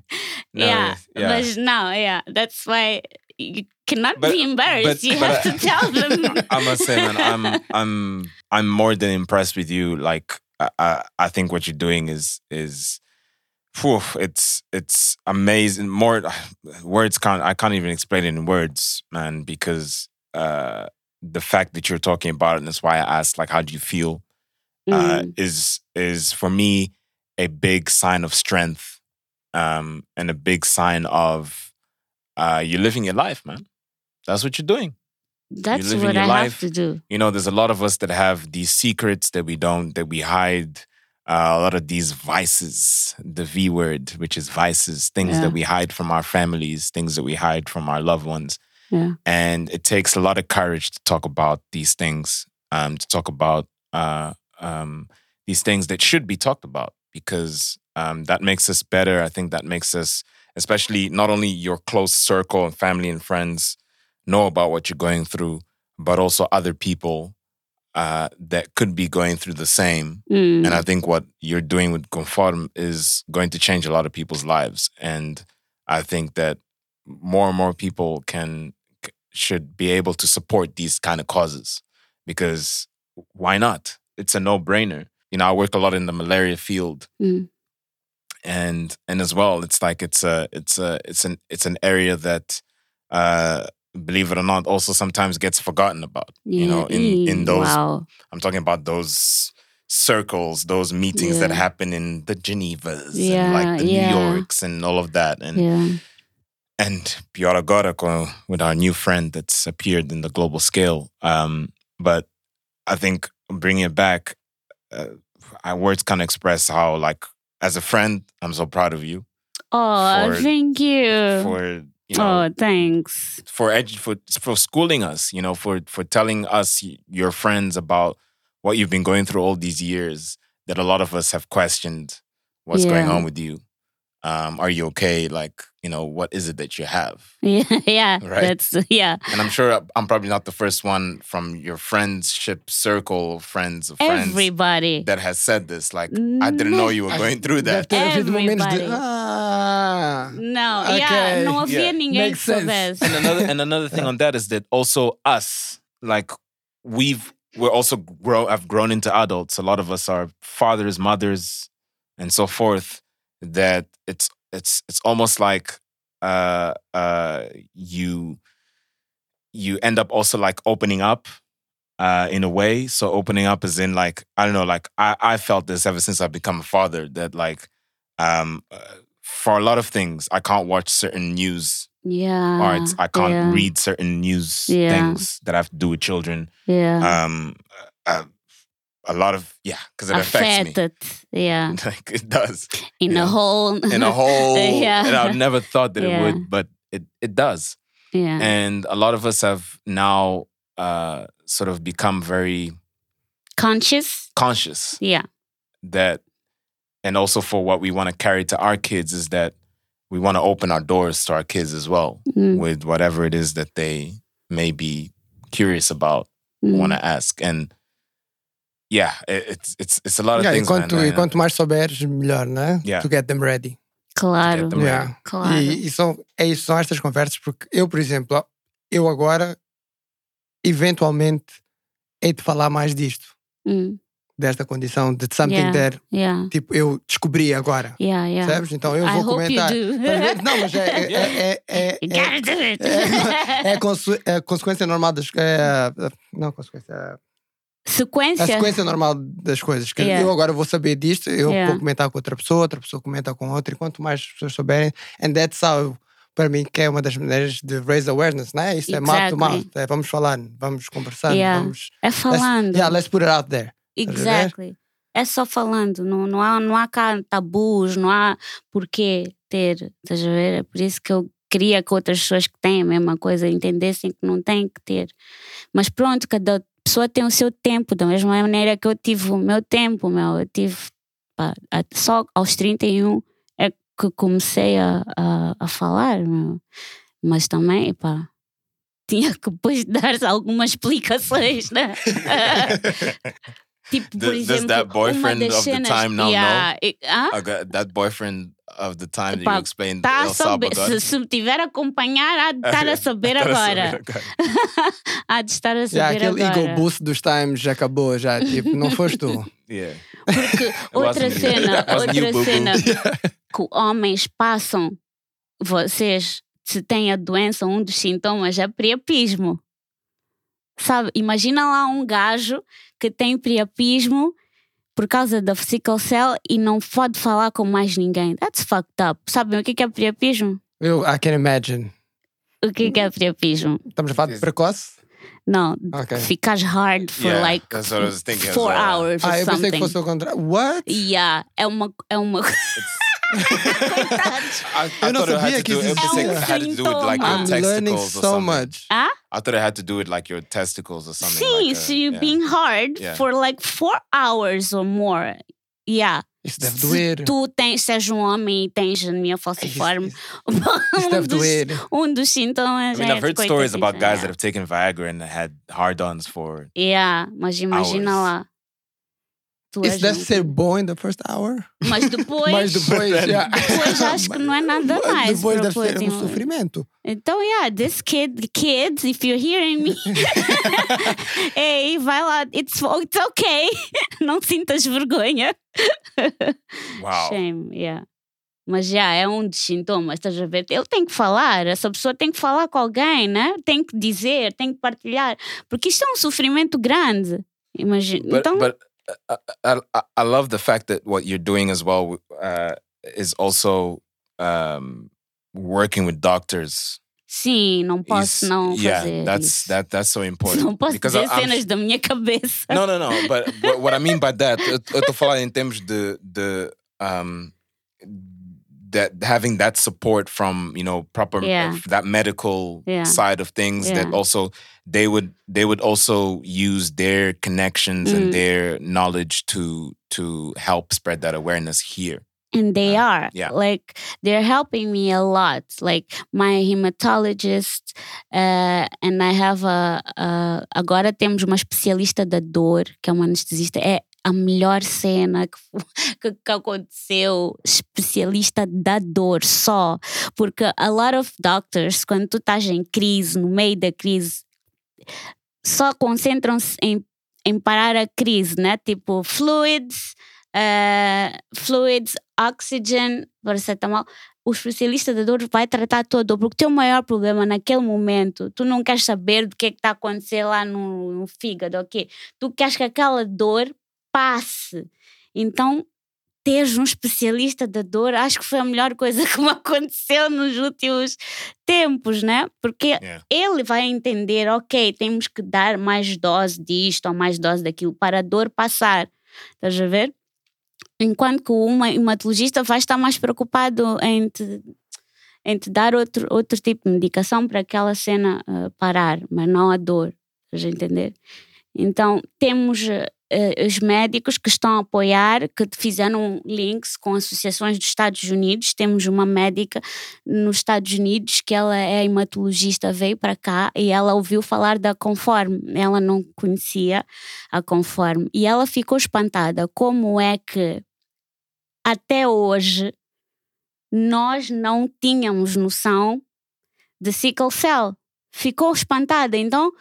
No, yeah, yeah. but no, yeah, that's why you cannot But- be embarrassed. but- you but have I- to tell them. [LAUGHS] I must say, man, I'm I'm I'm more than impressed with you. Like, I I, I think what you're doing is is, whew, it's it's amazing. More words can't I can't even explain it in words, man. Because uh, the fact that you're talking about it, and that's why I asked, like, how do you feel? Uh, Mm. is is for me a big sign of strength, um, and a big sign of uh, you're living your life, man. That's what you're doing That's what I life. have to do. you know there's a lot of us that have these secrets that we don't that we hide uh, a lot of these vices the v word which is vices things Yeah. that we hide from our families things that we hide from our loved ones Yeah. and it takes a lot of courage to talk about these things um, to talk about uh, um, these things that should be talked about because um, that makes us better i think that makes us especially not only your close circle and family and friends know about what you're going through but also other people uh, that could be going through the same Mm. and I think what you're doing with Conform is going to change a lot of people's lives. And I think that more and more people can should be able to support these kind of causes because why not? It's a no-brainer. You know, I work a lot in the malaria field. Mm. And and as well, it's like it's a it's a it's an it's an area that uh believe it or not also sometimes gets forgotten about. You know, in in those Wow. I'm talking about those circles, those meetings that happen in the Genevas and Yeah, like the yeah. New Yorks and all of that. And Yeah. and pior agora com- with our new friend that's appeared in the global scale. Um, but I think bringing it back, uh, I words can't express how like as a friend, I'm so proud of you Oh, For- thank you. for you know oh, thanks. for edu- for for schooling us, you know, for for telling us your friends about what you've been going through all these years. That a lot of us have questioned what's going on with you. Um, are you okay? Like, you know, what is it that you have? [LAUGHS] Yeah, yeah. Right. That's [LAUGHS] yeah. And I'm sure I'm probably not the first one from your friendship circle friends of friends Everybody. that has said this. Like, I didn't know you were [LAUGHS] going through that. ter havido momentos de. Everybody. Ah, Não, Okay. yeah, não havia Yeah. ninguém que Makes sense. and another and another thing on that is that also us like we've we're also grow have grown into adults a lot of us are fathers mothers and so forth that it's it's it's almost like uh uh you you end up also like opening up uh in a way so opening up is in like i don't know like i i felt this ever since i've become a father that like um uh, for a lot of things i can't watch certain news Yeah. or I can't yeah, read certain news Yeah. things that I have to do with children. Yeah. Um, uh, a lot of yeah, because it affects me. Yeah. [LAUGHS] like it does In Yeah. a whole. in a [LAUGHS] whole. Yeah. And I never thought that it would, but it it does. yeah. And a lot of us have now uh, sort of become very Conscious. conscious Yeah. that, and also for what we want to carry to our kids is that we want to open our doors to our kids as well Mm, with whatever it is that they may be curious about. mm. want to ask and yeah it, it's it's it's a lot of yeah, e, things quanto, man. e quanto mais souberes, melhor, né? Yeah. To get them ready. Claro. Get them ready. Yeah. Claro. E, e são, é isso, são estas conversas, porque eu, por exemplo, eu agora, eventualmente, hei de falar mais disto, Mm, desta condição, de something Yeah. that, yeah. tipo, eu descobri agora. Yeah. Yeah. Percebes? Então eu I vou comentar. Não, mas é, é, é, é, You é, gotta do it. é, é, a conse- é a consequência normal das. É, não, consequência. A Sequência. sequência normal das coisas. Que Yeah. eu agora vou saber disto, eu Yeah. vou comentar com outra pessoa, outra pessoa comenta com outra, e quanto mais pessoas souberem, and that's how, para mim, que é uma das maneiras de raise awareness, não é? Isso é mouth to Exactly. mouth. É, vamos falar, vamos conversar, Yeah. vamos. É Let's, falando. yeah, let's put it out there. a? Exactly. É só falando, não, não, há, não há cá tabus, não há porquê ter, estás a ver? É por isso que eu queria que outras pessoas que têm a mesma coisa entendessem que não têm que ter. Mas pronto, cada pessoa tem o seu tempo, da mesma maneira que eu tive o meu tempo, meu. Eu tive pá, só aos 31 é que comecei a, a, a falar, meu. Mas também, pá, tinha que depois [LAUGHS] dar algumas explicações, né? [LAUGHS] tipo, por Does- does exemplo, that boyfriend uma das of the cenas, time now yeah, e- ah? Got that boyfriend of the time that Epá, you explained Tá El saber, Salvador. se, se me tiver a acompanhar, há de [LAUGHS] estar a saber Tá a agora. saber agora. [LAUGHS] há de estar a Já, saber aquele agora. ego boost dos times já acabou, já. Tipo, não foste tu. [LAUGHS] Yeah. Porque outra cena, outra cena que homens passam, vocês, se têm a doença, um dos sintomas é priapismo. Sabe? Imagina lá um gajo que tem priapismo por causa da sickle cell e não pode falar com mais ninguém. That's fucked up. Sabem o que que é priapismo? Eu, I can imagine. O que que é priapismo? Estamos a falar de precoce? Não, Ok. ficas hard for Yeah, like four hours or Ah, eu pensei something. que fosse o contrário. What? Yeah, é uma, é uma. I, I Eu não thought it had sabia to que do. Eu pensei que had to do with like your I'm learning testicles or so something. much. Ah? I thought it had to do with like your testicles or something. Sim, like so a- you're yeah. being hard Yeah. for like four hours or more. Yeah. Isso deve Se doer. tu tens, se és um homem e tens anemia falciforme, Isso [LAUGHS] um, deve dos, doer. um dos sintomas I mean, é I've heard stories about guys yeah. that have taken Viagra and had hard-ons for. Yeah, mas imagina hours. lá. Tu Isso és deve ser bom in the first hour. Mas depois, Mas depois, já. depois acho que não é nada Mas mais. Depois deve ser um sofrimento. Então, yeah, this kid, kids, if you're hearing me, [LAUGHS] hey, vai lá, it's, it's okay. Não sintas vergonha. Wow. Shame, yeah. Mas já é um dos sintomas, estás a ver? Ele tem que falar, essa pessoa tem que falar com alguém, né? Tem que dizer, tem que partilhar, porque isto é um sofrimento grande. Imagina. But então, but I, I I love the fact that what you're doing as well uh, is also um, working with doctors. sim, não posso Is- não yeah, fazer that's isso. that that's so [LAUGHS] important. Não posso because dizer I'm cenas da minha cabeça. No, no, no. But what, what I mean by that, eu tô falando em termos de, de um, that having that support from you know proper Yeah. that medical Yeah. side of things that also they would they would also use their connections Mm. and their knowledge to to help spread that awareness here. And they are. yeah. Like they're helping me a lot. Like my hematologist, uh, and I have a, a- agora temos uma especialista da dor, que é uma anestesista. É a melhor cena que, [LAUGHS] que, que aconteceu. Especialista da dor só. Porque a lot of doctors, quando tu estás em crise, no meio da crise, só concentram-se em, em parar a crise, né? Tipo, fluids, uh, fluids, oxygen, paracetamol. O especialista da dor vai tratar a tua dor, porque o teu maior problema naquele momento, tu não queres saber do que é que está a acontecer lá no, no fígado, ok? Tu queres que aquela dor passe. Então, teres um especialista da dor, acho que foi a melhor coisa [LAUGHS] que me aconteceu nos últimos tempos, né? Porque Yeah. ele vai entender, ok, temos que dar mais dose disto ou mais dose daquilo para a dor passar. Estás a ver? Enquanto que uma- hematologista vai estar mais preocupado em te, em te dar outro, outro tipo de medicação para aquela cena ah, parar, mas não a dor. Estás a entender? Então, temos eh, os médicos que estão a apoiar, que fizeram links com associações dos Estados Unidos. Temos uma médica nos Estados Unidos que ela é hematologista, veio para cá e ela ouviu falar da Conforme. Ela não conhecia a Conforme e ela ficou espantada. Como é que até hoje nós não tínhamos noção de sickle cell? Ficou espantada. Então,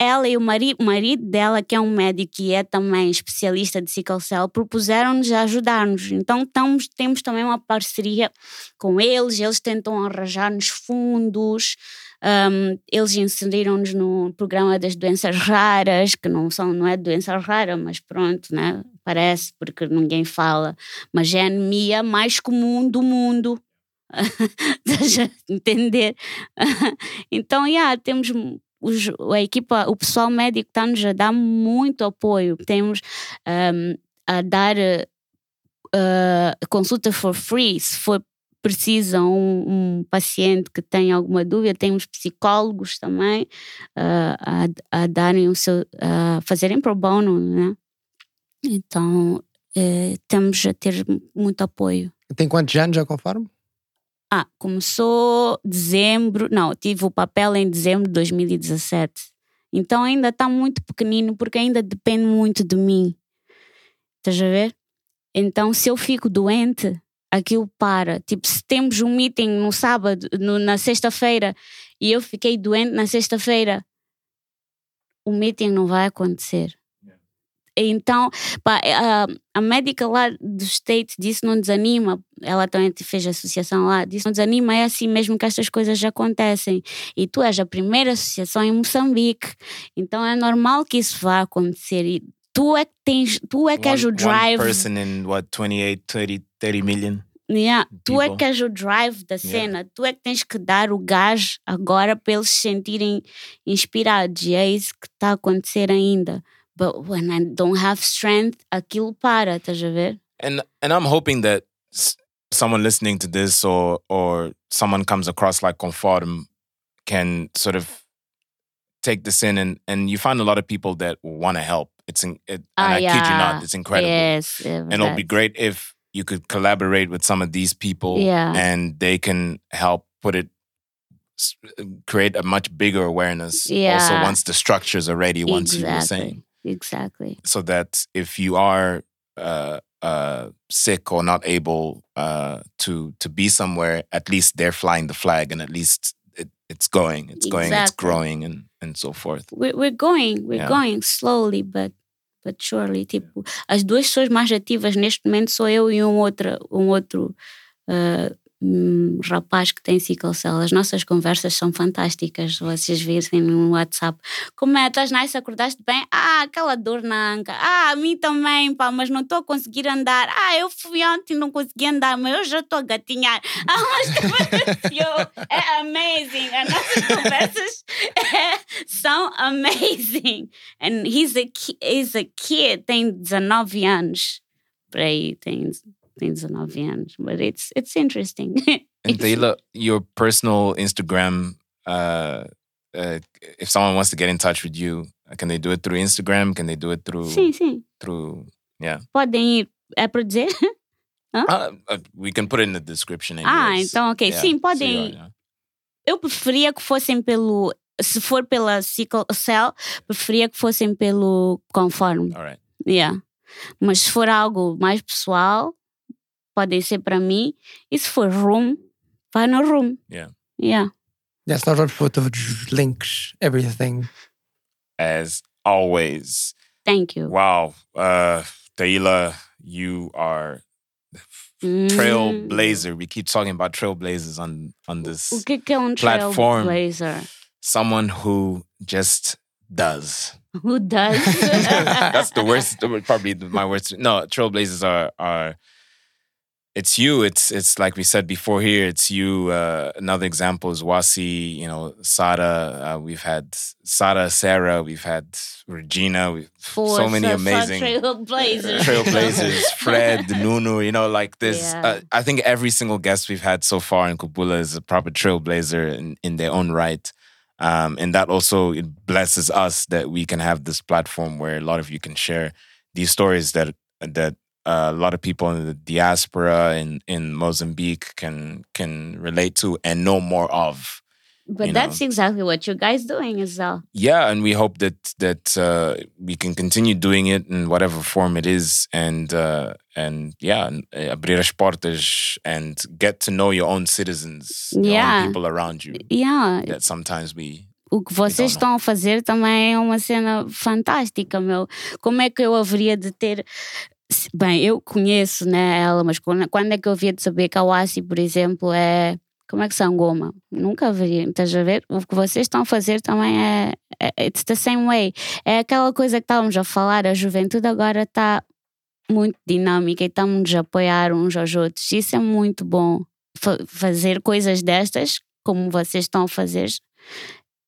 ela e o marido, marido dela, que é um médico e é também especialista de sickle cell, propuseram-nos ajudar-nos. Então estamos, temos também uma parceria com eles, eles tentam arranjar-nos fundos, um, eles inseriram-nos no programa das doenças raras, que não são, não é doença rara, mas pronto, né? Parece, porque ninguém fala. Mas é a anemia mais comum do mundo. [LAUGHS] Entender? [LAUGHS] então, yeah, temos os, a equipa, o pessoal médico está-nos a dar muito apoio. Temos um, a dar uh, consulta for free, se for precisa um, um paciente que tem alguma dúvida, temos psicólogos também uh, a, a darem o seu, a fazerem pro bono, né? Então eh, temos a ter muito apoio. Tem quantos anos já conforme? Ah, começou dezembro, não, tive o papel em dezembro de 2017. Então ainda está muito pequenino porque ainda depende muito de mim. Estás a ver? Então se eu fico doente, aquilo para. Tipo, se temos um meeting no sábado, no, na sexta-feira, e eu fiquei doente na sexta-feira, o meeting não vai acontecer. Então, pá, a, a médica lá do State disse não desanima, ela também fez a associação lá, disse não desanima, é assim mesmo que estas coisas já acontecem. E tu és a primeira associação em Moçambique, então é normal que isso vá acontecer. E tu é que tens, tu é que és o drive. One person in what 28, 30, 30 million. Yeah. Tu é que és o drive da cena, tu é que tens que dar o gás agora para eles se sentirem inspirados. E é isso que está a acontecer ainda. But when I don't have strength, aquilo para, estás a ver? And and I'm hoping that someone listening to this or or someone comes across like Conform can sort of take this in and and you find a lot of people that want to help. It's in, it, and Ah, I kid you not, it's incredible. Yes. é and it'll be great if you could collaborate with some of these people Yeah. and they can help put it create a much bigger awareness yeah. also once the structures are ready once you were saying Exactly. so that if you are uh, uh, sick or not able uh, to to be somewhere at least they're flying the flag and at least it, it's going it's going it's growing and and so forth We're, we're going, we're Yeah. going slowly, but but surely. Tipo, as duas pessoas mais ativas neste momento sou eu e um outro, um outro uh, um rapaz que tem sickle cell. As nossas conversas são fantásticas. Vocês virem no WhatsApp. Como é? Estás nice? Acordaste bem? Ah, aquela dor na anca. Ah, a mim também, pá, mas não estou a conseguir andar. Ah, eu fui ontem e não consegui andar, mas eu já estou a gatinhar. [LAUGHS] Ah, mas aconteceu? É amazing. As nossas [LAUGHS] conversas é- são amazing. And he's a, he's a kid, tem 19 anos. Por aí, tem, tem 19 anos. But it's, it's interesting. [LAUGHS] And your personal Instagram, uh, uh, if someone wants to get in touch with you, can they do it through Instagram? Can they do it through sim, sim. through yeah? Podem ir. É para dizer? Uh, uh, we can put it in the description. Ah, então, ok. Yeah, Sim, podem. you are, yeah. Eu preferia que fossem pelo. Se for pela sickle cell, preferia que fossem pelo conforme. All right. Yeah. Mas se for algo mais pessoal, podem ser para mim. Se for room, vai no room. Yeah. Yeah. Yes, nós vamos pôr todos links, everything. As always, Thank you. wow, uh, Taylor, you are Hum. trailblazer. We keep talking about trailblazers on on this. O que que é um platform. trailblazer? Someone who just does. [LAUGHS] Who does? [LAUGHS] That's the worst. Probably my worst. No, trailblazers are are. It's you. It's it's like we said before here. It's you. Uh, another example is Wasi. You know, Sada. Uh, we've had Sada, Sarah. We've had Regina. We've, so many amazing trailblazers. trailblazers. [LAUGHS] Fred, Nunu. You know, like this. Yeah. Uh, I think every single guest we've had so far in Kubula is a proper trailblazer in, in their own right. Um, and that also it blesses us that we can have this platform where a lot of you can share these stories that that uh, a lot of people in the diaspora in in Mozambique can can relate to and know more of. But that's know. exactly what you guys doing as well. Yeah, and we hope that that uh, we can continue doing it in whatever form it is, and uh, and yeah, and, uh, abrir as portas and get to know your own citizens, Yeah. own people around you. Yeah, That sometimes we o que vocês estão a fazer também é uma cena fantástica, meu. Como é que eu haveria de ter. Bem, eu conheço né, ela, mas quando, é que eu havia de saber que a Oasi, por exemplo, é. Como é que são goma? Nunca haveria, estás a ver? O que vocês estão a fazer também é, é. It's the same way. É aquela coisa que estávamos a falar, a juventude agora está muito dinâmica e estamos a apoiar uns aos outros. Isso é muito bom. Fa- fazer coisas destas, como vocês estão a fazer,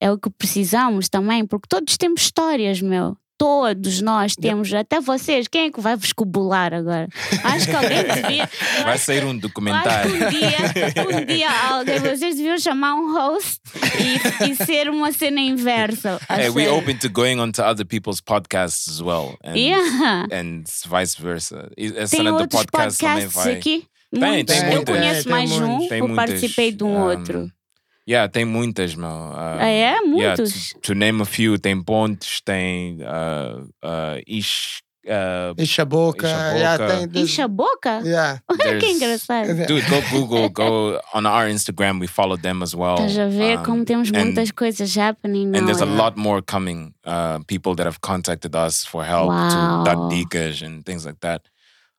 é o que precisamos também, porque todos temos histórias, meu. Todos nós temos, até vocês, quem é que vai vos cobular agora? Acho que alguém [LAUGHS] devia. eu Vai sair um eu documentário. um dia, um dia alguém, vocês deviam chamar um host e, e ser uma cena inversa. [LAUGHS] Hey, we sério. open to going on to other people's podcasts as well. And, Yeah. and vice versa. A Tem cena do podcast também vai. aqui? Tem, tem Eu muitas. conheço Tem, mais tem um. Tem eu participei de um um, outro. Yeah, tem muitas, meu. Uh, Ah, é? yeah, Muitos? to, to name a few, tem Pontes, tem uh, uh, Ish. Uh, Enche a boca. Enche a yeah, boca. tem, there's- Enche a boca? yeah. [LAUGHS] que engraçado. Dude, go [LAUGHS] Google, go on our Instagram. We follow them as well. Estás a ver Um, como temos and- muitas coisas happening And now, there's a yeah. lot more coming. Uh, people that have contacted us for help Wow. to dar dicas and things like that.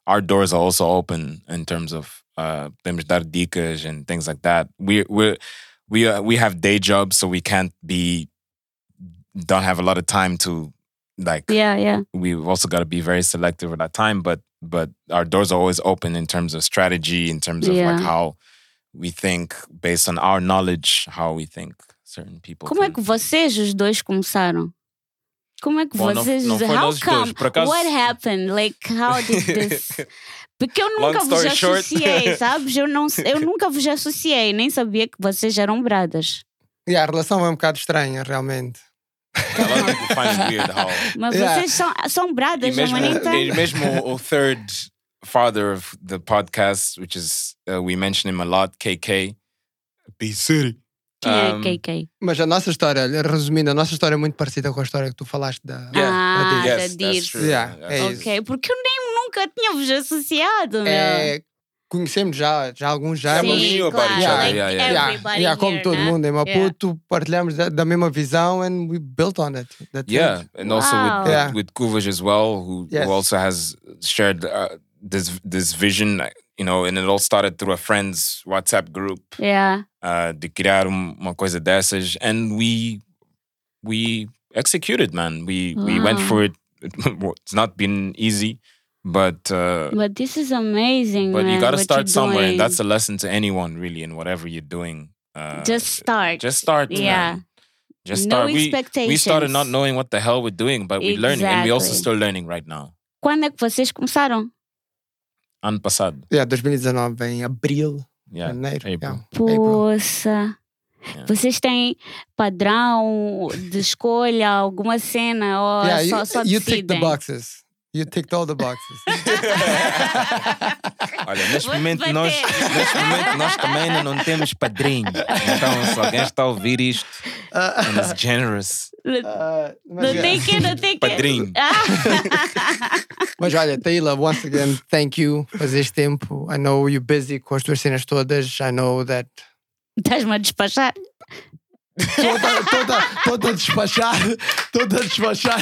Our doors are also open in terms of uh, temos dar dicas and things like that. We we we uh, we have day jobs, so we can't be don't have a lot of time to like. Yeah, yeah. We've also got to be very selective with our time, but but our doors are always open in terms of strategy, in terms of Yeah. like how we think based on our knowledge, how we think certain people. Como é can- que vocês, os dois, começaram? Como é que Bom, vocês. não foi how nós dois, come? por acaso- What happened? Like, how did this. [LAUGHS] Porque eu Long nunca vos story short. associei, [LAUGHS] sabes? Eu, não, eu nunca vos associei, nem sabia que vocês eram bradas. Yeah, a relação é um bocado estranha, realmente. Weird how. Mas Yeah. vocês são, são E bradas, mesmo, mas nem e mesmo o third father of the podcast, which is uh, we mention him a lot, KK. B City. Quem é Um, KK? Mas a nossa história, resumindo, a nossa história é muito parecida com a história que tu falaste da. Ah, da da Yes. Yeah, é isso. Ok, porque eu nem nunca tinha vos associado, meu. É, conhecemos já, já alguns já, Yeah, knew about claro, like yeah, yeah. Yeah, everybody yeah, como here, todo né? mundo em Yeah. Maputo, partilhamos da, da mesma visão and we built on it. That's Yeah, it. and also Wow. with, with, Yeah. with Kuvaj as well, who, Yes. who also has shared uh, this this vision, you know, and it all started through a friend's WhatsApp group. Yeah. uh, de criar um- uma coisa dessas, and we we executed, man. We we went Wow. for it. [LAUGHS] It's not been easy, but uh, But this is amazing. but you got to start somewhere, doing. and that's a lesson to anyone really in whatever you're doing. Uh, just start. just start, Yeah. man. Just No start. we, we expectations. started not knowing what the hell we're doing, but we're learning, and we're also still learning right now. Quando é que vocês começaram? Ano passado, Yeah, 2019, em abril, yeah, janeiro. April. yeah, April. Poça. Yeah. Vocês têm padrão de escolha, alguma cena ou Yeah, só, you, só you ticked the boxes. You ticked all the boxes. [LAUGHS] Olha, neste momento, bater. nós, neste momento nós também ainda não temos padrinho. Então, se alguém está a ouvir isto, and is generous, Uh, mas, Não yeah. tem que, não tem que. Padrinho. Ah. [LAUGHS] Mas olha, Taylor, once again, thank you por este tempo. I know you're busy com as tuas cenas todas. I know that. Estás-me a despachar? Toda, toda, toda a despachar, toda a despachar.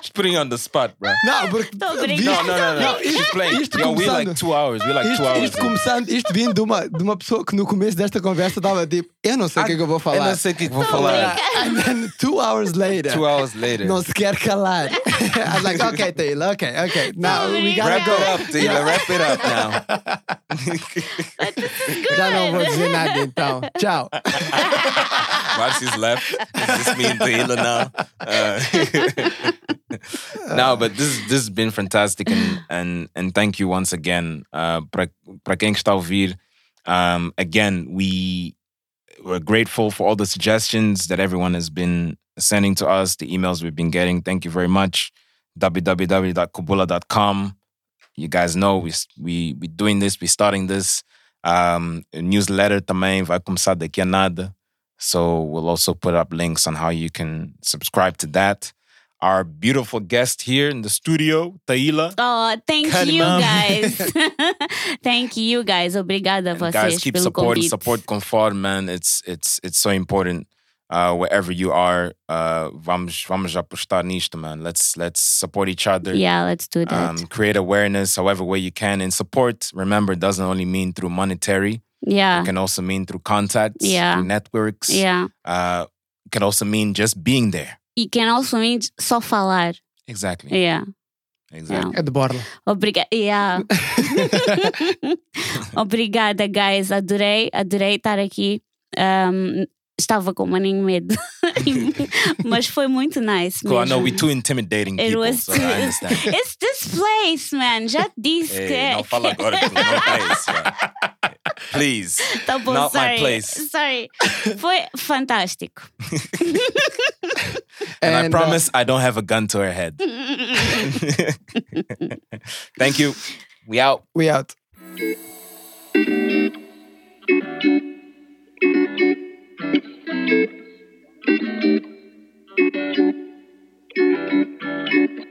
Just putting you on the spot, bro. Não, porque. Tô brincando. No, no, no, no. Isto- She's playing. isto Yo, we começando- like two hours. We like two Isto, hours. isto começando, isto vindo de uma, de uma pessoa que no começo desta conversa estava tipo, eu não sei o que é que eu vou Eu falar. não sei o que é que vou falar. And then two hours later, Two hours later. não se quer calar. [LAUGHS] I was like, okay, Taylor, okay, okay. Now we gotta Wrap it up, Taylor. Wrap it up now. [LAUGHS] Já não vou dizer nada então. Tchau. Marcy's left. It's just me and Taylor now. Uh, [LAUGHS] no, but this this has been fantastic, and and and thank you once again. Uh, um, again we we're grateful for all the suggestions that everyone has been sending to us, the emails we've been getting. Thank you very much. www.kubula.com. You guys know we we we doing this. We're starting this. Um, newsletter também vai começar daqui a nada. So we'll also put up links on how you can subscribe to that. Our beautiful guest here in the studio, Taila. Oh, thank you guys. [LAUGHS] [LAUGHS] thank you guys. Obrigada And vocês guys, keep pelo supporting, support Conform, man. It's it's it's so important. Uh, wherever you are, uh, vamos vamos apostar nisto, man. Let's let's support each other. Yeah, let's do that. Um, create awareness however way you can. And support, remember, doesn't only mean through monetary. yeah, It can also mean through contacts, Yeah. through networks. yeah. Uh, it can also mean just being there. E can also mean só falar. Exactly. Yeah. Exactly. É de borla. Obrigada. Yeah. [LAUGHS] [LAUGHS] Obrigada, guys. Adorei, adorei estar aqui. Um, estava com um maninho medo. [LAUGHS] Mas foi muito nice. Cool, I know mesmo. we're too intimidating It people, was so I understand. [LAUGHS] It's this place, man. Já disse que Hey, é. não fala agora que não é isso. Please. Tá bom, Not sorry. my place. Sorry. Foi fantástico. [LAUGHS] And, I And, uh, promise I don't have a gun to her head. Thank you. We out. We out. Thank you.